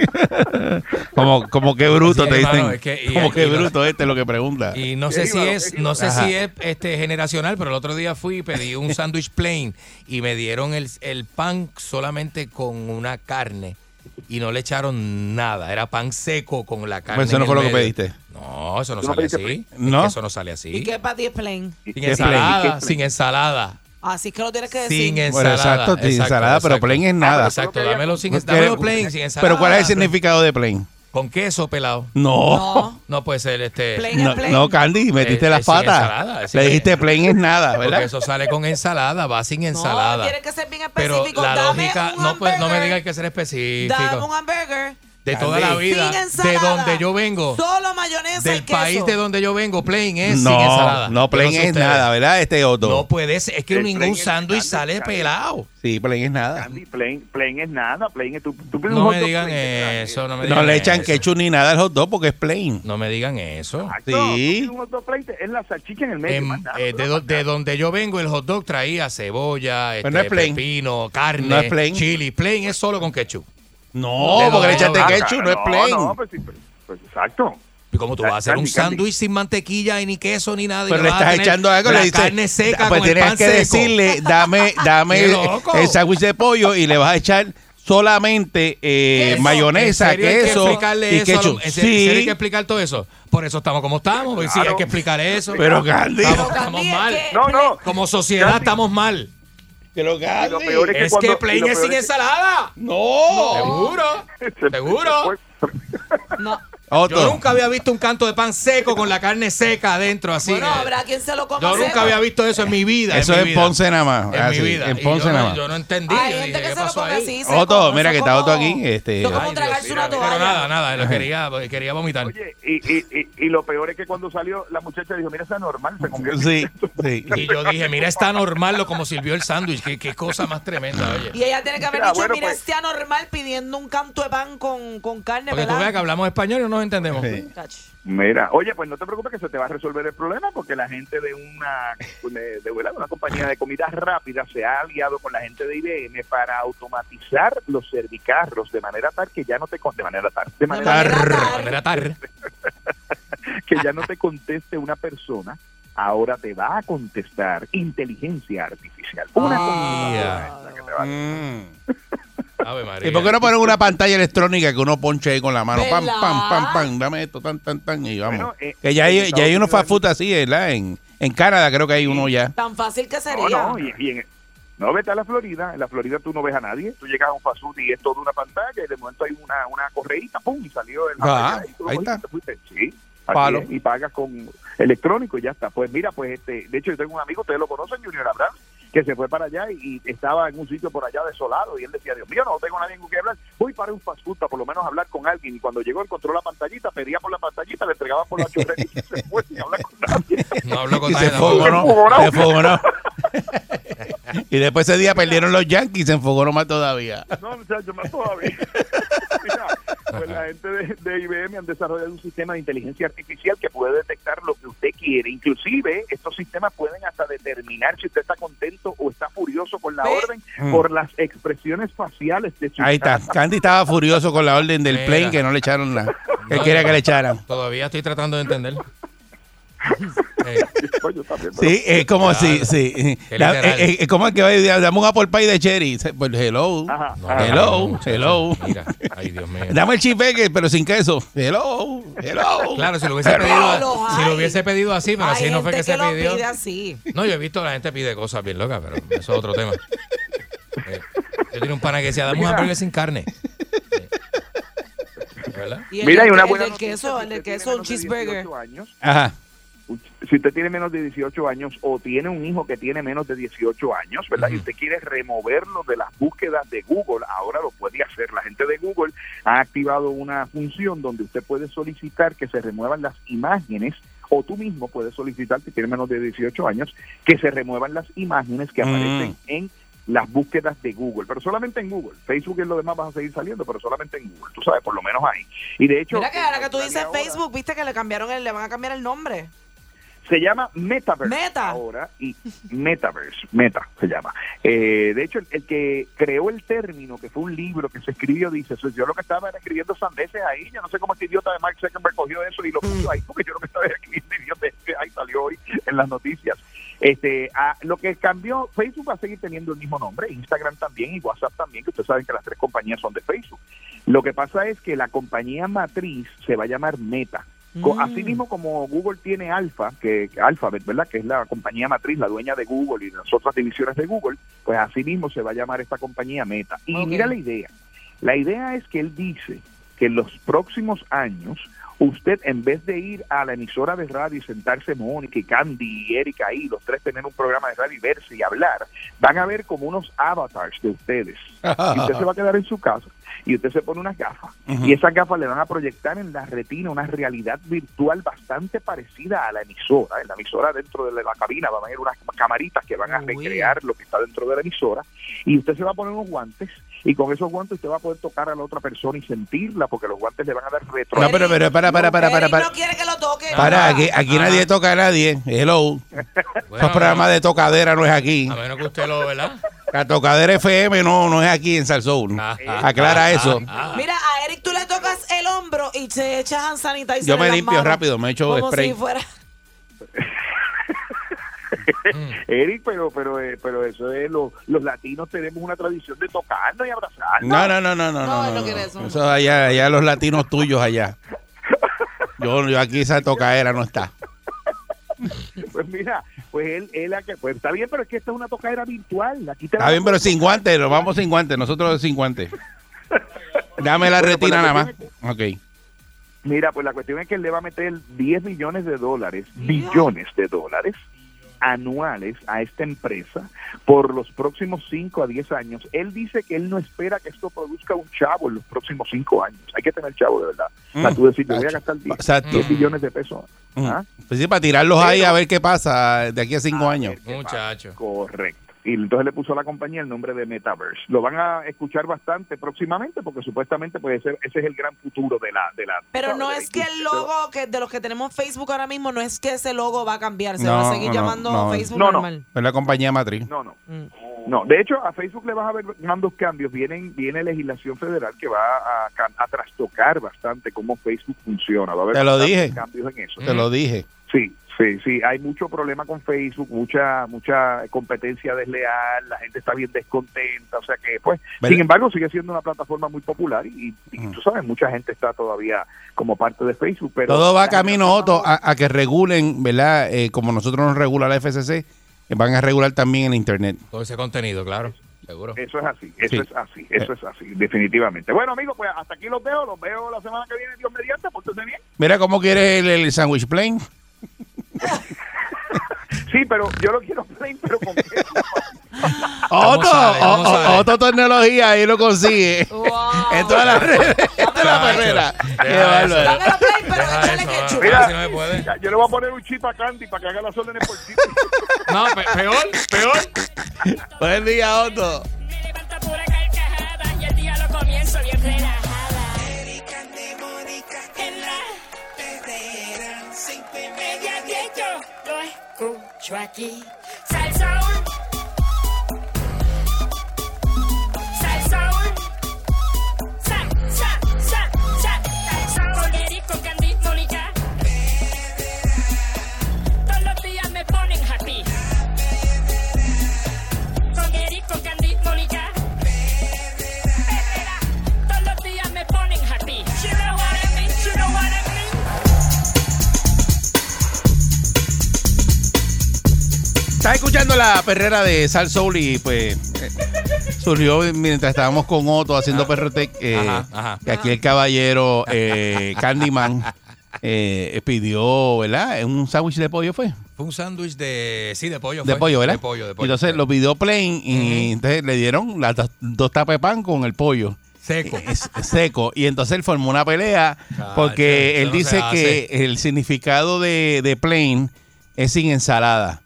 como, como que bruto Sí, te hermano, dicen. es que- y- como que y- bruto este es lo que pregunta. Y no sé si es, no sé Ajá. si es este generacional, pero el otro día fui y pedí un sándwich plain y me dieron el, el pan solamente con una carne y no le echaron nada. Era pan seco con la carne. Pues eso no fue lo que pediste. No, eso no ¿Tú no sale así. ¿No? Es que eso no sale así. ¿Y qué para ti es plain? Sin ¿Qué ensalada, plain? sin ensalada. Así que lo tienes que decir. Sin Bueno, ensalada. exacto, sin ensalada, pero plain es nada. Exacto, dámelo sin Pero- dámelo plain, sin ensalada. Pero ¿cuál es el significado de plain? Con queso pelado. No. No puede ser este. No, no, Candy, metiste Eh, las eh, sin patas. Le dijiste plain es nada, Porque ¿verdad? eso sale con ensalada, va sin ensalada. tiene que ser bien Pero específico. la Dame lógica, un no, pues, no me digas que ser específico. Dame un hamburger. De toda la vida, Sin de donde yo vengo, Solo mayonesa y del queso. país de donde yo vengo, plain es sin No, ensalada. no, plain es ustedes. nada, ¿verdad? Este otro. No puede ser, es que El ningún sándwich sale Candy. pelado. Sí, plain es nada. Candy, plain, plain es nada, plain es tú, No me digan plain, eso, no me No digan le echan eso. ketchup ni nada al hot dog porque es plain. No me digan eso. Exacto, Sí. pides un hot dog plain, es la salchicha en el medio. Eh, de, do- de donde yo vengo, el hot dog traía cebolla, no este, es plain. pepino, carne, No es plain. chili. Plain es solo con ketchup. No, De porque le echaste ketchup, no es plain. No, pues, sí, pues, pues, exacto. ¿Y cómo tú vas a hacer un sándwich sin mantequilla y ni queso ni nada? Pero le estás echando algo, le dices. carne seca pues con el tienes pan que seco. decirle, dame, dame ¡Qué el, el sándwich de pollo y le vas a echar solamente eh, Queso. mayonesa, ¿En serio hay que queso explicarle y eso a los- ketchup. ¿En serio serio hay Sí, que explicar todo eso? Por eso estamos como estamos. porque Sí, hay que explicar eso. Pero, Candy. Estamos, estamos mal. No, no. Como sociedad estamos mal. Lo peor es que Es cuando- que plain es sin es que- ensalada. No. Seguro. Seguro. No. Yo nunca había visto un canto de pan seco con la carne seca adentro así. Bueno, habrá quien se lo coma Yo nunca había visto eso en mi vida. Eso en es en. Ponce nada más. En Ah, mi sí, vida. En Ponce yo, nada no, más. yo no entendí. Hay Yo gente dije, que ¿qué se lo pasó come ahí? así, seco. Otto, mira que está Otto aquí. Este, Eso como tragarse una toalla. Pero nada, nada, lo quería, quería vomitar. Oye, y, y, y, y lo peor es que cuando salió, la muchacha dijo, mira, está normal, se convierte Sí, sí. Y yo dije, mira, está normal lo como sirvió el sándwich. Qué, qué cosa más tremenda, oye. Y ella tiene que haber Mira, dicho, bueno, mira, pues- este anormal pidiendo un canto de pan con, con carne Porque tú veas que hablamos español y no nos entendemos. Sí. Mira, oye, pues no te preocupes que se te va a resolver el problema porque la gente de una de, de una compañía de comidas rápidas se ha aliado con la gente de IBM para automatizar los servicarros de manera tal que ya no te con- de manera tal, de manera manera Tar, tar. manera tar. que ya no te conteste una persona, ahora te va a contestar inteligencia artificial. Una Ah. computadora que te va a- Mm. Ave María. ¿Y por qué no ponen una pantalla electrónica que uno ponche ahí con la mano? Pam, pam, pam, pam. Dame esto, tan, tan, tan. Y vamos. Bueno, eh, que ya hay, ya hay unos fast food así, ¿verdad? En, en Canadá creo que hay uno ya. Tan fácil que No, sería. no, y, y en- no, vete a la Florida. En la Florida tú no ves a nadie. Tú llegas a un fast food y es toda una pantalla y de momento hay una, una correíta, pum, y salió el Ah, y tú lo ahí está. fuiste. Sí, Palo. es, y pagas con electrónico y ya está. Pues mira, pues este, de hecho yo tengo un amigo, ustedes lo conocen, Junior Abrams, que se fue para allá y, y estaba en un sitio por allá desolado y él decía, Dios mío, no tengo nadie con quien hablar, voy para un fast food para por lo menos hablar con alguien y cuando llegó encontró la pantallita, pedía por la pantallita, le entregaba por la chorrerita y se fue sin hablar con nadie. No hablo con Y nadie. se tampoco. fogonó. Se fogonó. y después ese día perdieron los Yankees se enfogonó más todavía. No, muchachos, más todavía. Mira, pues la gente de, de IBM han desarrollado un sistema de inteligencia artificial que puede detectar lo que usted quiere. Inclusive, estos sistemas pueden hasta determinar si usted está contento o está furioso con la orden por las expresiones faciales de su Ahí está. Candy estaba furioso con la orden del Mira. plane que no le echaron nada. Que No, quería que le echaran. Todavía estoy tratando de entender. Eh, pero- Sí, es como Claro. si, sí. Eh, eh, ¿Cómo es que va a decir? Dame un apple pie de cherry. Pues hello. Ajá, no, ajá. Hello, hello. Mira, ay, Dios mío. Dame el cheeseburger, pero sin queso. Hello, hello. Claro, si lo hubiese pedido, si lo hay. hubiese pedido así, pero así Hay no fue que se lo pidió. pide así. No, yo he visto la gente pide cosas bien locas, pero eso es otro tema. Eh, yo tenía un pana que decía, dame un hamburger sin carne. Eh, ¿Verdad? Y el Mira, del- y una el buena del noticia, queso, el queso, un cheeseburger. 18 años, Ajá. Si usted tiene menos de 18 años o tiene un hijo que tiene menos de 18 años, ¿verdad? Y usted quiere removerlo de las búsquedas de Google, ahora lo puede hacer. La gente de Google ha activado una función donde usted puede solicitar que se remuevan las imágenes o tú mismo puedes solicitar, si tiene menos de 18 años, que se remuevan las imágenes que Mm. aparecen en las búsquedas de Google, pero solamente en Google. Facebook y lo demás van a seguir saliendo, pero solamente en Google, tú sabes, por lo menos ahí. Y de hecho... Mira que en ahora que tú dices ahora- Facebook, viste que le cambiaron el, le van a cambiar el nombre. Se llama Metaverse Meta. ahora y Metaverse, Meta se llama. Eh, de hecho, el, el que creó el término, que fue un libro que se escribió, dice, "Soy yo lo que estaba era escribiendo sandeces ahí, yo no sé cómo este idiota de Mark Zuckerberg cogió eso y lo puso ahí, porque yo lo que estaba escribiendo idioteces, ahí salió hoy en las noticias. Este, ah, lo que cambió, Facebook va a seguir teniendo el mismo nombre, Instagram también y WhatsApp también, que ustedes saben que las tres compañías son de Facebook. Lo que pasa es que la compañía matriz se va a llamar Meta. Mm. Así mismo como Google tiene Alpha, que Alphabet, ¿verdad? Que es la compañía matriz, la dueña de Google y las otras divisiones de Google, pues así mismo se va a llamar esta compañía Meta. Y mira la idea. La idea es que él dice que en los próximos años usted en vez de ir a la emisora de radio y sentarse Mónica y Candy y Erika ahí, los tres tener un programa de radio y verse y hablar, van a ver como unos avatars de ustedes. Y usted se va a quedar en su casa y usted se pone unas gafas y esas gafas le van a proyectar en la retina una realidad virtual bastante parecida a la emisora. En la emisora dentro de la cabina van a haber unas camaritas que van a recrear lo que está dentro de la emisora y usted se va a poner unos guantes y con esos guantes usted va a poder tocar a la otra persona y sentirla porque los guantes le van a dar retro. No, pero, pero, para, para, para, para, para. no quiere que lo toque. Para, aquí, aquí nadie toca a nadie. Hello. Estos programas de tocadera no es aquí. A menos que usted lo, ¿verdad? La tocadera FM no, no es aquí en Salsoul. Aclara eso. Mira, a Eric tú le tocas el hombro y te echas hand sanitizer Yo me limpio rápido, me echo como spray. si fuera... Eric, pero pero eh, pero eso es lo- los latinos tenemos una tradición de tocarnos y abrazarnos. No, no, no, no, no. no, no no, quiere no. eso. Eso allá, allá los latinos tuyos allá. Yo, yo aquí esa tocadera no está. Pues mira, pues él, él a que- pues está bien, pero es que esta es una tocadera virtual. Aquí te Está bien, pero sin guantes, nos vamos sin guantes, nosotros sin guantes. Dame la Bueno, pues retina la nada más. Ok. Mira, pues la cuestión es que él le va a meter 10 millones de dólares, billones de dólares anuales a esta empresa por los próximos 5 a 10 años. Él dice que él no espera que esto produzca un chavo en los próximos 5 años. Hay que tener chavo de verdad. Para Mm, tú decir, te voy a gastar 10, Exacto. 10 billones de pesos. Mm. ¿Ah? Pues sí, para tirarlos ahí a ver qué pasa de aquí a cinco años. Muchacho. Correcto. Y entonces le puso a la compañía el nombre de Metaverse. Lo van a escuchar bastante próximamente porque supuestamente puede ser ese es el gran futuro de la de la Pero no es que el logo que de los que tenemos Facebook ahora mismo, no es que ese logo va a cambiar, se No, va a seguir no, llamando no. Facebook No, no. normal. Es la compañía matriz. No, no. Mm. No, de hecho a Facebook le vas a ver grandes cambios. Vienen, viene legislación federal que va a, ca- a trastocar bastante cómo Facebook funciona. Va a haber Te lo dije. cambios en eso. Te lo dije. Sí, sí, sí. Hay mucho problema con Facebook, mucha mucha competencia desleal, la gente está bien descontenta, o sea que, pues, sin embargo, sigue siendo una plataforma muy popular y, y tú sabes, mucha gente está todavía como parte de Facebook, pero Todo va camino, Otto, a, a que regulen, ¿verdad? Eh, como nosotros nos regula la FCC, eh, van a regular también el Internet. Todo ese contenido, claro. Seguro. Eso es así, eso Sí. es así, eso es así, definitivamente. Bueno, amigos, pues hasta aquí los veo, los veo la semana que viene, Dios mediante, pórtense bien. Mira cómo quieres el, el sandwich plain. Sí, pero yo lo quiero plain, pero con queso. Otto, Otto Tecnología, ahí lo consigue. En todas las redes. Esta es la perrera. Qué bárbaro. Dámelo play, pero Deja échale eso, ketchup. Mira, Mira. si no me puede. Ya, Yo le voy a poner un chip a Candy para que haga las órdenes por chip. No, pe- peor, peor. Buen día, Otto. Me levanto pura carcajada y el día lo comienzo bien relajada. Media, diez, yo lo escucho aquí. Estás escuchando la perrera de Sal Soul y pues eh, surgió mientras estábamos con Otto haciendo Perrotec eh, Ajá, ajá. que aquí el caballero eh, Candyman pidió, ¿verdad? Un sándwich de pollo fue. Fue un sándwich de. Sí, de pollo. De fue. pollo, ¿verdad? De pollo, de pollo. Entonces lo pidió plain y entonces le dieron las dos, dos tapas de pan con el pollo. Seco. Es- seco. Y entonces él formó una pelea porque él no dice que el significado de, de plain es sin ensalada.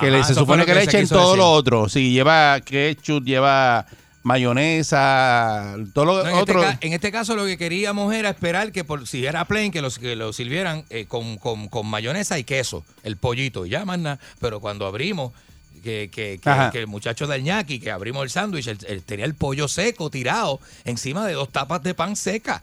Que le- se supone que, que le echen todo decir. lo otro. Si lleva ketchup, lleva mayonesa, todo lo No, en, este otro. en este caso lo que queríamos era esperar que por si era plain que los que lo sirvieran eh, con, con- con mayonesa y queso, el pollito, y ya más nada. Pero cuando abrimos, que, que- que- el muchacho del ñaki, que abrimos el sándwich, tenía el pollo seco tirado encima de dos tapas de pan seca.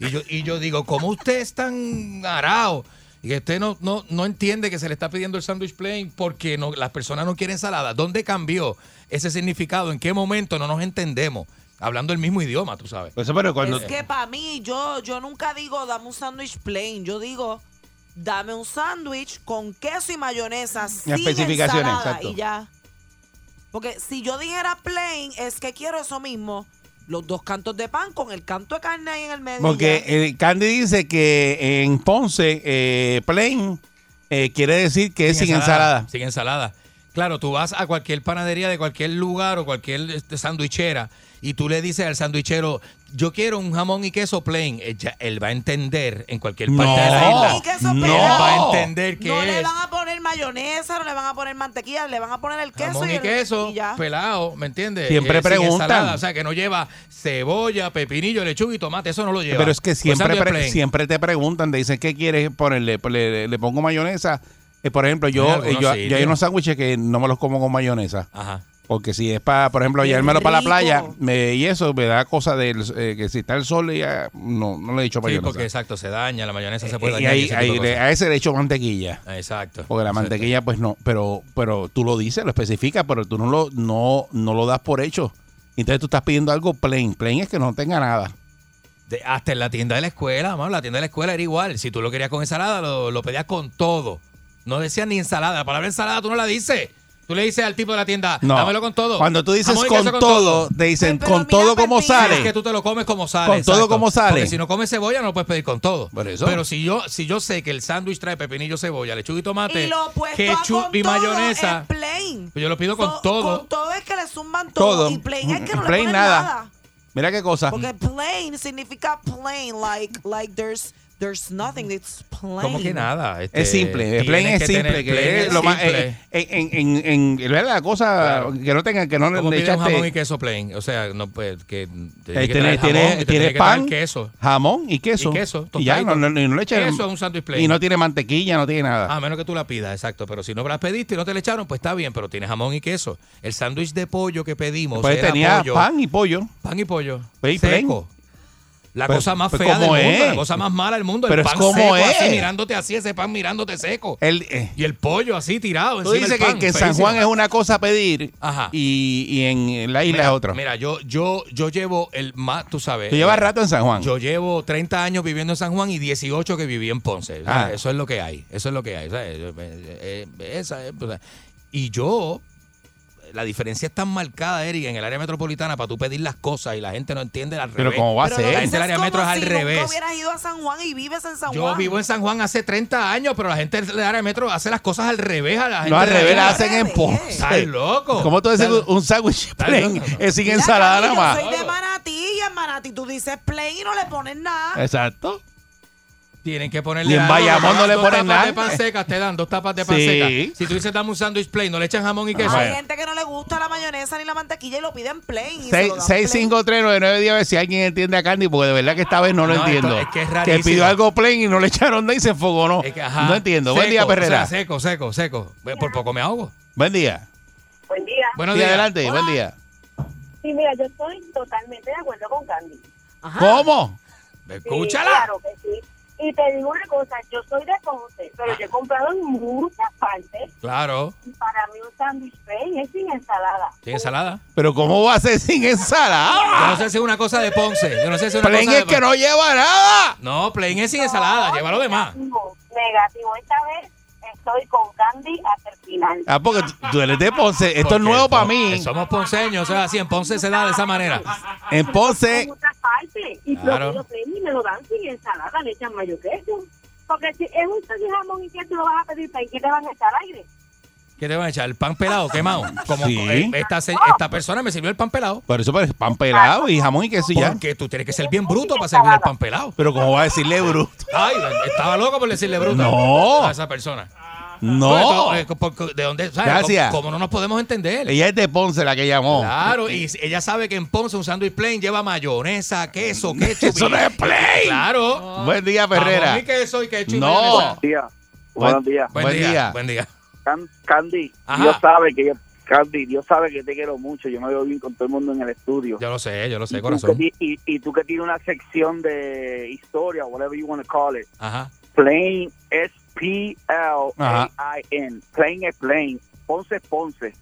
Y yo, y yo digo, ¿cómo usted es tan arao? Y que usted no, no, no entiende que se le está pidiendo el sándwich plain porque no, las personas no quieren ensalada. ¿Dónde cambió ese significado? ¿En qué momento no nos entendemos? Hablando el mismo idioma, tú sabes. Pues Eso, pero cuando, Es que para mí, yo, yo nunca digo dame un sándwich plain. Yo digo dame un sándwich con queso y mayonesa sin especificaciones, ensalada exacto. y ya. Porque si yo dijera plain, es que quiero eso mismo. Los dos cantos de pan con el canto de carne ahí en el medio. Porque eh, Candy dice que en Ponce, eh, plain eh, quiere decir que es sin ensalada. Sin ensalada. Claro, tú vas a cualquier panadería de cualquier lugar o cualquier este, sandwichera y tú le dices al sandwichero, yo quiero un jamón y queso plain. Él, ya- él va a entender en cualquier parte No. de la isla. Y queso no. Va a entender que no le van a poner mayonesa, no le van a poner mantequilla, le van a poner el queso jamón y el- queso y ya. pelado, ¿me entiendes? Siempre Eh, preguntan. ensalada, o sea, que no lleva cebolla, pepinillo, lechuga y tomate, eso no lo lleva. Pero es que siempre, pre- siempre te preguntan, te dicen, ¿qué quieres ponerle? Pues le, le pongo mayonesa. Eh, por ejemplo, yo, eh, yo, yo hay unos sándwiches que no me los como con mayonesa. Ajá. Porque si es para, por ejemplo, llevármelo para la playa me, y eso me da cosa de que si está el sol, ya no, no le he dicho Sí, mayonesa. porque exacto, se daña, la mayonesa se puede y dañar. ahí, ese tipo ahí le- a ese le echo mantequilla. Exacto. Porque la Exacto. mantequilla, pues no, pero, pero tú lo dices, lo especificas, pero tú no lo, no, no lo das por hecho. Entonces tú estás pidiendo algo plain. Plain es que no tenga nada. De- hasta en la tienda de la escuela, mano, la tienda de la escuela era igual. Si tú lo querías con ensalada, lo, lo pedías con todo. No decías ni ensalada. La palabra ensalada tú no la dices. Tú le dices al tipo de la tienda, No. dámelo con todo. Cuando tú dices con, todo, te dicen Pero con todo como sale. Es que tú te lo comes como sale. Con todo como sale. Porque si no comes cebolla, no lo puedes pedir con todo. Por eso. Pero si yo, si yo sé que el sándwich trae pepinillo, cebolla, lechuga y tomate, Y lo opuesto a ketchup con y mayonesa, plain. pues yo lo pido con So, todo. Con todo es que le zumban todo. Todo. Y plain es que no Plain le ponen nada. nada. Mira qué cosa. Porque plain significa plain, like, like there's, there's nothing, it's plain. ¿Cómo que nada? Este, Es simple, el plain es simple, que plain es es lo más simple. eh, en, en, en, en- la cosa Claro. que no tenga que no ¿Cómo le pides un jamón y echaste queso plain? O sea, no pues que eh, tiene que tiene, tiene- y pan, queso. jamón y queso. Y queso, Y ya, no, no, y no le echan- Eso es un sándwich plain. Y no tiene mantequilla, no tiene nada. A menos que tú la pidas, exacto. Pero si no la pediste y no te le echaron, pues está bien, pero tiene jamón y queso. El sándwich de pollo que pedimos pues era tenía pollo, pan y pollo. pan y pollo. Pues, plain. seco. La cosa más pues, fea del ¿cómo mundo, es? la cosa más mala del mundo. Pero el es pan como seco es. así, mirándote así, ese pan mirándote seco. El, eh, Y el pollo así tirado tú dices que, que en San. Juan es una cosa pedir Ajá. y, y en la isla Mira, es otra. Mira, yo, yo, yo llevo el más, tú sabes. Tú llevas eh, rato en San Juan. Yo llevo 30 años viviendo en San Juan y 18 que viví en Ponce. Ah. Eso es lo que hay. Eso es lo que hay. o sea, eh, esa es, o sea, y yo, la diferencia es tan marcada, Eric, en el área metropolitana para tú pedir las cosas y la gente no entiende al Pero revés. ¿cómo va a Pero ser? La gente del área metro es al si revés. Nunca hubieras ido a San Juan y vives en San Yo Juan. vivo en San Juan hace 30 años, pero la gente del área metro hace las cosas al revés a la gente. No, al revés la allá. hacen en. Ponce. Estás loco. ¿Cómo tú dices un sándwich plain es sin ensalada nada más? Yo soy de Manatí y en Manatí tú dices plain y no le pones nada. Exacto. Tienen que ponerle Y en algo, Bayamón no le dos ponen tapas nada. de pan secas, te dan dos tapas de pan Sí. secas. Si tú dices dame un sándwich plain, no le echan jamón y queso. Hay gente que no le gusta la mayonesa ni la mantequilla y lo piden plain. y se Seis- lo dan plain. 6539910 a ver si alguien entiende a Candy, porque de verdad que esta vez no lo No, esto entiendo. es que es rarísimo. pidió algo plain y no le echaron nada y se enfogonó. Es que, ajá, no entiendo. Buen seco, día, o sea, Perrera. seco, seco, seco. Por poco me ahogo. Buen día. Buen día. Buenos Sí, días. adelante, Hola. buen día. Sí, mira, yo estoy totalmente de acuerdo con Candy. Ajá. ¿Cómo? Sí, Escúchala. claro que sí. Y te digo una cosa, yo soy de Ponce, pero yo he comprado en muchas partes Claro. y para mí un sándwich plain es sin ensalada. ¿Sin ensalada? Pero ¿cómo va a ser sin Yo no ensalada? sé si es una cosa de Ponce. Yo no sé si es una Plain cosa es de que no lleva nada. No, plain es sin ensalada. Lleva lo demás. Negativo, negativo. Esta vez estoy con Candy hasta el final. Ah, porque tú- eres de Ponce. Esto es nuevo para mí. Somos ponceños, o sea, así en Ponce se da de esa manera. En Ponce, En otras partes. Y Claro. lo y me lo dan sin ensalada, le echan mayo queso. Porque si es un sándwich jamón y queso lo vas a pedir plain, ¿qué te van a echar aire? ¿Qué te van a echar? ¿El pan pelado quemado? Como Sí. eh, esta, se- esta persona me sirvió el pan pelado. por eso pues, pan pelado y jamón y queso y ya. Porque tú tienes que ser bien bruto para servir el pan pelado. Pero ¿cómo va a decirle bruto? Ay, estaba loco por decirle bruto No. a esa persona. No. Eh, ¿De dónde? ¿sabes? Gracias. ¿Cómo, cómo no nos podemos entender? Ella es de Ponce la que llamó. Claro, y ella sabe que en Ponce un sándwich plain lleva mayonesa, queso, ketchup. Eso no es plain. Claro. Buen día, Ferrera. Jamón y queso y ketchup No. mayonesa. Día. Buenos días. Buen, Buen día, día. Buen día. Can- Candy, Ajá. Dios sabe que yo, Candy, Dios sabe que te quiero mucho. Yo me veo bien con todo el mundo en el estudio. Yo lo sé, yo lo y, sé, tú corazón. que, y, y tú que tienes una sección de historia, whatever you want to call it, Ajá. Plain es P-L-A-I-N. Plain es plain. Ponce es Ponce.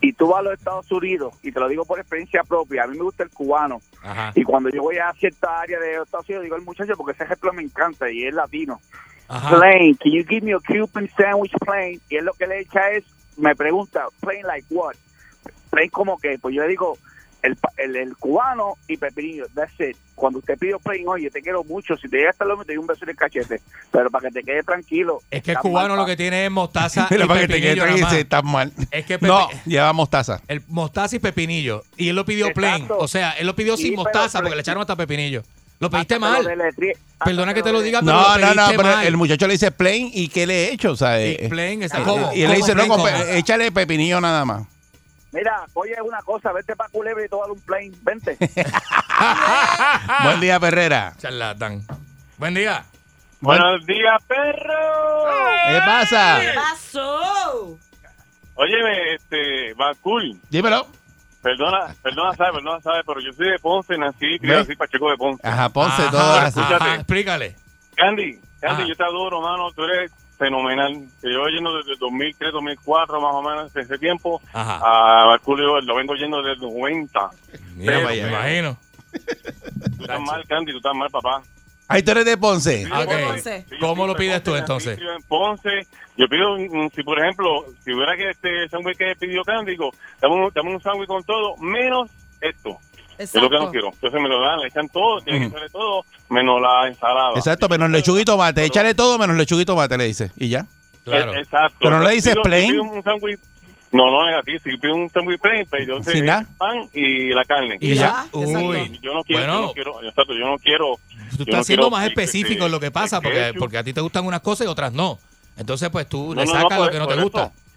Y tú vas a los Estados Unidos, y te lo digo por experiencia propia, a mí me gusta el cubano. Ajá. Y cuando yo voy a cierta área de Estados Unidos, digo al muchacho, porque ese ejemplo me encanta y es latino. Ajá. Plain, can you give me a Cuban sandwich plain? Y él lo que le echa es, me pregunta, plain like what? Plain como que, pues yo le digo, el, pa- el, el cubano y pepinillo. That's it. Cuando usted pide plain, oye, te quiero mucho. Si te llega hasta el hombre, te doy un beso en el cachete. Pero para que te quede tranquilo. Es que el está cubano mal, lo que tiene es mostaza y Pero para que te quede tranquilo, estás mal. Es que pepe- No, lleva mostaza. El mostaza y pepinillo. Y él lo pidió Exacto. plain. O sea, él lo pidió Sí, sin mostaza porque le echaron hasta pepinillo. Lo pediste Hasta mal. lo Perdona que te lo diga, pero No, lo no, no, pero mal. el muchacho le dice plain y ¿qué le he hecho? O sea, Y eh, plain, está eh, como- y él le dice, no, échale pepinillo nada más. Mira, oye, una cosa, vete para Culebra y tomar un plain. Vente. Buen día, Perrera. Charlatán. Buen día. Buenos días, perro. ¿Qué pasa? ¿Qué pasó? Óyeme, este, cool. Dímelo. Perdona, perdona, sabe, perdona, sabe, pero yo soy de Ponce, nací criado así, Pacheco de Ponce. Ajá, Ponce, todo así. explícale. Candy, Candy, Ajá. yo te adoro, mano, tú eres fenomenal. Te llevo yendo desde 2003, 2004, más o menos, desde ese tiempo. Ajá. A Barculio lo vengo yendo desde 90. Mira, Pero, me imagino. Tú estás mal, Candy, tú estás mal, papá. Ahí tú eres de Ponce. Ah, ok. Ponce. Sí, yo ¿Cómo lo de pides tú entonces? yo en Ponce, yo pido, si por ejemplo, si hubiera que este sándwich que pidió Candy, digo, dame un, dame un sándwich con todo, menos esto. Es lo que no quiero. Entonces me lo dan, le echan todo, tiene que echarle todo, menos la ensalada. Exacto, menos lechuga y tomate. Échale todo menos lechuga y tomate, le dice. Y ya. Claro. Eh, Exacto. Pero no le dices plain. pido un sándwich, no, no es así, si pido un sándwich plain, pero yo Sin nada. el pan y la carne. Y ya. Uy. Yo no quiero, Bueno. yo no quiero, exacto, yo no quiero. Tú yo estás no siendo más específico en lo que pasa porque, porque a ti te gustan unas cosas y otras no. Entonces, pues tú No, le no, no, sacas lo que no te gusta. Pues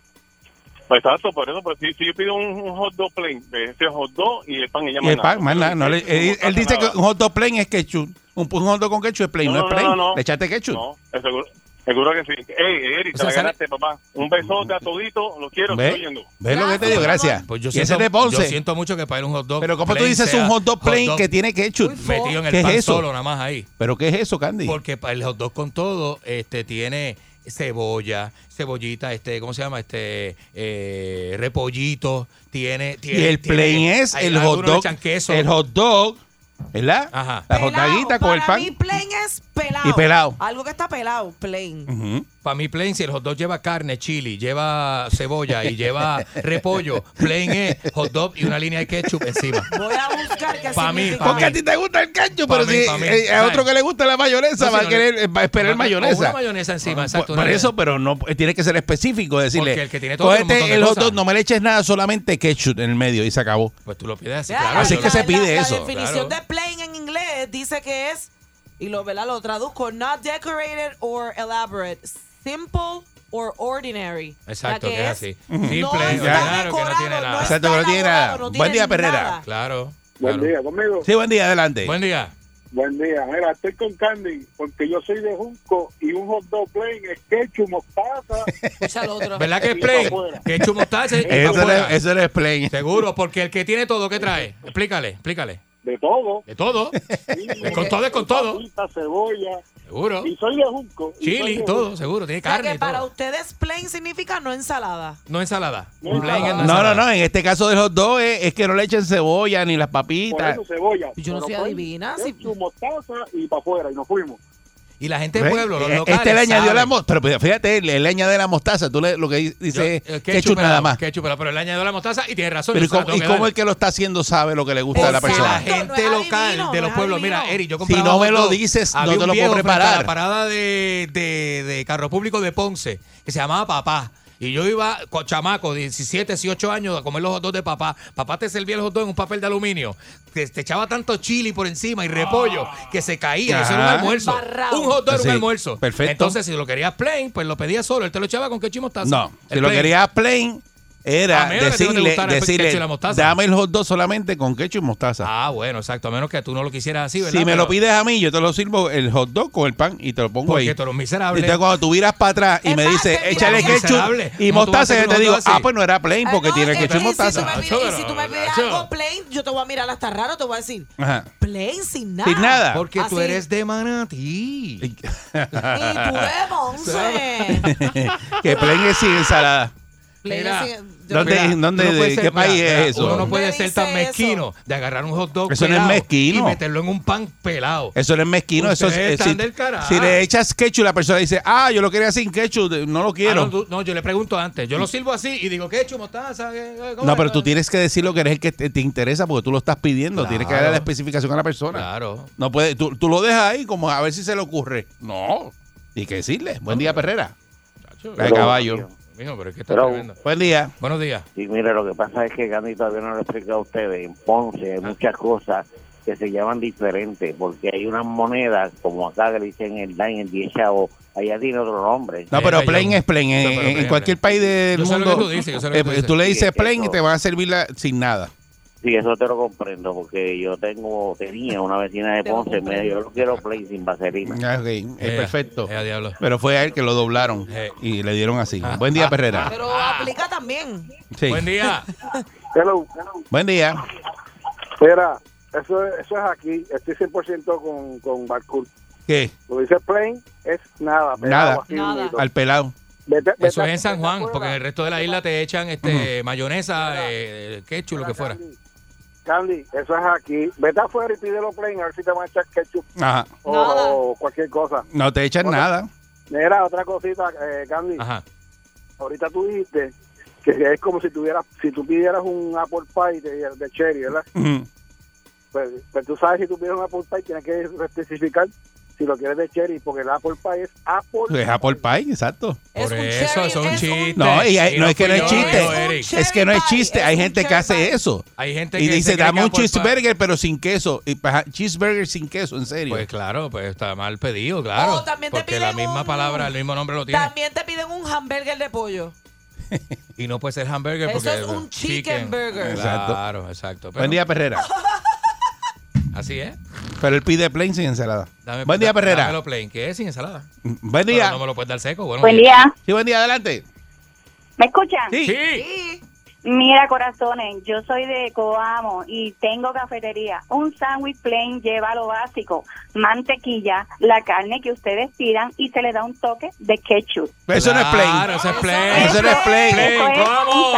exacto, por eso, pues si, si yo pido un, un hot dog plain, de ese hot dog y el pan y ya Y el pan, más nada. No él, él dice que un hot dog plain es ketchup. Un, un hot dog con ketchup es plain, no, No, es plain. no, no. Le echaste ketchup. No, es seguro, seguro que sí. Ey, Eric, O te sea, la sale- ganaste, papá. Un besote a todito, lo quiero, ¿Ves? estoy oyendo. ¿Ves lo que te digo? Gracias. Pues yo y ese siento, es de Ponce. yo siento mucho que para ir un hot dog. Pero ¿cómo tú dices un hot dog plain dog que tiene ketchup? metido en el ¿Qué es pan eso? solo, nada más ahí? ¿Pero qué es eso, Candy? Porque para el hot dog con todo, este tiene cebolla, cebollita, este, ¿cómo se llama? Este eh, repollito, tiene, y tiene el tiene- plain es el hot hot queso. El hot dog, ¿verdad? Ajá. La hot Pelao, doguita con el pan. mí plain es pelado. Y pelado. Algo que está pelado, plain. Ujú. Para mí plain, si el hot dog lleva carne, chili, lleva cebolla y lleva repollo, plain es hot dog y una línea de ketchup encima. Voy a buscar qué Pa' mí, pa' Porque a ti te gusta el ketchup, Pa' pero mí, si eh, a otro que le gusta la mayonesa No, va si a no querer le- va a esperar mayonesa. una mayonesa encima, exacto. Por, eso, pero no eh, tiene que ser específico, decirle. Porque el que tiene todo el hot dog, no me le eches nada, solamente ketchup en el medio y se acabó. Pues tú lo pides así, claro. Así que se pide la, eso. La definición Claro. de plain en inglés dice que es, y lo, ¿verdad? lo traduzco, not decorated or elaborate, simple or ordinary. Exacto, sea, que es así. Simple, no está que no tiene nada. no Exacto, que no tiene nada. no Buen día, Perrera. nada. Claro. Buen claro. día, conmigo. Sí, buen día, adelante. Buen día. Buen día. Mira, estoy con Candy porque yo soy de Junco y un hot dog plain es ketchup, mostaza. Escucha otro. ¿Verdad que es plain? Que hecho mostaza y Eso afuera. es, eso es plain. Seguro, porque el que tiene todo, ¿qué trae? Explícale, explícale. De todo. De todo. Sí, con todo es con todo. papita, cebolla. Seguro. Y soy de Junco. Chili, de todo, Junco. seguro. Tiene O sea, carne que para todo. ustedes plain significa no ensalada. No ensalada. No Plain es ensalada. No, no, ensalada. no. En este caso del hot dog es, es que no le echen cebolla ni las Por papitas. eso cebolla. Yo no soy adivina, si- Ketchup, mostaza y para afuera. Y nos fuimos. Y la gente de ¿Ves? pueblo, los Eh, locales. Este le añadió saben. la mostaza. Pero fíjate, él, él le añade la mostaza. Tú le, lo que Yo- dice eh, es ketchup nada más. ketchup pero le añadió la mostaza y tiene razón. Pero ¿y cómo, y cómo el que lo está haciendo sabe lo que le gusta a la persona? la gente No local adivino, de los pueblos, mira. Eric, yo Si no me lo dices, no te lo puedo preparar. la parada de, de, de carro público de Ponce, que se llamaba Papá. Y yo iba con chamaco, 17, 18 años, a comer los hot dogs de papá. Papá te servía el hot dog en un papel de aluminio. Te, te echaba tanto chili por encima y repollo que se caía. Eso era un almuerzo. Barrao. Un hot dog era un almuerzo. perfecto. Entonces, si lo querías plain, pues lo pedías solo. Él te lo echaba con y mostaza. No, si lo querías plain, era que no decirle, el decirle dame el hot dog solamente con ketchup y mostaza. Ah, bueno, exacto. A menos que tú no lo quisieras así, ¿verdad? si me Pero- lo pides a mí, yo te lo sirvo el hot dog con el pan y te lo pongo Porque ahí. tú eres un miserable. Entonces cuando tú viras para atrás y me dices, échale ketchup y ¿Cómo tú vas a mostaza, yo te digo, ah, pues no era plain porque Ay, no, tiene ketchup y mostaza. Si tú, me pides, si tú me pides algo plain, yo te voy a mirar hasta raro, te voy a decir, Ajá. plain sin nada. Sin nada. Porque tú eres de Manatí. Y tú de Ponce. que plain es sin ensalada. Mira, ¿Dónde- mira, dónde- de ser- qué país mira, es eso? Uno no puede ¿Dónde ser tan eso? mezquino de agarrar un hot dog Eso no es mezquino. y meterlo en un pan pelado. Eso no es mezquino. Eso es, eh, están si, del carajo. si le echas ketchup, la persona dice, ah, yo lo quería sin ketchup, no lo Ah, quiero. no, tú- no, yo le pregunto antes. Yo lo sirvo así y digo, ¿qué mostaza? ¿Qué- qué- cómo No, pero tú tienes que decir lo que eres el que te, te interesa porque tú lo estás pidiendo. Tienes que darle la especificación a la persona. Claro. No puede, tú, tú lo dejas ahí como a ver si se le ocurre. No. Tienes que decirle. Buen día, Perrera. Chacho, La de caballo. Mijo, pero es que está Pero- tremendo. Buen día. Buenos días. Sí, mire, lo que pasa es que Gandhi todavía no le explica a ustedes. En Ponce hay muchas cosas que se llaman diferentes, porque hay unas monedas, como acá que le dicen el dime, el 10 chavo, allá tiene otro nombre. No, pero Eh, plain yo- es plain. En, No, en cualquier país del Yo sé lo mundo, que tú dices, yo sé lo que eh, tú, dices. le dices Sí, plain y te van a servir la- sin nada. Sí, eso te lo comprendo, porque yo tengo, tenía una vecina de Ponce, me dijo, yo lo quiero plain sin vaselina. Ah, ok, es Eh, perfecto. eh, diablo. Pero fue a él que lo doblaron Eh. y le dieron así. Ah, Buen día, ah, Perrera. Pero aplica también. Sí. Buen día. Hello. Buen día. Mira, eso, es- eso es aquí. Estoy 100% con, con Barcool. ¿Qué? Lo dice plain es nada. Nada. así Nada. Al pelado. Vete- vete- Eso es en San Juan, porque en el resto de la isla te echan este mayonesa, eh, ketchup, lo que fuera. Candy, eso es aquí. Vete afuera y pídelo plain a ver si te van a echar ketchup Ajá. o, cualquier cosa. No te echan nada. Mira, otra cosita, eh, Candy. Ajá. Ahorita tú dijiste que es como si tuvieras, si tú pidieras un apple pie de, de cherry, ¿verdad? Ujú. Pues, pues tú sabes, si tú pides un apple pie, tienes que especificar si lo quieres de cherry, porque el apple pie es apple Es Apple Pie, exacto. Es Por un eso, cherry, eso es un es un- chiste. No, y hay- no es que no es chiste. Es que no es chiste. es Hay gente que hace pie. eso. Hay gente Y que dice, se cree dame un Pie- cheeseburger, pero sin queso. Y pa- cheeseburger sin queso, en serio. Pues claro, pues está mal pedido, claro. También te porque la piden misma un- palabra, el mismo nombre lo tiene. También te piden un hamburger de pollo. Y no puede ser hamburger Eso porque... es un chicken burger. Exacto. Claro, exacto. Pero Buen día, Perrera. Así es. Pero él pide plain sin ensalada. Dame- buen día, Perrera. Dámelo plain, que es sin ensalada. Buen Pero día. no me lo puedes dar seco. Bueno, Buen día. Sí, buen día, adelante. ¿Me escuchan? Sí. Sí. Sí. Mira, corazones, yo soy de Coamo y tengo cafetería. Un sándwich plain lleva lo básico, mantequilla, la carne que ustedes pidan y se le da un toque de ketchup. Eso no es plain. Claro, eso es plain. Eso no es plain.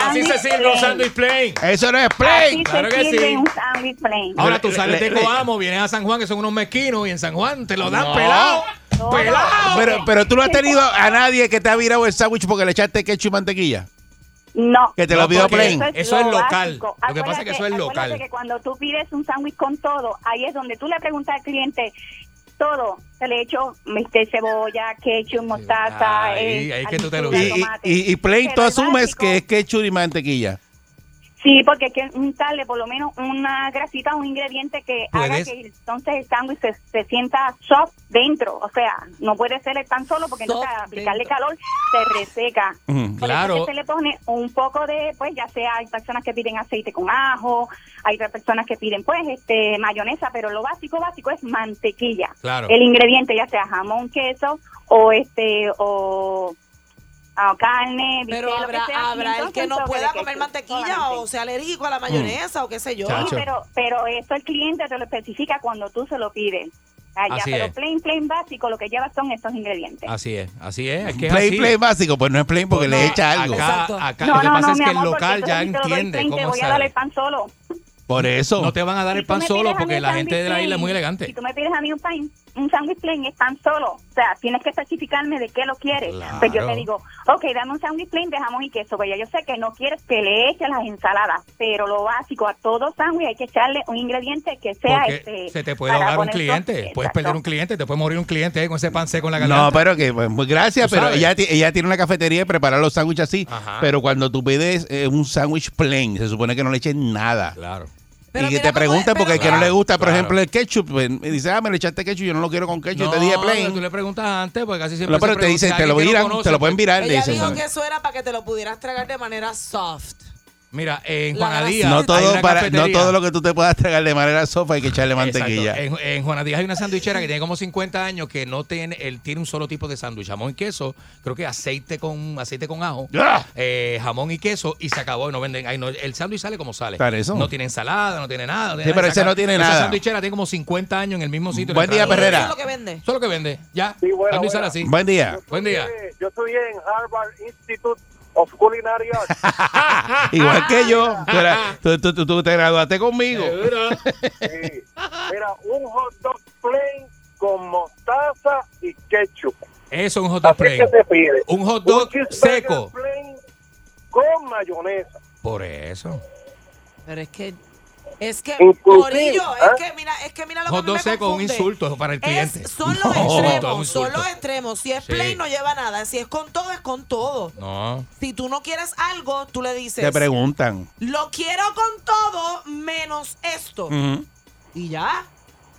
Así se sirve un sándwich plain. Eso no es Así plain. Claro se que sirve sí. un sándwich plain. Ahora tú Le- sales de Coamo, vienes a San Juan, que son unos mezquinos, y en San Juan te lo dan No. pelado. No, Pelado. Pero, pero tú no has tenido a nadie que te ha virado el sándwich porque le echaste ketchup y mantequilla. No. Que te lo pidió plain. Eso es lo local. básico. Lo que pasa es que eso es local. que cuando tú pides un sándwich con todo, ahí es donde tú le preguntas al cliente todo. Se le echo este, cebolla, ketchup, mostaza. Ahí, eh, ahí que tú te lo- Y, y, y- y plain Pero tú asumes básico- que es ketchup y mantequilla. Sí, porque hay que untarle por lo menos una grasita, un ingrediente que haga que entonces el sándwich se, se sienta soft dentro. O sea, no puede ser tan solo porque entonces Soft al aplicarle dentro. calor se reseca. Por Claro. se le pone un poco de, pues ya sea hay personas que piden aceite con ajo, hay otras personas que piden pues este mayonesa, pero lo básico básico es mantequilla. Claro. El ingrediente ya sea jamón, queso o este o ah, carne, Pero bistec, lo habrá, que sea, y habrá el que no pueda de comer mantequilla solamente. o sea alérgico a la mayonesa o qué sé yo. Sí, pero, pero eso el cliente te lo especifica cuando tú se lo pides. Allá, Así pero es. plain, plain básico, lo que lleva son estos ingredientes. Así es, así es. es que Plain, así. plain básico, pues no es plain porque le echa algo. Acá, acá no, lo que no, pasa no, es que el local ya lo entiende plain, te cómo voy a dar el pan solo. Por eso. No te van a dar el Si pan solo porque la gente de la isla es muy elegante. Si tú me pides a mí un pan, un sándwich plain es pan solo. O sea, tienes que especificarme de qué lo quieres. Claro. Pues yo te digo, ok, dame un sándwich plain de jamón y queso. Pues ya yo sé que no quieres que le eches las ensaladas, pero lo básico, a todo sándwich hay que echarle un ingrediente que sea Porque este. se te puede ahogar un cliente, puedes Exacto. perder un cliente, te puede morir un cliente ahí con ese pan seco en la garganta. No, pero que, pues, gracias, pero sabes. ella, ella tiene una cafetería y prepara los sándwiches así. Ajá. Pero cuando tú pides eh, un sándwich plain, se supone que no le echen nada. Claro. Pero y que te pregunten porque el que no le gusta, por Claro. ejemplo, el ketchup, pues, y dice, ah, me le echaste ketchup, yo no lo quiero con ketchup, te dije No, pero plain. tú le preguntas antes, porque casi siempre No, pero se te dicen, te lo no viran, te pueden virar, Ella dicen. dijo que eso era para que te lo pudieras tragar de manera soft. Mira, en La Juanadía No hay todo, una para, no todo lo que tú te puedas tragar de manera sofa hay que echarle mantequilla. En, en Juanadías hay una sandwichera que tiene como 50 años que no tiene, él tiene un solo tipo de sándwich, jamón y queso, creo que aceite con aceite con ajo, ¡Ah! eh, jamón y queso y se acabó y no venden, ahí no, el sándwich sale como sale. Para eso. No tiene ensalada, no tiene nada. no tiene Sí, nada, pero se ese no tiene Esa nada. sandwichera tiene como 50 años en el mismo sitio. Buen día. Perrera. Eso es lo que vende. Eso es lo que vende, ya. Sí, bueno, sale así. Buen día. Buen día. Yo estudié en Harvard Institute of Culinary Arts. Igual que yo. Tú, era- tú- tú- tú- tú te graduaste conmigo. Sí. Mira, un hot dog plain con mostaza y ketchup. Eso es un hot dog Así plain. que se pide. Un hot dog cheeseburger seco. plain con mayonesa. Por eso. Pero es que. Es que, Corillo, ¿eh? es que mira, es que mira lo que a mí me seco un insulto para el cliente. Es- son los No, extremos, son los extremos. Si es Sí. plain no lleva nada, si es con todo es con todo. No. Si tú no quieres algo, tú le dices, Te preguntan. lo quiero con todo menos esto. Y ya.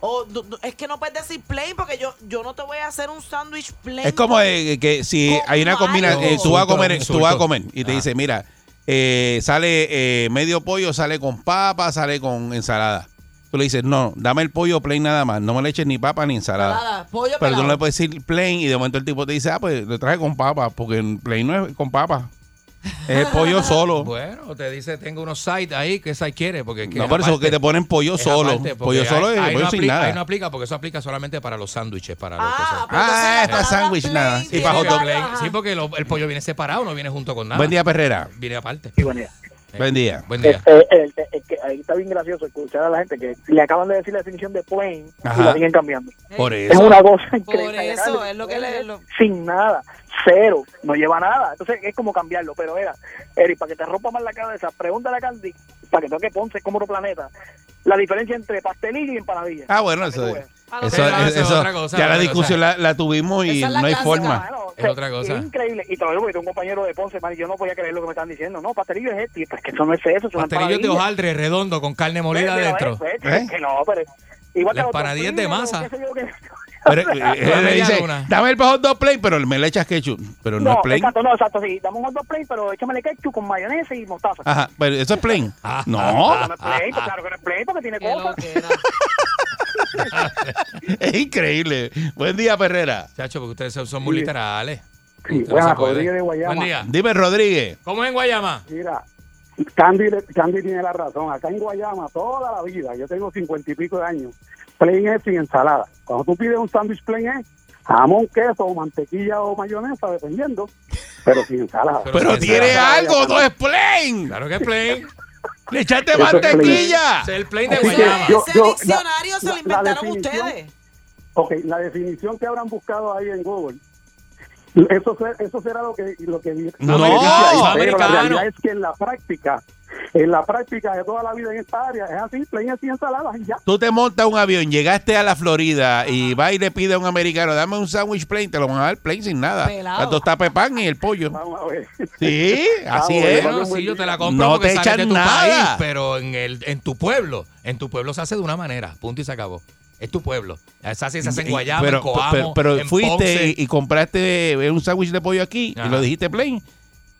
O es que no puedes decir plain porque yo, yo no te voy a hacer un sándwich plain. Es como eh, que si hay una combinación, algo. tú vas a comer, tú vas a comer y te Ah. dice, mira, eh, sale eh, medio pollo, sale con papa, sale con ensalada. Tú le dices, no, dame el pollo plain nada más, no me le eches ni papa ni ensalada. Nada, pollo Pero tú no pelado. le puedes decir plain y de momento el tipo te dice, ah, pues le traje con papa, porque plain no es con papa. Es el pollo solo. Bueno, te dice, tengo unos sites ahí, ¿qué site quiere? Porque No, por eso que te ponen pollo es solo. aparte, Pollo solo ahí- es ahí pollo no sin aplica, nada. Ahí no aplica porque eso aplica solamente para los sándwiches, para los Ah, que son. pues Ah, es para sándwich nada. Y para hot dog. Sí, porque lo- el pollo viene separado, no viene junto con nada. Buen día, Perrera. Viene aparte. Sí, buen día. Buen día. Buen día. Eh, eh, eh, eh, que ahí está bien gracioso escuchar a la gente que le acaban de decir la definición de plain Ajá. y la siguen cambiando. Por Es eso. una cosa Por increíble. eso es lo que le... lo- Sin nada, cero, no lleva nada. Entonces es como cambiarlo. Pero era, Eric, para que te rompa más la cabeza, pregúntale a Candy, para que toque Ponce como otro planeta, la diferencia entre pastelillo y empanadilla. Ah, bueno, eso es. Eso, es otra cosa, ya la discusión la, la tuvimos y Esa es la no hay clásica. forma. Bueno, o Es sea, otra cosa. Es increíble. Y todavía porque tengo un compañero de Ponce, man, y yo no podía creer lo que me están diciendo. No, pastelillo es este. Pues que eso no es eso, es Pastelillos de hojaldre redondo con carne molida Pero adentro. eso, es, ¿Eh? que no, pero igual La empanadilla es de masa. yo, que- Pero, eh, él le dice, luna. dame el hot dog plain, pero me le echas ketchup. Pero no, No, es plain. exacto, no, exacto, sí. Dame un hot dog plain, pero échamele ketchup con mayonesa y mostaza. Ajá, pero eso es plain. Ah, no, No, no es plain, pues claro que no es plain porque tiene cosas. es increíble. Buen día, Perrera. Chacho, porque ustedes son, muy literales. Sí. Rodríguez de Guayama. Buen día. Dime, Rodríguez. ¿Cómo es en Guayama? Mira, Candy, Candy tiene la razón. Acá en Guayama, toda la vida, yo tengo cincuenta y pico de años, plain es sin ensalada. Cuando tú pides un sándwich plain es jamón, queso, mantequilla o mayonesa, dependiendo, pero sin ensalada. Pero tiene ensalada. algo, no es plain. Claro que es plain. Le echaste mantequilla. Es el plain de Guayama. yo- Ese yo- diccionario se lo inventaron ustedes. Ok, la definición que habrán buscado ahí en Google, eso, eso será lo que, lo que No, ahí, pero la realidad es que en la práctica, en la práctica de toda la vida en esta área, es así, plain sin ensaladas y ya. Tú te montas un avión, llegaste a la Florida y va y le pide a un americano, dame un sándwich plain, te lo van a dar plain sin nada. Pelado. Las dos pan y el pollo. Vamos a ver. Sí, así Vamos, es. bueno, sí, yo te la compro No porque te sale de echan tu nada. país, pero en el en tu pueblo, en tu pueblo se hace de una manera, punto y se acabó. Es tu pueblo. Se hace, se hace en Y- Guayama, pero, en Coamo, pero, pero en fuiste y, y compraste eh, un sándwich de pollo aquí Ajá. y lo dijiste plain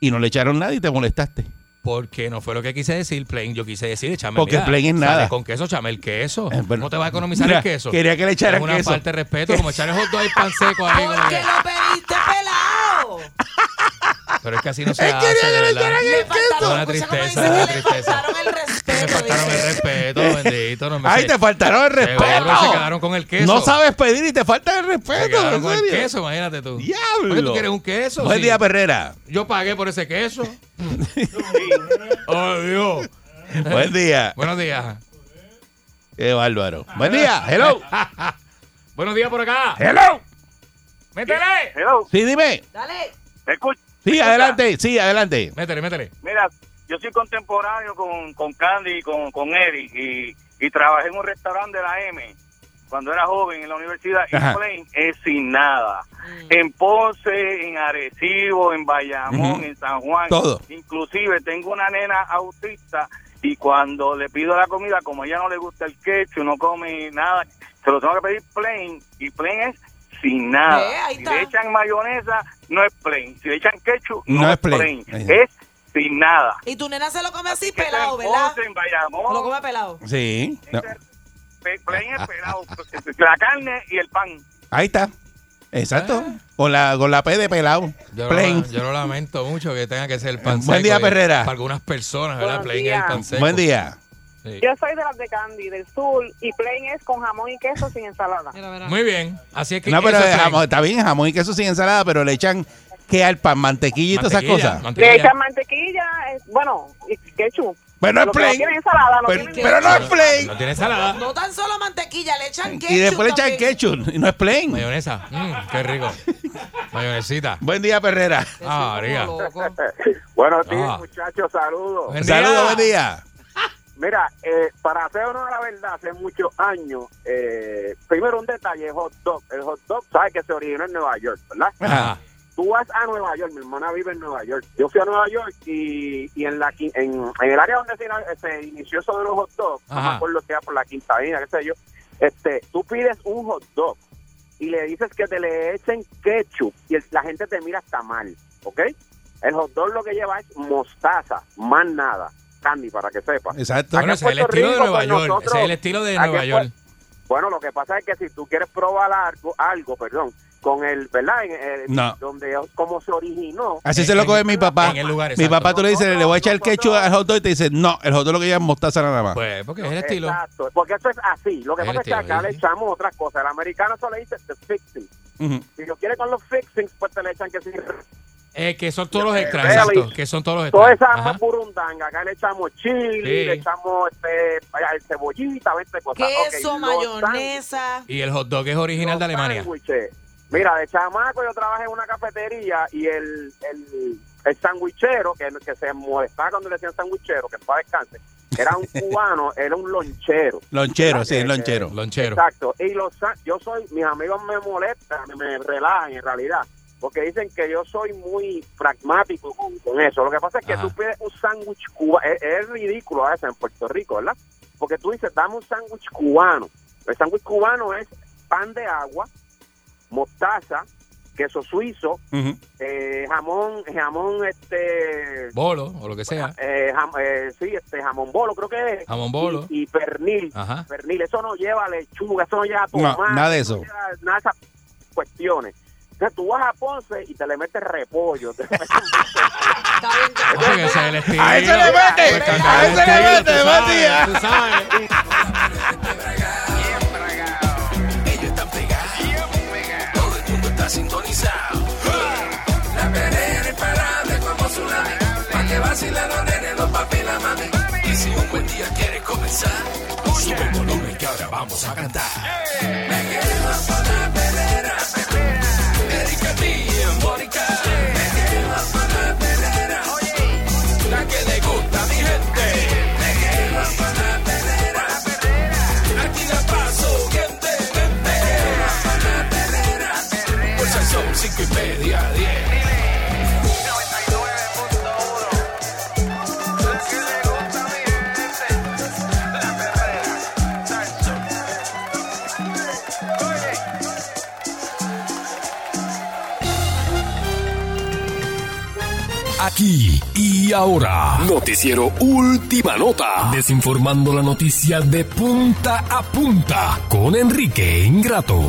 y no le echaron nada y te molestaste. Porque no fue lo que quise decir, plain. Yo quise decir, échame Porque mira, plain es nada. Con queso, chame el queso. Eh, pero- ¿Cómo te vas a economizar Mira, el queso? quería que le echaran Es una queso. falta de respeto, como echar el hot dog al pan seco ahí. Porque que- lo pediste pelado. Pero es que así no se hace, quería que le echaran Le faltaron, Una tristeza, una tristeza. Me faltaron el respeto, bendito. No me Ay, sé. te faltaron el Seguro respeto. se quedaron con el queso. No sabes pedir y te falta el Se respeto. quedaron ¿en con el queso, imagínate tú. Diablo. ¿Por qué tú quieres un queso? Buen Sí. día, Perrera. Yo pagué por ese queso. oh, Dios. Buen día. Buenos días. Qué bárbaro. Buen día. Hello. Buenos días por acá. Hello. Métele. Hello, Sí, dime. Dale. escucha. Sí, adelante. Sí, adelante. Métele, métele. Mira, yo soy contemporáneo con, con Candy y con, con Eric y, y trabajé en un restaurante de la M cuando era joven en la universidad Ajá. y Plain es sin nada. En Ponce, en Arecibo, en Bayamón, en San Juan. Todo. Inclusive tengo una nena autista y cuando le pido la comida, como a ella no le gusta el ketchup, no come nada, se lo tengo que pedir plain y plain es sin nada. Si le echan mayonesa, no es plain. Si le echan ketchup, no, No es plain. plain. Es sin nada. Y tu nena se lo come así pelado, ¿verdad? En Bayamón, Se lo come pelado. Sí. No. pe- plain es pelado. La carne y el pan. Ahí está. Exacto. Con la, con la P de pelado. Yo Plain. lo, yo lo lamento mucho que tenga que ser el pan Buen seco día, Perrera. Para algunas personas, ¿verdad? Buenos Plain es el pan seco. Buen día. Sí. Yo soy de las de Candy, del sur, y plain es con jamón y queso sin ensalada. Mira, mira. Muy bien. Así es que No, pero jamón- está bien, jamón y queso sin ensalada, pero le echan qué al pan? ¿Mantequilla y todas esas cosas? Le echan mantequilla, eh, bueno, y ketchup. Pero no es no plain. tiene ensalada, no Pero, tiene pero no es plain. No tiene ensalada. No tan solo mantequilla, le echan ketchup. Y después le echan también. ketchup y no es plain. Mayonesa. Mm, qué rico. Mayonesita. Buen día, Perrera. Ah, María. Buenos días, Ah. muchachos, saludos. Buen día. Saludos, buen día. Mira, eh, para hacer honor a la verdad, hace muchos años, eh, primero un detalle, hot dog. El hot dog, sabes que se originó en Nueva York, ¿verdad? Ajá. Tú vas a Nueva York, mi hermana vive en Nueva York. Yo fui a Nueva York y, y en, la, en, en el área donde se, se inició eso de los hot dogs, no Ajá. me acuerdo que era por la Quinta Avenida, qué sé yo, este, tú pides un hot dog y le dices que te le echen ketchup y el- la gente te mira hasta mal, ¿ok? El hot dog lo que lleva es mostaza, más nada. Candy, para que sepa. Exacto. Bueno, ese es el estilo de Nueva pues, York. nosotros- Ese es el estilo de Nueva York. Bueno, lo que pasa es que si tú quieres probar algo, algo perdón, con el, ¿verdad? En, eh, No. Donde, como se originó. Así se lo coge mi papá. en el lugar, mi exacto. papá tú le dices, le voy a echar el ketchup al hot dog y te dice, no, el hot dog lo que lleva es mostaza nada más. Pues, porque es el estilo. Exacto, porque eso es así. Lo que Es pasa es que acá sí. le echamos otras cosas. El americano solo le dice the fixing. Si lo quiere con los fixings, pues te le echan que sí. Eh, que son todos los extras, Really? exacto. Que son todos los Toda extras. esa Ajá. burundanga. Acá le echamos chili, Sí. le echamos este, vaya, cebollita, 20 cosas. Queso, Ok, los mayonesa. Y el hot dog es original de Alemania. sándwiches. Mira, de chamaco yo trabajé en una cafetería y el, el, el sandwichero, que, que se molestaba cuando le decían sandwichero, que para descanse, era un cubano, era un lonchero. Lonchero, sí, Eh, lonchero. Lonchero. Exacto. Y los, yo soy, mis amigos me molestan, me relajan en realidad, porque dicen que yo soy muy pragmático con, con eso. Lo que pasa es que Ajá. tú pides un sándwich cubano, es, es ridículo a veces en Puerto Rico, ¿verdad? Porque tú dices, dame un sándwich cubano. El sándwich cubano es pan de agua, mostaza, queso suizo, Ujú. eh, jamón, jamón, este, Bolo, o lo que sea. eh, jam- eh, sí, este jamón bolo creo que es. Jamón bolo. Y, y pernil. Ajá. Pernil, eso no lleva lechuga, eso no lleva No, tomate. nada de eso. no lleva nada de esas cuestiones. Entonces tú vas a Ponce y te le metes repollo. te le metes- el estilo. A ese le mete, Pues, a ese le mete, tú buen sabes, día. tú sabes. está sintonizado. La perrera imparable como tsunami. Pa' que vacilen los nenes, los papi y la mami. Y si un buen día quieres comenzar, sube el volumen que ahora vamos a cantar. Aquí y ahora. Noticiero Última Nota. Desinformando la noticia de punta a punta con Enrique Ingrato.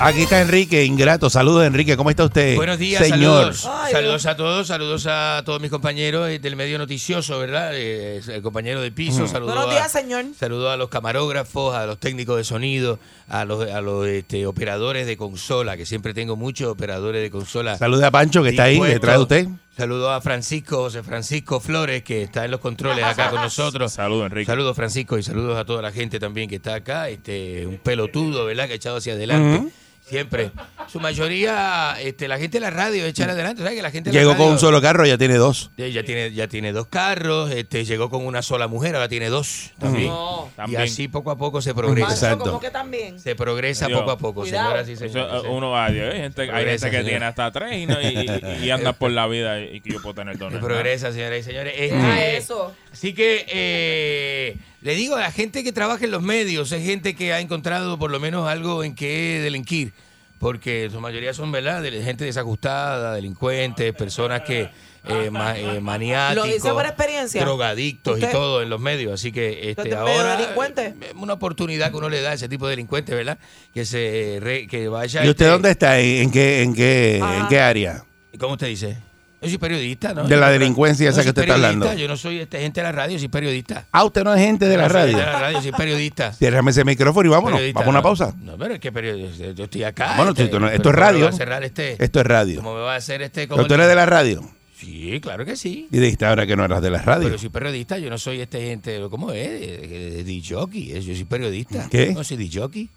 Aquí está Enrique, ingrato. Saludos, Enrique. ¿Cómo está usted? Buenos días, señor. saludos. saludos a todos, saludos a todos mis compañeros eh, del medio noticioso, ¿verdad? Eh, el compañero de piso, saludos Buenos a- días, señor. Saludos a los camarógrafos, a los técnicos de sonido, a los, a los este, operadores de consola, que siempre tengo muchos operadores de consola. Salude a Pancho, que está ahí, dispuestos. trae usted. Saludos a Francisco, José Francisco Flores, que está en los controles acá con nosotros. Saludos, Enrique. Saludos, Francisco, y saludos a toda la gente también que está acá. Este, un pelotudo, ¿verdad? Que ha echado hacia adelante. Siempre. Su mayoría, este, la gente de la radio echar adelante. ¿Sabes que la gente de la Llegó con un solo carro, ya tiene dos. Ya tiene, ya tiene dos carros, este, llegó con una sola mujer, ahora tiene dos también. No. Y También. así poco a poco se progresa. Pancho, Exacto. ¿cómo que también? Se progresa Dios. poco a poco, Cuidado. señoras y Eso, señores. eh, uno va, hay gente, hay Progresa, gente que señora. tiene hasta tres y, no, y, y- y anda por la vida y que yo puedo tener dos. ¿no? progresa, señoras y señores. Este, Deja eso. Así que eh, le digo a la gente que trabaja en los medios, es gente que ha encontrado por lo menos algo en que delinquir, porque su mayoría son, ¿verdad? De- gente desajustada, delincuentes, personas que eh, ma- eh, maniáticos, ¿Lo dice por experiencia? drogadictos y todo en los medios. Así que este, ¿Usted es medio ahora delincuente? eh, es una oportunidad que uno le da a ese tipo de delincuentes, ¿verdad? Que se re- que vaya. ¿Y usted este- dónde está? ¿En qué, en qué, en Ajá. qué área? ¿Cómo usted dice? Yo soy periodista, ¿no? De la delincuencia esa que soy usted está hablando. Yo no soy este, gente de la radio, soy periodista. Ah, usted no es gente de la no soy radio. gente de la radio, soy periodista. Ciérrame ese micrófono y vámonos. Periodista, Vamos a una no. pausa. No, pero es que periodista, yo estoy acá. Bueno, este, no- esto es ¿cómo me radio. va a cerrar este? Esto es radio. ¿Cómo me va a hacer este? Tú eres de la radio. Sí, claro que sí. Y dijiste ahora que no eras de la radio. Pero soy periodista, yo no soy este gente, ¿cómo es? De, de, de DJ, yo soy periodista. ¿Qué? No soy DJ.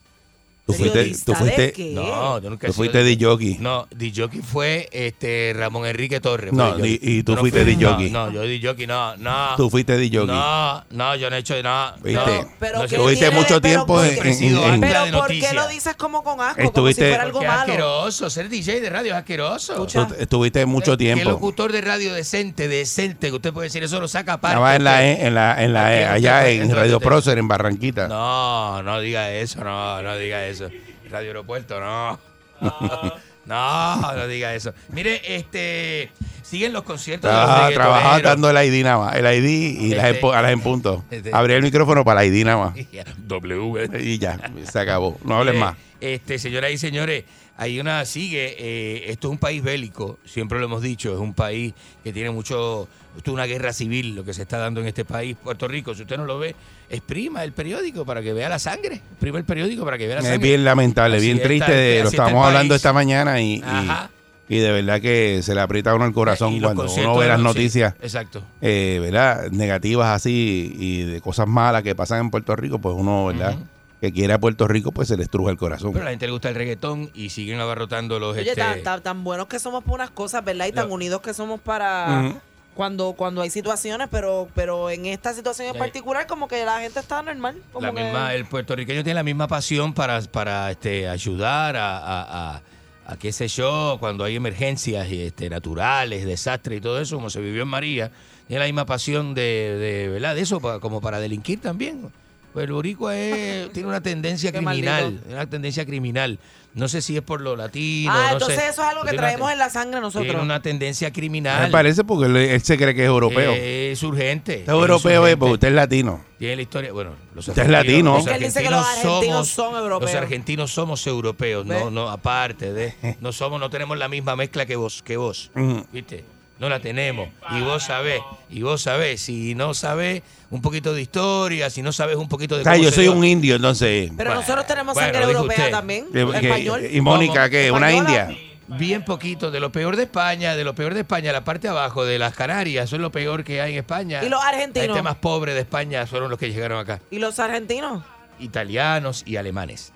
Tú fuiste, tú fuiste, No, yo nunca he tú fuiste de jockey. No, DJ fue este Ramón Enrique Torres. No, fue y- tú no fuiste fui- DJ. No, no, yo DJ, no, no. Tú fuiste de jockey. No, no, yo no he hecho nada. ¿Viste? No, Pero no ¿qué sé. Tuviste tiene- mucho tiempo por en, qué- en- en- Pero de ¿por qué lo dices como con asco? Como si Estuviste- fuera algo Porque es malo. asqueroso, ser DJ de radio es asqueroso. tú estuviste mucho ¿Qué tiempo. locutor de radio decente, decente, que usted puede decir eso lo saca aparte? Estaba en la? E- en la, en la, E, usted allá en Radio Prócer en Barranquita. No, no diga eso, no, no diga eso. Radio Aeropuerto, no. No, no diga eso. Mire, este, siguen los conciertos de los Trabajaba, dando el ID nada más. El ID y las Este- en a las en punto. este- el micrófono para el ID nada más. W. Y ya, se acabó. No hables Eh, más. Este, señoras y señores, hay una sigue. eh, esto es un país bélico, siempre lo hemos dicho. Es un país que tiene mucho. Esto es una guerra civil lo que se está dando en este país, Puerto Rico. Si usted no lo ve, exprima el periódico para que vea la sangre. Exprima el periódico para que vea la Es sangre. bien lamentable, Así bien triste. de- lo estábamos hablando esta mañana y, y, de verdad que se le aprieta a uno el corazón Y los cuando uno ve las sí, noticias exacto. eh, ¿verdad? negativas así y de cosas malas que pasan en Puerto Rico, pues uno, ¿verdad? Que quiere a Puerto Rico, pues se le estruja el corazón. Pero a la gente le gusta el reggaetón y siguen abarrotando los. Oye, este, tan, tan- tan buenos que somos para unas cosas, ¿verdad? Y tan unidos que somos para cuando cuando hay situaciones, pero pero en esta situación en particular como que la gente está normal. Como la que- misma, el puertorriqueño tiene la misma pasión para, para este, ayudar a, a, a- a qué sé yo, cuando hay emergencias y, este, naturales, desastres y todo eso, como se vivió en María, tiene la misma pasión de, de, ¿verdad? de eso, como para delinquir también. Pues el boricua es- tiene una tendencia criminal, una tendencia criminal. No sé si es por lo latino. Ah, no entonces sé. eso es algo que traemos en la sangre nosotros. Tiene una tendencia criminal. Me parece porque él, él se cree que es europeo. Eh, Es urgente. Usted es europeo, urgente. eh, porque usted es latino. Tiene la historia, bueno, los Usted es latino. los Es él dice que los argentinos argentinos somos- son europeos. Los argentinos somos europeos, no, ¿Ves? no, aparte de, no somos, no tenemos la misma mezcla que vos, que vos. ¿viste? No la tenemos. Y vos sabés, y vos sabés, si no sabés un poquito de historia, si no sabes un poquito de O sea, cómo yo soy dio- un indio, entonces. Pero Bueno, nosotros tenemos bueno, sangre europea usted. también, que- español. ¿Y Mónica qué? ¿Una Española. india? Bien poquito, de lo peor de España, de lo peor de España, la parte de abajo de las Canarias, eso es lo peor que hay en España. ¿Y los argentinos? La gente más pobre de España fueron los que llegaron acá. ¿Y los argentinos? italianos y alemanes.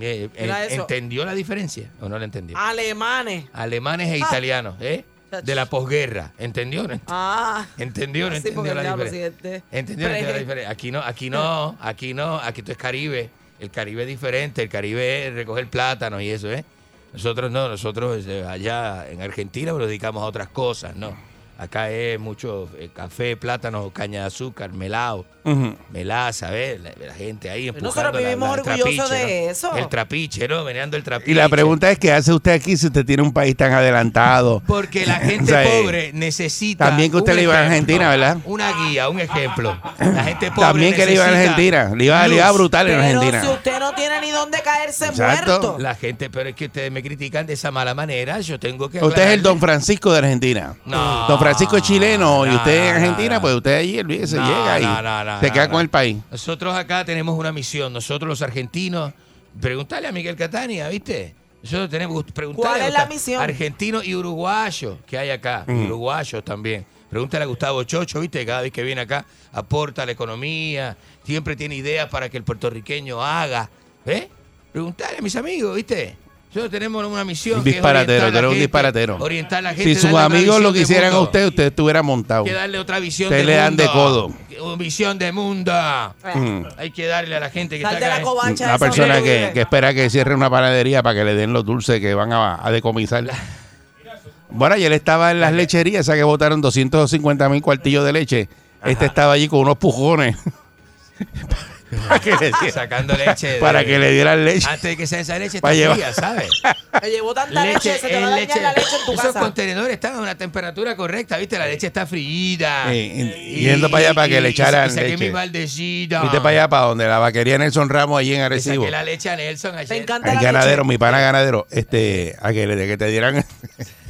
Eh, eso. ¿Entendió la diferencia o no la entendió? Alemanes. Alemanes e Ah. italianos, ¿eh? De la posguerra. ¿Entendió? ¿No ent- Ah. ¿Entendió o no Sí, entendió la diferencia? si este- ¿Entendió no la diferencia? Aquí no, aquí no, aquí no, aquí esto es Caribe. El Caribe es diferente, el Caribe es recoger plátanos y eso, ¿eh? Nosotros no, nosotros eh, allá en Argentina nos dedicamos a otras cosas, ¿no? Acá es mucho eh, café, plátano, caña de azúcar, melado, Ujú. melaza, ¿ves? La, la gente ahí empujando Nosotros vivimos la- orgullosos trapiche, de ¿no? eso. El trapiche, ¿no? Meneando el trapiche. Y la pregunta es, ¿qué hace usted aquí si usted tiene un país tan adelantado? Porque la gente O sea, pobre necesita. También que usted le iba a Argentina, ¿verdad? Una guía, un ejemplo. La gente pobre. También que le iba a Argentina. Le iba, le iba brutal en Argentina. si usted no tiene ni dónde caerse Exacto. muerto. La gente, pero es que ustedes me critican de esa mala manera. Yo tengo que. Usted es el Don Francisco de Argentina. No, Don Francisco es chileno y no, usted es Argentina, no. pues usted allí, No, llega y no, no, no, se no, queda no. con el país. Nosotros acá tenemos una misión. Nosotros los argentinos. Preguntarle a Miguel Catania, ¿viste? Nosotros tenemos preguntarle ¿Cuál a es la misión? Argentinos y uruguayos que hay acá. Mm. Uruguayos también. Pregúntale a Gustavo Chocho, ¿viste? Cada vez que viene acá aporta a la economía. Siempre tiene ideas para que el puertorriqueño haga. ¿Eh? Preguntarle a mis amigos, ¿viste? Nosotros tenemos una misión. Un que es disparatero, orientar a tú la eres un gente- disparatero. Orientar a la gente. Si sus amigos lo quisieran a usted, usted estuviera montado. Hay que darle otra visión Usted le dan de codo. Una Visión de mundo. Mm. Hay que darle a la gente que Sal está de acá. la covacha Una persona que, que espera que cierre una panadería para que le den los dulces que van a, a decomisar. Bueno, ayer estaba en las lecherías, esa que botaron 250 mil cuartillos de leche. Este estaba allí con unos pujones. para que le diera- Sacando leche. de- para que le dieran leche. Antes de que sea esa leche, está Para llevar- fría, ¿sabes? Me llevó tanta leche, se te va a dañar la leche en tu Esos casa. contenedores están a una temperatura correcta, ¿viste? La leche está. Eh, yendo para allá para que le echaran y saqué leche. mi baldecito. Viste para allá, para donde la vaquería Nelson Ramos, allí en Arecibo. saqué la leche a Nelson ayer. Me encanta El la ganadero, leche. mi pana ganadero, este, a que, le- que te dieran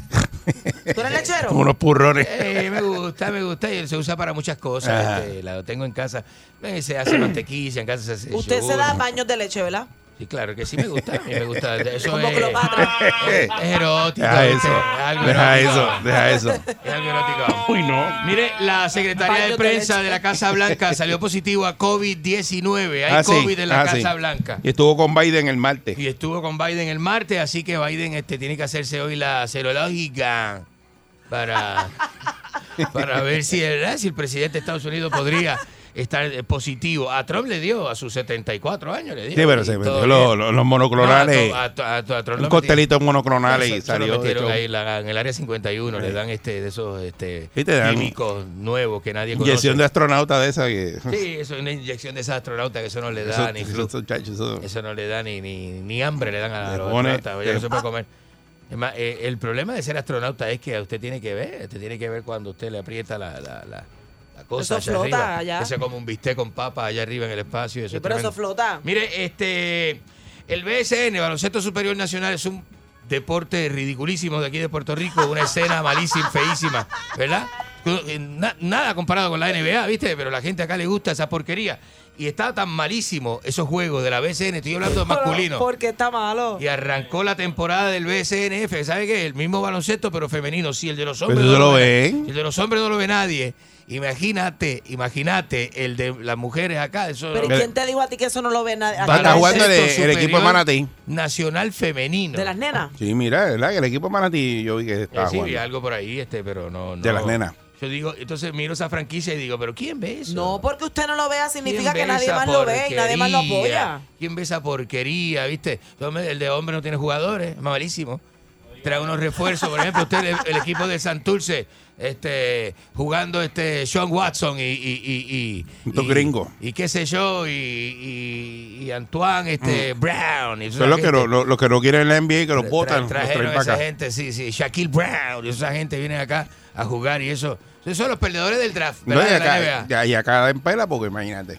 ¿Tú eres lechero? Como unos purrones. Eh, me gusta, me gusta y se usa para muchas cosas. Este, la tengo en casa. Eh, Se hace mantequilla, en casa se hace Usted se da baños de leche, ¿verdad? Sí, claro que sí me gusta. Me gusta. Eso Como es, Cleopatra. es erótico. Deja eso, Es deja erótico. eso, deja eso. Es algo erótico. Uy, no. Mire, la secretaria de prensa de la Casa Blanca salió positivo a COVID-19. Hay Ah, sí. COVID en la Ah, sí. Casa Blanca. Y estuvo con Biden el martes. Y estuvo con Biden el martes, así que Biden este, tiene que hacerse hoy la serológica para, para ver si, ¿verdad? si el presidente de Estados Unidos podría estar eh, positivo. A Trump le dio a sus 74 años. Le dio, Sí, pero se metió los, los- los monoclonales. No, a, a a Trump un costelito monoclonales y salió. metieron ahí la- en el área 51, le dan este de esos este, Sí, químicos nuevos que nadie conoce. Inyección de astronauta de esa que. Sí, eso es una inyección de esa astronauta que eso no le da Eso- ni eso- eso- Eso no le da ni, ni, ni hambre, le dan a los astronautas. Ya no se puede comer. Es más, eh, el problema de ser astronauta es que usted tiene que ver, usted tiene que ver cuando usted le aprieta la, la, la cosa Eso allá flota arriba. allá. Que se come un bistec con papa allá arriba en el espacio. y Eso Sí, es pero eso flota. Mire, este, el BSN, Baloncesto Superior Nacional, es un deporte ridiculísimo de aquí de Puerto Rico, una escena malísima, feísima, ¿verdad? Na- nada comparado con la NBA, ¿viste? Pero la gente acá le gusta esa porquería. Y está tan malísimo esos juegos de la BCN, estoy hablando de masculino. Porque está malo. Y arrancó la temporada del BSNF, ¿sabe qué? El mismo baloncesto, pero femenino. Sí, el de los hombres. Pero no lo ve- ven. El de los hombres no lo ve nadie. Imagínate, imagínate el de las mujeres acá. Eso Pero ¿y Me- quién te dijo a ti que eso no lo ve nadie? Estar jugando el, el equipo de Manatí. Nacional femenino. ¿De las nenas? Sí, mira, ¿verdad? Que el equipo de Manatí yo vi que Eh, estaba sí, vi jugando. algo por ahí, este, pero no, no. De las nenas. Yo digo, entonces miro esa franquicia y digo, ¿pero quién ve eso? No, porque usted no lo vea significa ¿Quién que ve nadie más lo ve y nadie más lo apoya. ¿Quién ve esa porquería, viste? El de hombre no tiene jugadores, es malísimo. Trae unos refuerzos, por ejemplo, usted, el, el equipo de Santurce, este, jugando este Sean Watson y... y, y, y y- gringos. Y qué sé yo, y, Antoine este, Brown. Y Mm. Son los que, no, los, los que no quieren la NBA, que los botan, los Trajeron para esa acá. gente, sí, sí. Shaquille Brown y esa gente viene acá a jugar y eso. Esos son los perdedores del draft, No, y de la acá, NBA. ya- y acá en pela, porque imagínate.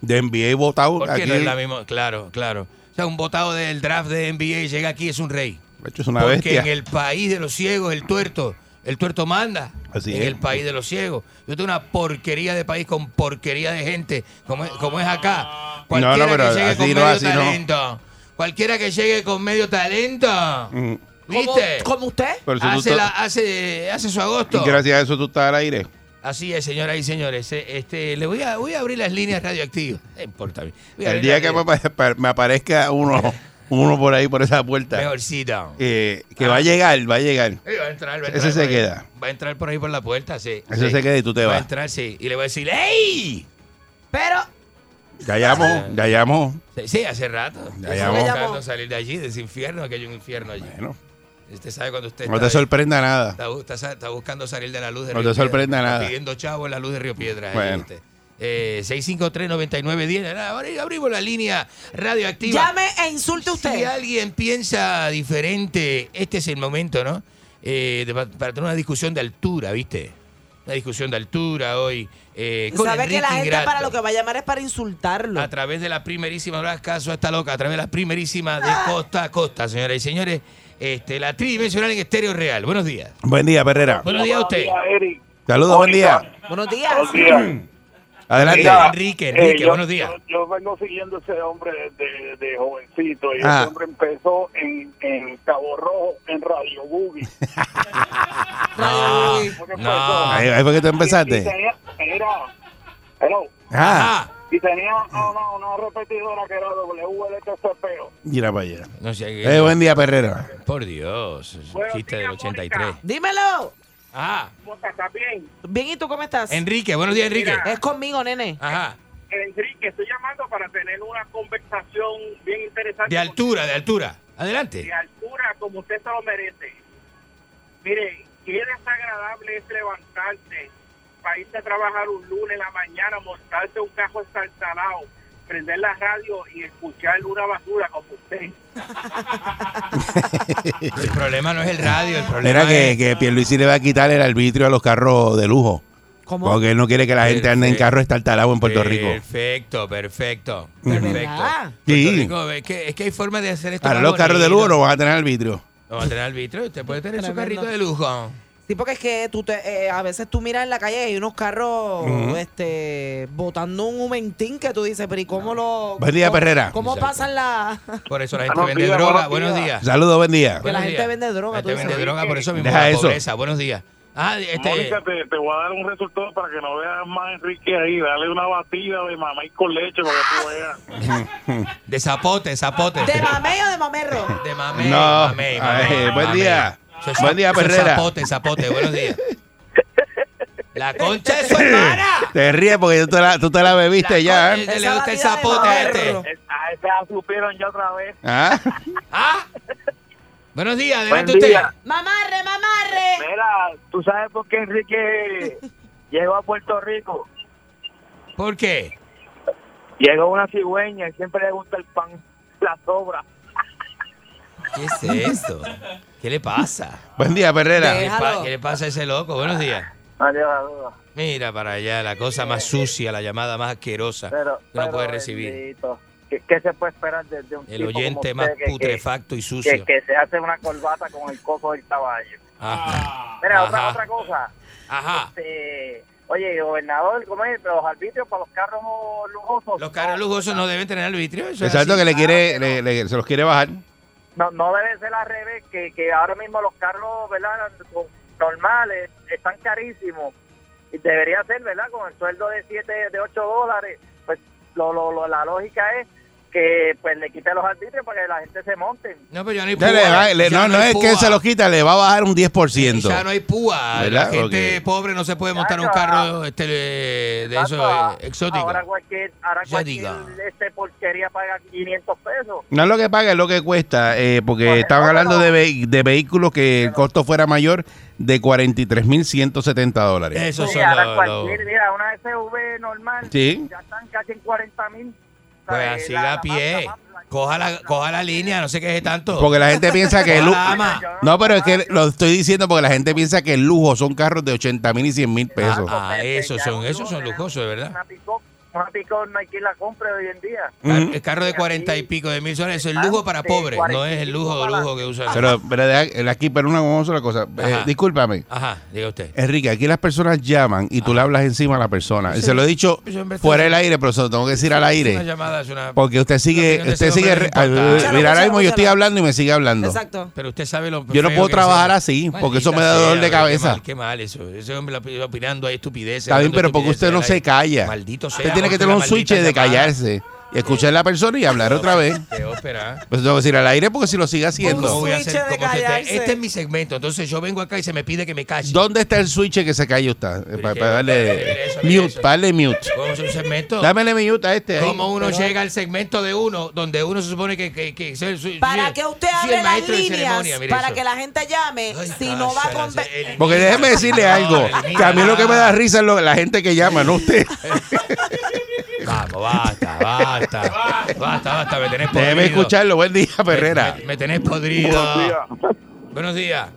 De NBA votado ¿Por aquí. no es la misma? Claro, claro. O sea, un votado del draft de NBA llega aquí es un rey. Hecho, es una Porque bestia. en el país de los ciegos, el tuerto, el tuerto manda. Así en es. el país de los ciegos. Yo tengo una porquería de país con porquería de gente, como es, como es acá. Cualquiera No, no, pero que llegue así con no, medio así no. talento. Cualquiera que llegue con medio talento. Mm. ¿Viste? ¿Como usted? Pero si Hace, la- hace, hace su agosto. Y gracias a eso tú estás al aire. Así es, señoras y señores. Eh, Este, le voy a, voy a abrir las líneas radioactivas. No importa. El día que me aparezca uno, uno por ahí, por esa puerta, Mejorcito. eh, que va a llegar, va a llegar. Va a entrar, va a Ese entrar se por ahí. queda. Va a entrar por ahí por la puerta, sí. Ese sí. se queda y tú te Va a vas. entrar, sí. Y le voy a decir, ¡Ey! Pero, Ya llamó, ya llamó. Sí, sí, hace rato. Ya llamó. buscando salir de allí, de ese infierno, que hay un infierno allí. Bueno, Usted sabe cuando usted no está te sorprenda ahí, nada. Está, bu- está- está buscando salir de la luz de No Río te sorprenda Piedra, nada. Pidiendo chavo en la luz de Río Piedra. ahí, Bueno. ¿viste? Eh, 653-9910. Ahora abrimos la línea radioactiva. llame e insulte usted. Si alguien piensa diferente, este es el momento, ¿no? Eh, de- para tener una discusión de altura, ¿viste? Una discusión de altura hoy. Eh, con Sabe que la gente Ingrato. para lo que va a llamar es para insultarlo. A través de la primerísima, no hagas caso a esta loca, a través de la primerísima de costa a costa, señoras y señores. Este, la tridimensional en estéreo real. Buenos días. Buen día, Perrera. Buenos días a usted. Eric. Saludos, buen día. Buenos días. Buenos días. Adelante. Mira, Enrique, Enrique, yo, buenos días. Yo, yo vengo siguiendo ese hombre de, de jovencito y Ah. ese hombre empezó en, en Cabo Rojo en Radio Boogie. No, Porque no. empezó. Ahí, ahí fue que tú Y empezaste. tenía, era, hello, Ah, y tenía una, una repetidora que era WLTCP. mira para allá. No sé qué- Eh, buen día, Perrera. Por Dios, Buenos chiste del días, 83. Dímelo. Ajá. ¿Cómo estás? ¿Estás bien? Bien, ¿y tú cómo estás? Enrique, buenos días, Enrique. Mira. Es conmigo, nene. Ajá. Enrique, estoy llamando para tener una conversación bien interesante. De altura, de altura. Adelante. de altura como usted se lo merece. Mire, qué desagradable es levantarse para irse a trabajar un lunes en la mañana, montarse un cajo estartalado, prender la radio y escuchar una basura como usted. El problema no es el radio, el problema Mira que, es... que Pierluisi le va a quitar el arbitrio a los carros de lujo. ¿Cómo? Porque él no quiere que la gente ande en carro estartalado en Puerto Rico. Perfecto, perfecto, ¿De perfecto. Sí. Rico, es que, es que hay forma de hacer esto Ahora los carros de lujo no van a tener arbitrio. No va a tener arbitrio, usted puede tener su carrito de lujo. Sí, porque es que tú te, eh, a veces tú miras en la calle y hay unos carros este, botando un humentín que tú dices, pero ¿y cómo lo. Buen día, cómo- Perrera. ¿Cómo pasan la. Por eso la gente Buenos vende días, droga. buenos Buenos días. días. Saludos, buen día. Que la gente vende droga. La tú gente dices. vende droga, por eso mismo Deja la eso. pobreza. Buenos días. Ah, este, Mónica, te, te voy a dar un resultado para que no veas más Enrique ahí. Dale una batida de mamá y con leche para que tú veas. de zapote, zapote. ¿De mamey o de mamerro? De mamey, No. mamey, Ay, mamey, buen mamey. día. Eso es- Buen día, es Perrera. Zapote, zapote. Buenos días. La concha de su hermana. Te ríes porque tú te la, tú te la bebiste ya. Que le gusta el zapote a este. A ese la supieron ya otra vez. ¿Ah? Buenos días, Buen adelante usted. día. Mamarre, mamarre. Mira, ¿tú sabes por qué Enrique llegó a Puerto Rico? ¿Por qué? Llegó una cigüeña y siempre le gusta el pan, la sobra. ¿Qué es esto? ¿Qué le pasa? Buen día, Perrera. ¿Qué le, pa- qué le pasa a ese loco? Buenos días. Mira para allá, la cosa más sucia, la llamada más asquerosa Pero, que uno pero, puede recibir. bendito, ¿Qué, qué se puede esperar de, de un El tipo oyente como más usted que- que- putrefacto y sucio. Que, que se hace una corbata con el coco del caballo. Ajá. Mira, otra, Ajá. otra cosa. Ajá. Este, oye, gobernador, ¿cómo es? Los arbitrios para los carros lujosos. Los carros lujosos no deben tener arbitrio. eso es Exacto, así. que le quiere, le- le- se los quiere bajar. No, no debe ser al revés, que, que ahora mismo los carros, ¿verdad? Normales están carísimos. Debería ser, ¿verdad? Con el sueldo de 7, de 8 dólares. Pues lo, lo, lo- la lógica es que pues le quite los arbitrios para que la gente se monte. No, pero ya no hay le púa. va- le- Ya no, no es que se los quita, le va a bajar un 10%. Ya no hay púa. La ¿Verdad? gente pobre no se puede montar un carro este, de de esos Exacto, eh, exóticos. Ahora cualquier, ahora cualquier diga. este porquería paga 500 pesos. No es lo que paga, es lo que cuesta, eh, porque estaban hablando de, ve- de vehículos que el costo fuera mayor de 43.170 dólares. Esos Sí, son ahora los- cualquier, los- mira, una SUV normal Sí. ya están casi en 40 mil. Pues así a pie. Coja la, coja la línea, no sé qué es tanto. Porque la gente piensa que el lujo... la. No, pero es que lo estoy diciendo porque la gente piensa que el lujo son carros de 80 mil y 100 mil pesos. Ah, esos son, esos son lujosos, de verdad. Una pick-up, una no hay quien la compre hoy en día. Ujú. El carro de cuarenta y pico de mil soles, eso es el lujo para pobres, no es el lujo de lujo que usan. Pero, pero deja- aquí, pero una, una sola cosa. Eh, Ajá. discúlpame. Ajá, diga usted. Enrique, aquí las personas llaman y tú le hablas encima a la persona. Se lo he dicho Eso fuera del aire, pero se lo tengo que decir al Una aire. llamada es una... Porque usted sigue, de usted sigue, mira, ahora mismo yo estoy hablando y me sigue hablando. Exacto. Pero usted sabe lo Yo no puedo trabajar así, Maldita porque eso me da sea, dolor de qué cabeza. mal, Qué mal eso. Ese hombre opinando ahí estupideces. Está bien, pero porque usted no se calla. Maldito sea. Tiene que tener un switch de callarse y escuchar a la persona y hablar otra vez. Qué ópera. Pues tengo que decir al aire porque si lo sigue ¿Cómo haciendo. voy a hacer? switch de ¿Cómo se te- callarse. Este es mi segmento. Entonces yo vengo acá y se me pide que me calle. ¿Dónde está el switch que se calle usted? Eh, Para, darle eso, mute, eso. para darle mute. ¿Cómo es un segmento? Dámele mute a este. ahí. ¿Cómo uno Pero- llega al segmento de uno donde uno se supone que... que, que soy- soy- Para soy- que usted soy el las maestro de líneas, ceremonia, mire para eso. que la gente llame, si no va con... Porque déjeme decirle algo, que a mí lo que me da risa es lo- la gente que llama, no usted. Vamos, basta, basta. Basta, basta, me tenés podrido. Déjeme escucharlo. Buen día, Perrera. Me, me tenés podrido. Buenos días. Buenos días.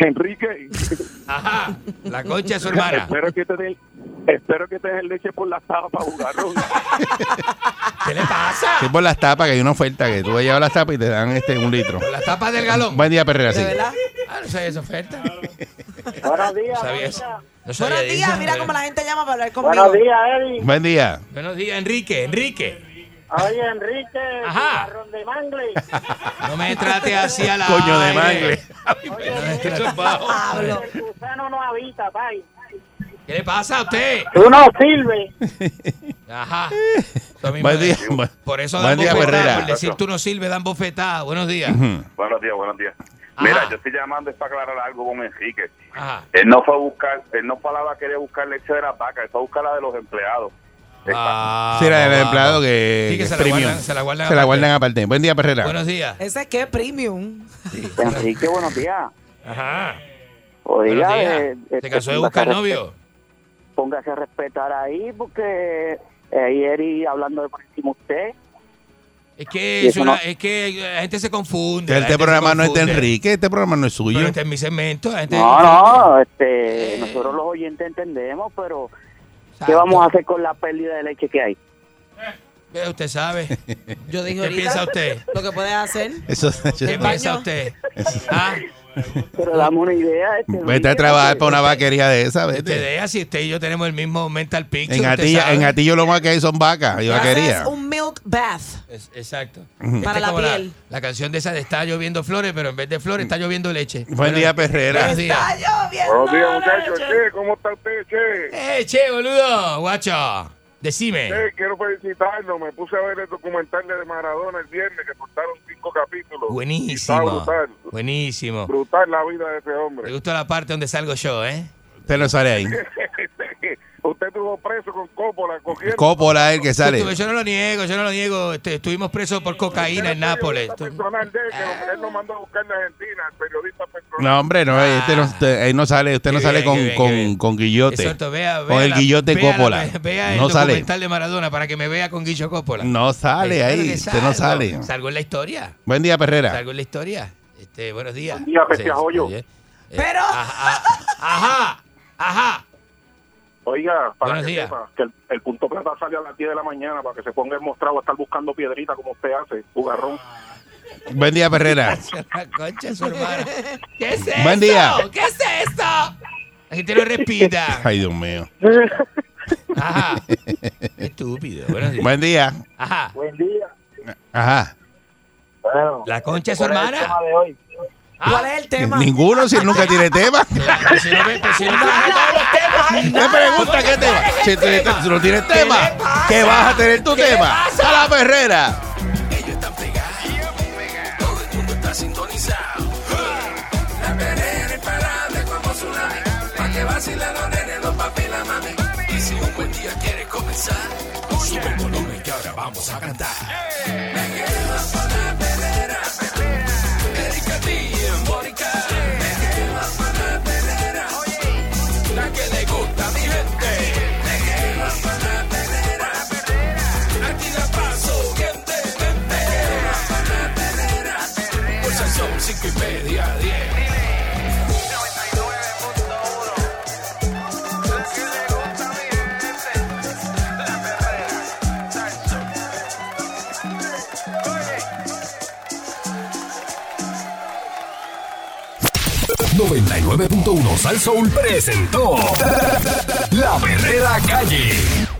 Enrique. Ajá. La concha de su hermana. espero que te den, espero que te den leche por la tapa para jugar ronda. ¿Qué le pasa? Sí, por las tapas, que hay una oferta que tú vas a llevar las tapas y te dan este un litro. Las tapas del galón. Buen día, Perrera. Sí. ¿De verdad? Ah, no sabía esa oferta. Buenos días. No sabía eso. Buenos días, mira cómo la gente llama para hablar conmigo. Buenos días, Eddie. Buen día. Buenos días, Enrique. Enrique. Oye, Enrique, Ajá. de mangle. No me trate así a la. Coño de mangle. Pablo. El gusano no habita, pai. ¿Qué le pasa a usted? Tú no sirves. Ajá. Buen día. Por eso Buen dan día, bofetada. Por decir tú no sirves, dan bofetada. Buenos días. Buenos días, buenos días. Ajá. Mira, yo estoy llamando es para aclarar algo con Enrique. Ajá. Él no fue a buscar, él no fue a la vaquería a buscar leche de la vaca, él fue a buscar la de los empleados. Ah, Sí, era el vamos, empleado que, Sí, que se la premium. guardan- se la guardan Se la aparte. guardan aparte. Buen día, Perrera. Buenos días. Ese es que es premium. Enrique, buenos días. Ajá. Oiga, Buenos días. eh, ¿Se este, cansó de buscar novio? Póngase a respetar ahí, porque eh, ayer y hablando de por encima usted. Es que, es eso una, no- es que la gente se confunde. Este gente programa no es de. Enrique, este programa no es suyo. Pero este es mi segmento. la gente se No, no, este, Eh. nosotros los oyentes entendemos, pero ¿qué Exacto. vamos a hacer con la pérdida de leche que hay? ¿Qué usted sabe? Yo dije ¿Qué ahorita piensa usted? lo que puedes hacer. Eso, ¿Qué eso- piensa usted? ¿Ah? Pero dame una idea. Este, Vete a trabajar para una vaquería de esa, vete. vea si usted y yo tenemos el mismo mental picture. En Atillo, en Atillo lo más que hay son vacas y vaquerías. Es un milk bath. Es- exacto. Este Para es la piel. La, canción de esa de está lloviendo flores, pero en vez de flores está lloviendo leche. Buen día, Perrera. Buenos días. Buenos días, muchachos. Che, ¿cómo está usted, Che? Eh, che, boludo, guacho. Decime. Che, quiero felicitarlo. Me puse a ver el documental de Maradona el viernes, que cortaron cinco capítulos. Está Buenísimo. brutal. Buenísimo. Brutal la vida de ese Me hombre. gustó la parte donde salgo yo, ¿eh? Usted no sale ahí. Usted estuvo preso con Coppola, cogiendo. Coppola es el que sale. Yo, no lo niego, yo no lo niego. Este, estuvimos presos por cocaína en Nápoles. personal de él, que él lo mandó a buscar en Argentina, el periodista personal. No, hombre, no, este no, usted, no sale, usted no Qué sale bien, con, bien, con, con Guillote. Exacto, vea, con el la- Guillote vea la- Coppola. Vea el no sale. de Maradona para que me vea con Guillo Coppola. No sale ahí. Usted no sale. Salgo en la historia. Buen día, Perrera. Salgo en la historia. Este, buenos días. Buen día, Pestiajoyo. eh. Eh, Pero- Ajá, ajá, ajá. Oiga, para Buenos que días. sepa que el, el punto plata sale a las 10 de la mañana para que se ponga el mostrado a estar buscando piedrita como usted hace, jugarrón. Buen día, Perrera. La concha su hermana. ¿Qué es esto? Buen día. ¿Qué es esto? La gente no respira. Ay, Dios mío. Ajá. Estúpido. Buenos días. Buen día. Ajá. Buen día. Ajá. Bueno, La concha de su ¿cuál es el hermana. tema de hoy? ¿Cuál es el tema? Ninguno, si él nunca tiene tema. Claro, si no me- si no me- Me pregunta qué tema. Si tú, si no tienes tema, ¿qué vas a tener tu tema? A la Perrera. Ellos están pegados. Todo el mundo está sintonizado. La perrera imparable como tsunami. Pa' que vacilen los nenes, los papi y la mami. Y si un buen día quieres comenzar, sube el volumen que ahora vamos a cantar. 99.1 Sal Soul presentó La Verdadera Calle.